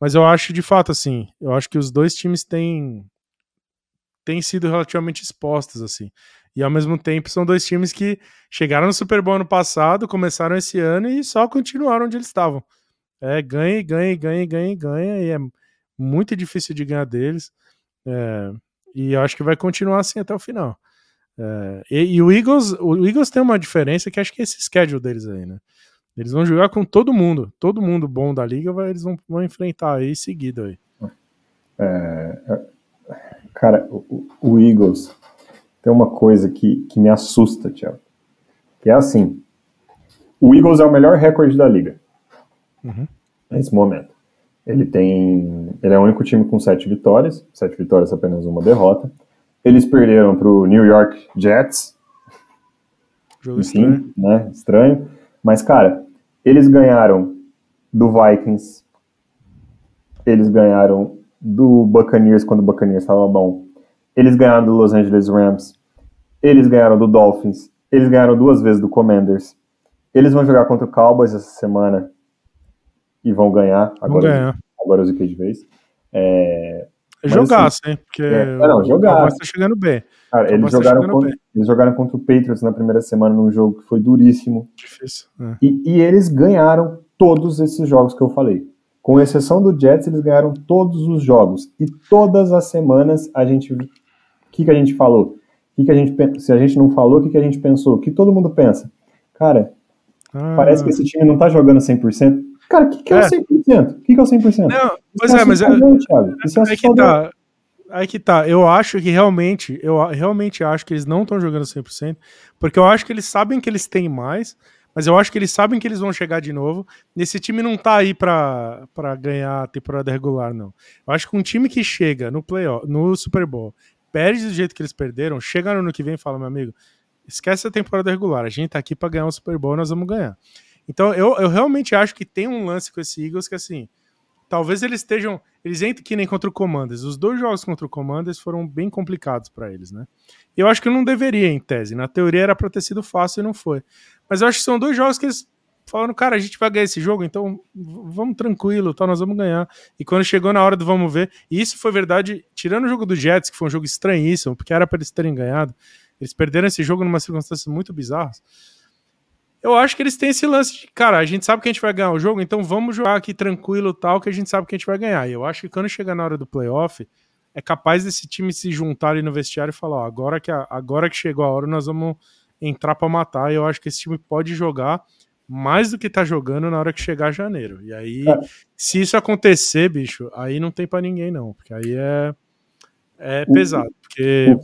Mas eu acho, de fato, assim, eu acho que os dois times têm, têm sido relativamente expostos, assim. E ao mesmo tempo são dois times que chegaram no Super Bowl ano passado, começaram esse ano e só continuaram onde eles estavam. É, ganha, ganha, ganha, ganha, ganha, e é muito difícil de ganhar deles. É, e eu acho que vai continuar assim até o final. É, e, e, o Eagles, o Eagles tem uma diferença que acho que é esse schedule deles aí, né? Eles vão jogar com todo mundo, todo mundo bom da liga, vai, eles vão, vão enfrentar aí seguido aí. É, é cara, o, o, Eagles tem uma coisa que, que me assusta, Thiago, que é assim, o Eagles é o melhor recorde da liga uhum. nesse momento. Ele tem, ele é o único time com sete vitórias, sete vitórias apenas uma derrota. Eles perderam para o New York Jets. Jogo Enfim, estranho. Né? Estranho. Mas, cara, eles ganharam do Vikings. Eles ganharam do Buccaneers quando o Buccaneers estava bom. Eles ganharam do Los Angeles Rams. Eles ganharam do Dolphins. Eles ganharam duas vezes do Commanders. Eles vão jogar contra o Cowboys essa semana e vão ganhar. Agora, vão ganhar. agora eu ziquei de vez. É, jogar, assim, porque é, não, jogar. está chegando bem. Cara, eles tá jogaram, contra, bem. eles jogaram contra o Patriots na primeira semana num jogo que foi duríssimo. Difícil. É. E, e, eles ganharam todos esses jogos que eu falei. Com exceção do Jets, eles ganharam todos os jogos. E todas as semanas a gente. O que, que a gente falou? Que que a gente, se a gente não falou, o que, que a gente pensou? O que todo mundo pensa? Cara, ah. parece que esse time não tá jogando 100%. Cara, o que, que é, é o 100%? O que, que é o 100%? Não, pois é, mas é, é, é que tá. Aí que tá, eu acho que realmente, eu realmente acho que eles não estão jogando 100%, porque eu acho que eles sabem que eles têm mais, mas eu acho que eles sabem que eles vão chegar de novo. Esse time não tá aí pra, pra ganhar a temporada regular, não. Eu acho que um time que chega no playoff, no Super Bowl, perde do jeito que eles perderam, chega no ano que vem e fala, meu amigo, esquece a temporada regular, a gente tá aqui pra ganhar o Super Bowl, nós vamos ganhar. Então eu, eu realmente acho que tem um lance com esse Eagles que assim, talvez eles estejam, eles entrem que nem contra o Commanders. Os dois jogos contra o Commanders foram bem complicados para eles, né? Eu acho que não deveria em tese, na teoria era para ter sido fácil e não foi. Mas eu acho que são dois jogos que eles falaram, cara, a gente vai ganhar esse jogo, então vamos tranquilo, tá, nós vamos ganhar. E quando chegou na hora do vamos ver, e isso foi verdade, tirando o jogo do Jets, que foi um jogo estranhíssimo, porque era para eles terem ganhado, eles perderam esse jogo numa circunstâncias muito bizarras eu acho que eles têm esse lance de, cara, a gente sabe que a gente vai ganhar o jogo, então vamos jogar aqui tranquilo tal, que a gente sabe que a gente vai ganhar. E eu acho que quando chegar na hora do playoff, é capaz desse time se juntar ali no vestiário e falar, ó, agora que, a, agora que chegou a hora, nós vamos entrar para matar. E eu acho que esse time pode jogar mais do que tá jogando na hora que chegar janeiro. E aí, é. se isso acontecer, bicho, aí não tem para ninguém não, porque aí é é pesado, porque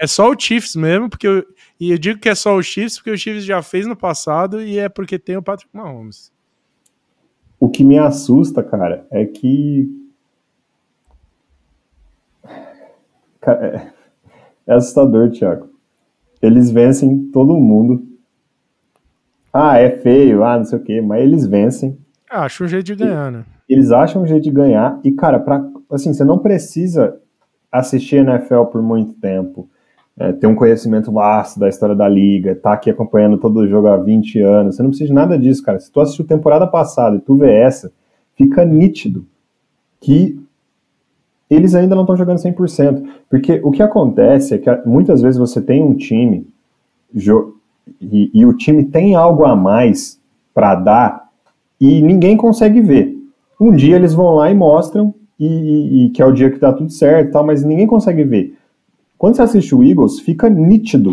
é só o Chiefs mesmo, porque eu, e eu digo que é só o Chiefs porque o Chiefs já fez no passado e é porque tem o Patrick Mahomes. O que me assusta, cara, é que é, é assustador, Thiago. Eles vencem todo mundo. Ah, é feio, ah, não sei o quê, mas eles vencem. Acho um jeito de ganhar, né? Eles acham um jeito de ganhar e, cara, pra, assim, você não precisa assistir NFL por muito tempo, é, ter um conhecimento vasto da história da liga, tá aqui acompanhando todo o jogo há 20 anos, você não precisa de nada disso, cara. Se tu assistiu temporada passada e tu vê essa, fica nítido que eles ainda não estão jogando 100%. Porque o que acontece é que muitas vezes você tem um time e, e o time tem algo a mais para dar e ninguém consegue ver. Um dia eles vão lá e mostram e, e, e, que é o dia que dá tudo certo, tal, mas ninguém consegue ver. Quando você assiste o Eagles, fica nítido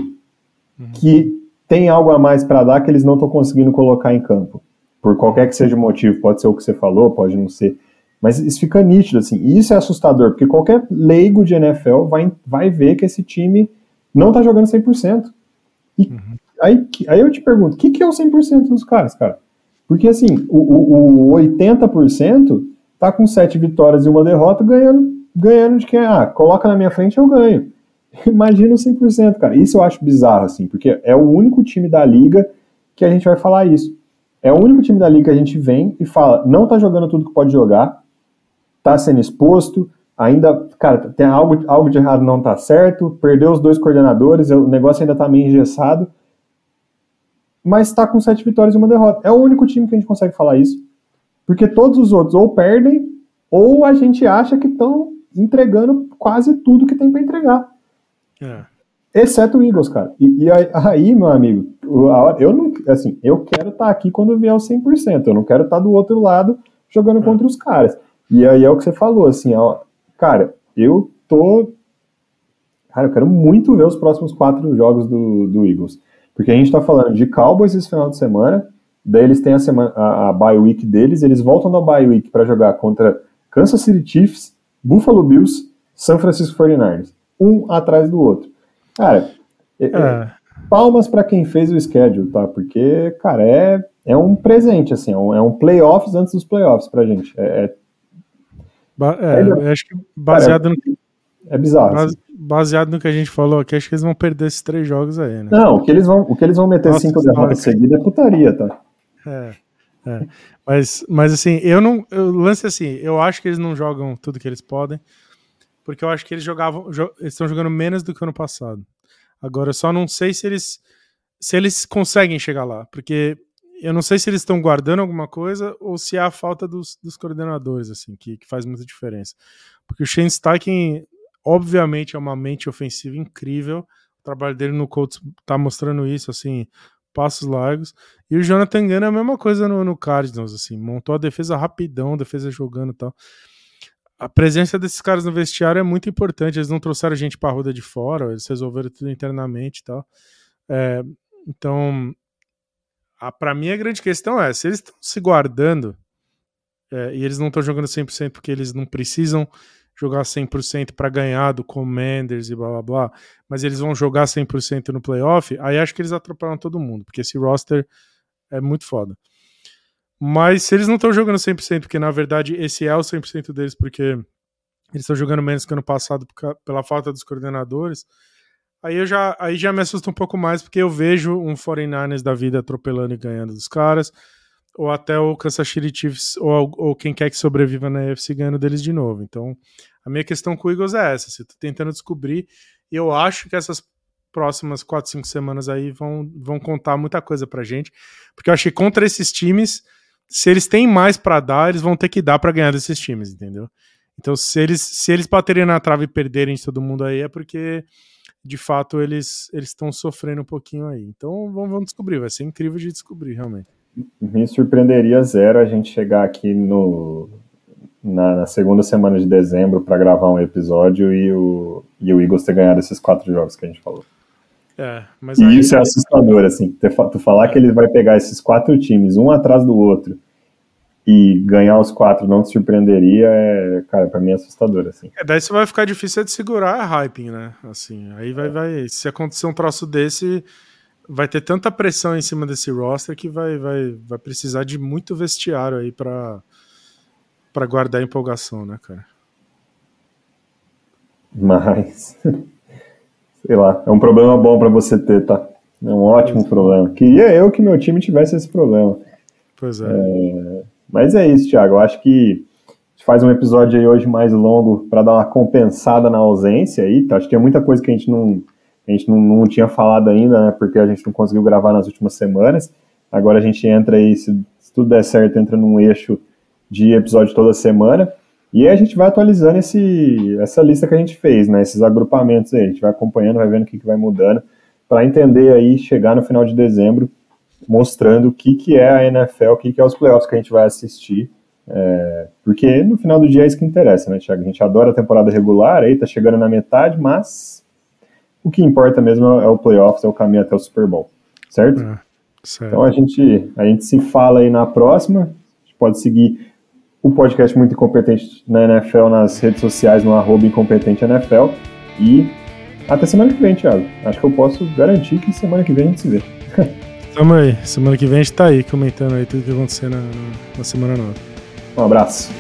uhum. que tem algo a mais para dar que eles não estão conseguindo colocar em campo. Por qualquer que seja o motivo, pode ser o que você falou, pode não ser. Mas isso fica nítido, assim. E isso é assustador, porque qualquer leigo de NFL vai, vai ver que esse time não tá jogando 100%. E uhum. aí, aí eu te pergunto, o que, que é o 100% dos caras, cara? Porque, assim, o, o, o 80% tá com sete vitórias e uma derrota ganhando, ganhando de quem? Ah, coloca na minha frente eu ganho. Imagina o 100%, cara. Isso eu acho bizarro, assim, porque é o único time da liga que a gente vai falar isso. É o único time da liga que a gente vem e fala, não tá jogando tudo que pode jogar, tá sendo exposto, ainda, cara, tem algo, algo de errado não tá certo, perdeu os dois coordenadores, o negócio ainda tá meio engessado, mas tá com sete vitórias e uma derrota. É o único time que a gente consegue falar isso, porque todos os outros ou perdem, ou a gente acha que estão entregando quase tudo que tem para entregar. É. Exceto o Eagles, cara. E, e aí, meu amigo, eu não, assim, eu quero estar tá aqui quando vier o 100%, eu não quero estar tá do outro lado jogando é. contra os caras. E aí é o que você falou, assim, ó, cara, eu tô. Cara, eu quero muito ver os próximos quatro jogos do, do Eagles. Porque a gente tá falando de Cowboys esse final de semana, daí eles têm a, semana, a, a bye week deles, eles voltam da bye week para jogar contra Kansas City Chiefs, Buffalo Bills, San Francisco 49ers. Um atrás do outro. Cara, é. É, palmas para quem fez o schedule, tá? Porque, cara, é, é um presente, assim, é um, é um playoffs antes dos playoffs pra gente. É, é é, é, acho que baseado no. É bizarro. Base, assim. Baseado no que a gente falou aqui, acho que eles vão perder esses três jogos aí, né? Não, o que eles vão, o que eles vão meter Nossa, cinco derrotas seguidas é putaria, tá? É. É. Mas, mas assim, eu não. Eu, lance assim, eu acho que eles não jogam tudo que eles podem. Porque eu acho que eles jogavam. Jo, eles estão jogando menos do que ano passado. Agora, eu só não sei se eles. Se eles conseguem chegar lá. Porque eu não sei se eles estão guardando alguma coisa ou se é a falta dos, dos coordenadores, assim, que, que, faz muita diferença. Porque o Shane Steichen, obviamente, é uma mente ofensiva incrível. O trabalho dele no Colts tá mostrando isso, assim, passos largos. E o Jonathan Gann é a mesma coisa no, no Cardinals, assim, montou a defesa rapidão, defesa jogando e tal. A presença desses caras no vestiário é muito importante. Eles não trouxeram gente para a roda de fora, eles resolveram tudo internamente e tal. É, então, para mim a grande questão é, se eles estão se guardando é, e eles não estão jogando 100% porque eles não precisam jogar 100% para ganhar do Commanders e blá blá blá, mas eles vão jogar 100% no playoff, aí acho que eles atropelam todo mundo, porque esse roster é muito foda. Mas se eles não estão jogando 100%, porque na verdade esse é o 100% deles, porque eles estão jogando menos que ano passado pela falta dos coordenadores, Aí eu já, aí já me assusta um pouco mais, porque eu vejo um 49ers da vida atropelando e ganhando dos caras, ou até o Kansas City Chiefs, ou, ou quem quer que sobreviva na UFC ganhando deles de novo. Então, a minha questão com o Eagles é essa, se tô tentando descobrir, eu acho que essas próximas 4, 5 semanas aí vão, vão contar muita coisa pra gente, porque eu achei contra esses times, se eles têm mais para dar, eles vão ter que dar para ganhar desses times, entendeu? Então, se eles, se eles baterem na trave e perderem de todo mundo aí, é porque de fato eles estão sofrendo um pouquinho aí. Então vamos, vamos, descobrir, vai ser incrível de descobrir realmente. Me surpreenderia zero a gente chegar aqui no na, na segunda semana de dezembro para gravar um episódio e o, e o Eagles ter ganhado esses quatro jogos que a gente falou. É, mas e isso é assustador, assim. Tu falar é. que ele vai pegar esses quatro times, um atrás do outro, e ganhar os quatro não te surpreenderia, é, cara, pra mim é assustador, assim. É, daí você vai ficar difícil de segurar a hyping, né? Assim, aí vai, vai. Se acontecer um troço desse, vai ter tanta pressão em cima desse roster que vai, vai, vai precisar de muito vestiário aí pra, pra guardar a empolgação, né, cara? Mas, sei lá, é um problema bom para você ter, tá? É um ótimo problema. Queria eu que meu time tivesse esse problema. Pois é. é Mas é isso, Thiago. Eu acho que a gente faz um episódio aí hoje mais longo para dar uma compensada na ausência aí. Tá? Acho que tinha muita coisa que a gente não a gente não, não tinha falado ainda, né, porque a gente não conseguiu gravar nas últimas semanas. Agora a gente entra aí, se, se tudo der certo, entra num eixo de episódio toda semana. E aí a gente vai atualizando esse, essa lista que a gente fez, né? Esses agrupamentos aí. A gente vai acompanhando, vai vendo o que, que vai mudando, para entender aí, chegar no final de dezembro, mostrando o que, que é a NFL, o que, que é os playoffs que a gente vai assistir. É, porque no final do dia é isso que interessa, né, Thiago? A gente adora a temporada regular, aí tá chegando na metade, mas o que importa mesmo é o playoffs, é o caminho até o Super Bowl, certo? É, certo. Então a gente, a gente se fala aí na próxima, a gente pode seguir o podcast Muito Incompetente na NFL nas redes sociais, no arroba incompetenteNFL, e até semana que vem, Thiago. Acho que eu posso garantir que semana que vem a gente se vê. Tamo aí, semana que vem a gente tá aí comentando aí tudo que acontecer na, na semana nova. Um abraço.